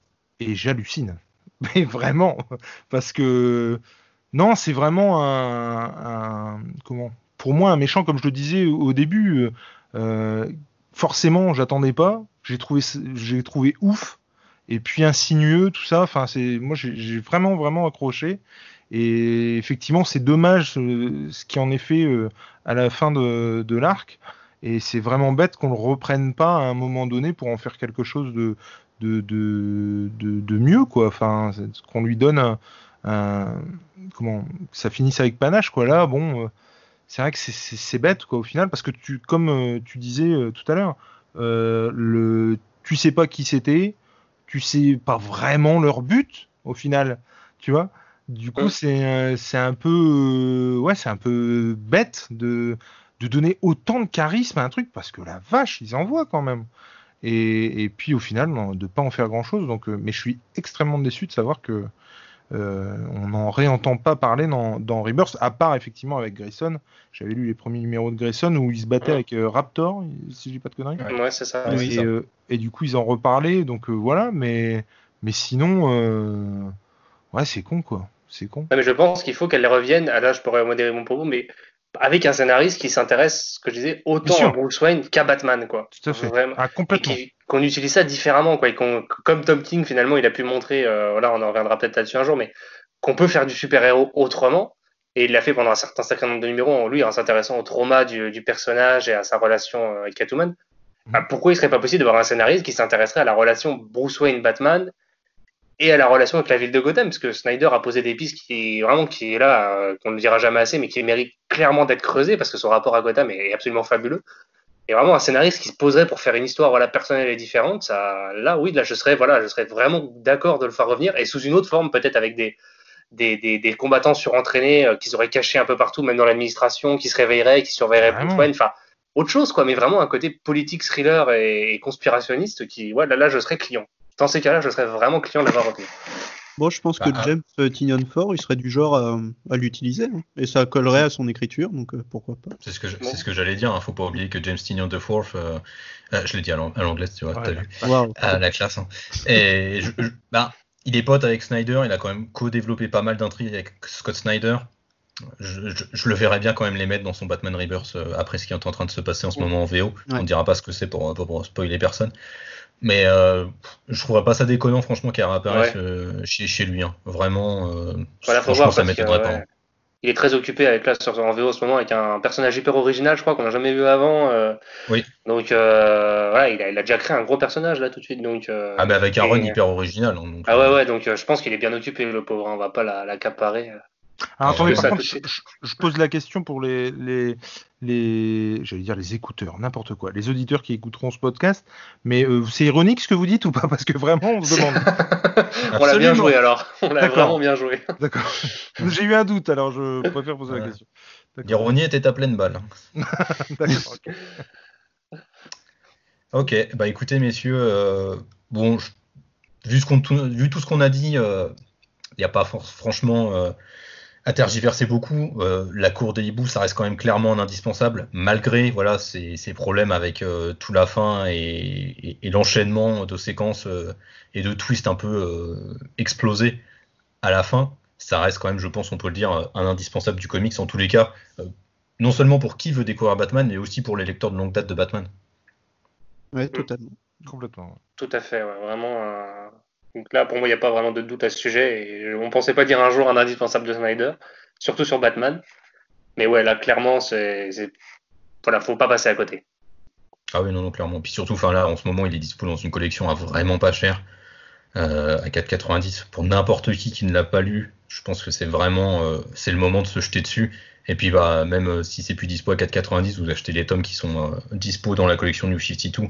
Et j'hallucine. Mais vraiment, parce que non, c'est vraiment un, comment? Pour moi, un méchant, comme je le disais au début, euh, forcément, j'attendais pas. J'ai trouvé, j'ai trouvé ouf. Et puis insinueux, tout ça. Enfin, c'est moi, j'ai vraiment, vraiment accroché. Et effectivement, c'est dommage euh, ce qui en est fait euh, à la fin de, l'arc. Et c'est vraiment bête qu'on le reprenne pas à un moment donné pour en faire quelque chose de, de, de, de, mieux, quoi. Enfin, qu'on lui donne un, comment, ça finisse avec panache, quoi. Là, bon, euh, c'est vrai que c'est bête, quoi, au final, parce que tu, comme euh, tu disais euh, tout à l'heure, le, tu sais pas qui c'était, tu sais pas vraiment leur but, au final, tu vois. Du coup, c'est c'est un peu, ouais, c'est un peu bête de de donner autant de charisme à un truc parce que la vache, ils envoient quand même. Et, et puis au final, de pas en faire grand chose. Donc, mais je suis extrêmement déçu de savoir que euh, on n'en réentend pas parler dans, dans, Rebirth, à part effectivement avec Grayson. J'avais lu les premiers numéros de Grayson où il se battait avec euh, Raptor, si je dis pas de conneries. Ouais, c'est ça. Et, euh, et, du coup, ils en reparlaient, donc voilà, mais, mais sinon, ouais, c'est con quoi. C'est con. mais je pense qu'il faut qu'elle revienne. Ah, là, je pourrais modérer mon propos, mais avec un scénariste qui s'intéresse, ce que je disais, autant à Bruce Wayne qu'à Batman, quoi. Tout à fait. Vraiment. Ah, complètement. Qu'on utilise ça différemment, quoi. Et comme Tom King, finalement, il a pu montrer, euh, voilà, on en reviendra peut-être là-dessus un jour, mais qu'on peut faire du super-héros autrement. Et il l'a fait pendant un certain sacré nombre de numéros, en lui, en s'intéressant au trauma du, du, personnage et à sa relation euh, avec Catwoman. Mmh. Bah, pourquoi il serait pas possible d'avoir un scénariste qui s'intéresserait à la relation Bruce Wayne-Batman et à la relation avec la ville de Gotham, parce que Snyder a posé des pistes qui vraiment qui est là, euh, qu'on ne dira jamais assez, mais qui mérite clairement d'être creusé parce que son rapport à Gotham est absolument fabuleux. Et vraiment un scénariste qui se poserait pour faire une histoire voilà personnelle et différente, ça, là oui, là je serais voilà, je serais vraiment d'accord de le faire revenir et sous une autre forme, peut-être avec des des, des, des combattants surentraînés euh, qui seraient cachés un peu partout, même dans l'administration, qui se réveilleraient, qui surveilleraient Bruce Wayne, enfin autre chose quoi, mais vraiment un côté politique thriller et, conspirationniste qui, ouais, là, là je serais client dans ces cas-là, je serais vraiment client d'avoir retenu. Bon, je pense que bah, James euh, Tynion Ford, il serait du genre à, l'utiliser, hein. et ça collerait à son écriture, donc euh, pourquoi pas. C'est ce que c'est ce que j'allais dire. Hein. Faut pas oublier que James Tynion de euh, je l'ai dit à l'anglaise, tu vois, t'as vu, à la classe. Hein. Et bah, il est pote avec Snyder, il a quand même co-développé pas mal d'intrigues avec Scott Snyder. Je, le verrais bien quand même les mettre dans son Batman Rebirth après ce qui est en train de se passer en ce moment en VO. On ne dira pas ce que c'est pour, pour spoiler personne. Mais euh, je trouverais pas ça déconnant, franchement, qu'il réapparaisse euh, chez, chez, lui. Hein. Vraiment, euh, voilà, franchement, voir, ça m'étonnerait pas. Il est très occupé avec là sur, en VO en ce moment avec un personnage hyper original, je crois qu'on n'a jamais vu avant. Euh. oui. Donc voilà, il a, il a, déjà créé un gros personnage là tout de suite. Donc, ah mais avec un run hyper original. Hein, donc, ah ouais ouais, donc je pense qu'il est bien occupé le pauvre. Hein. On va pas l'accaparer. La alors, attendez, par contre, je, pose la question pour les, les, les j'allais dire les écouteurs, n'importe quoi, les auditeurs qui écouteront ce podcast. Mais euh, c'est ironique ce que vous dites ou pas? Parce que vraiment, on se demande. on l'a bien joué alors. On l'a vraiment bien joué. D'accord. J'ai eu un doute, alors je préfère poser la question. L'ironie était à pleine balle. D'accord. ok, bah écoutez messieurs, euh, bon, vu, ce vu, tout ce qu'on a dit, il euh, n'y a pas franchement à tergiverser beaucoup. Euh, la cour des hiboux, ça reste quand même clairement un indispensable, malgré voilà ces, problèmes avec euh, tout la fin et, l'enchaînement de séquences euh, et de twists un peu explosés à la fin. Ça reste quand même, je pense, on peut le dire, un indispensable du comics en tous les cas, non seulement pour qui veut découvrir Batman, mais aussi pour les lecteurs de longue date de Batman. Oui, totalement. Complètement. Tout à fait, vraiment. Donc là, pour moi, il n'y a pas vraiment de doute à ce sujet. Et on ne pensait pas dire un jour un indispensable de Snyder, surtout sur Batman. Mais ouais, là, clairement, c'est. Voilà, faut pas passer à côté. Ah oui, non, non, clairement. Puis surtout, enfin là, en ce moment, il est disponible dans une collection à vraiment pas cher, euh, à 4,90 pour n'importe qui qui ne l'a pas lu. Je pense que c'est vraiment, euh, c'est le moment de se jeter dessus. Et puis, bah, même euh, si c'est plus dispo à 4,90, vous achetez les tomes qui sont dispo dans la collection New 52.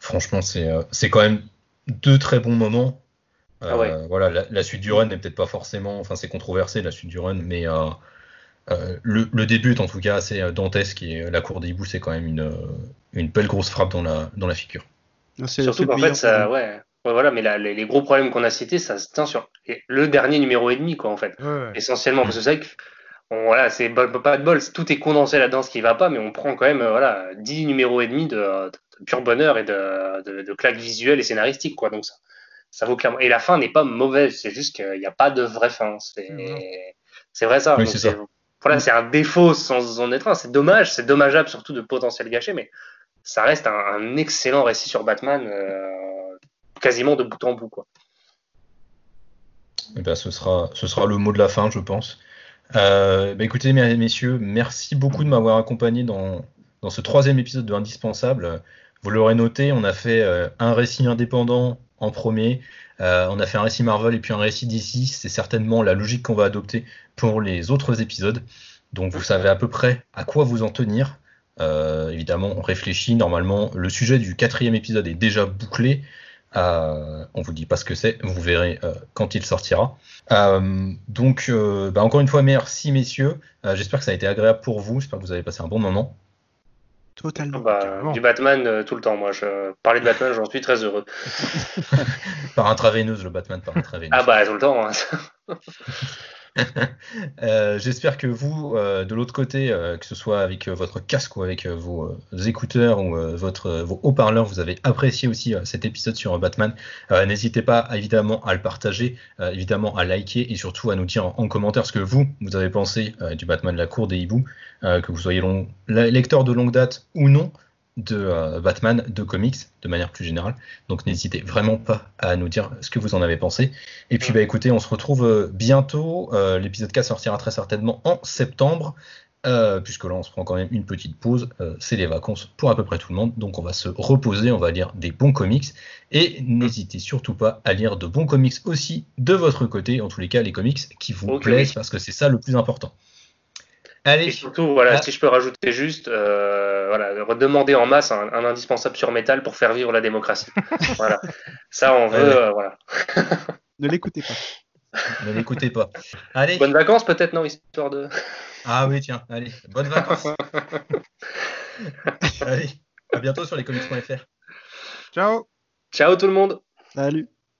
Franchement, c'est quand même deux très bons moments ah euh, voilà, la, suite du run n'est peut-être pas forcément, enfin c'est controversé la suite du run, mais euh, euh, le, début est en tout cas assez dantesque et la cour des hiboux c'est quand même une, une belle grosse frappe dans la, dans la figure. Ah, Surtout qu'en fait, ça, ouais, voilà, mais les, gros problèmes qu'on a cités, ça se tient sur le dernier numéro et demi, quoi, en fait. Essentiellement, parce que c'est vrai que, voilà, c'est pas de bol, tout est condensé là-dedans, ce qui va pas, mais on prend quand même, voilà, 10 numéros et demi de, pur bonheur et de, de, de claques visuelles et scénaristiques, quoi. Donc ça, ça vaut clairement. Et la fin n'est pas mauvaise, c'est juste qu'il n'y a pas de vraie fin. C'est vrai ça. c'est Voilà, c'est un défaut sans en être un. C'est dommage, c'est dommageable surtout de potentiel gâché, mais ça reste un, excellent récit sur Batman, euh, quasiment de bout en bout. Quoi. Et eh ben, ce, sera, ce sera le mot de la fin, je pense. Euh, bah, écoutez, messieurs, merci beaucoup de m'avoir accompagné dans, dans ce troisième épisode de Indispensable. Vous l'aurez noté, on a fait euh, un récit indépendant en premier. Euh, on a fait un récit Marvel et puis un récit DC. C'est certainement la logique qu'on va adopter pour les autres épisodes. Donc vous savez à peu près à quoi vous en tenir. Euh, évidemment, on réfléchit. Normalement, le sujet du quatrième épisode est déjà bouclé. Euh, on vous dit pas ce que c'est, vous verrez quand il sortira. Donc, bah, encore une fois, merci messieurs. J'espère que ça a été agréable pour vous. J'espère que vous avez passé un bon moment. Totalement. Bah, du Batman tout le temps. Moi, je parlais de Batman, j'en suis très heureux. par intraveineuse, le Batman par intraveineuse. Ah bah tout le temps. Hein. Euh, j'espère que vous, euh, de l'autre côté, euh, que ce soit avec votre casque ou avec vos écouteurs ou votre, vos haut-parleurs, vous avez apprécié aussi cet épisode sur Batman. N'hésitez pas évidemment à le partager, évidemment à liker et surtout à nous dire en, commentaire ce que vous, vous avez pensé du Batman de la cour des hiboux, que vous soyez lecteur de longue date ou non de euh, Batman, de comics, de manière plus générale. Donc n'hésitez vraiment pas à nous dire ce que vous en avez pensé. Et puis bah écoutez, on se retrouve euh, bientôt. Euh, l'épisode 4 sortira très certainement en septembre. puisque là on se prend quand même une petite pause, c'est les vacances pour à peu près tout le monde, donc on va se reposer, on va lire des bons comics, et n'hésitez surtout pas à lire de bons comics aussi de votre côté, en tous les cas les comics qui vous plaisent, parce que c'est ça le plus important. Allez. Et surtout, voilà, ah. si je peux rajouter juste, euh, voilà, redemander en masse un, indispensable sur métal pour faire vivre la démocratie. voilà. Ça, on veut, euh, voilà. ne l'écoutez pas. Ne l'écoutez pas. Allez. Bonnes vacances, peut-être, non, histoire de. Ah oui, tiens, allez, bonnes vacances. allez, à bientôt sur lescomics.fr. Ciao. Ciao tout le monde. Salut.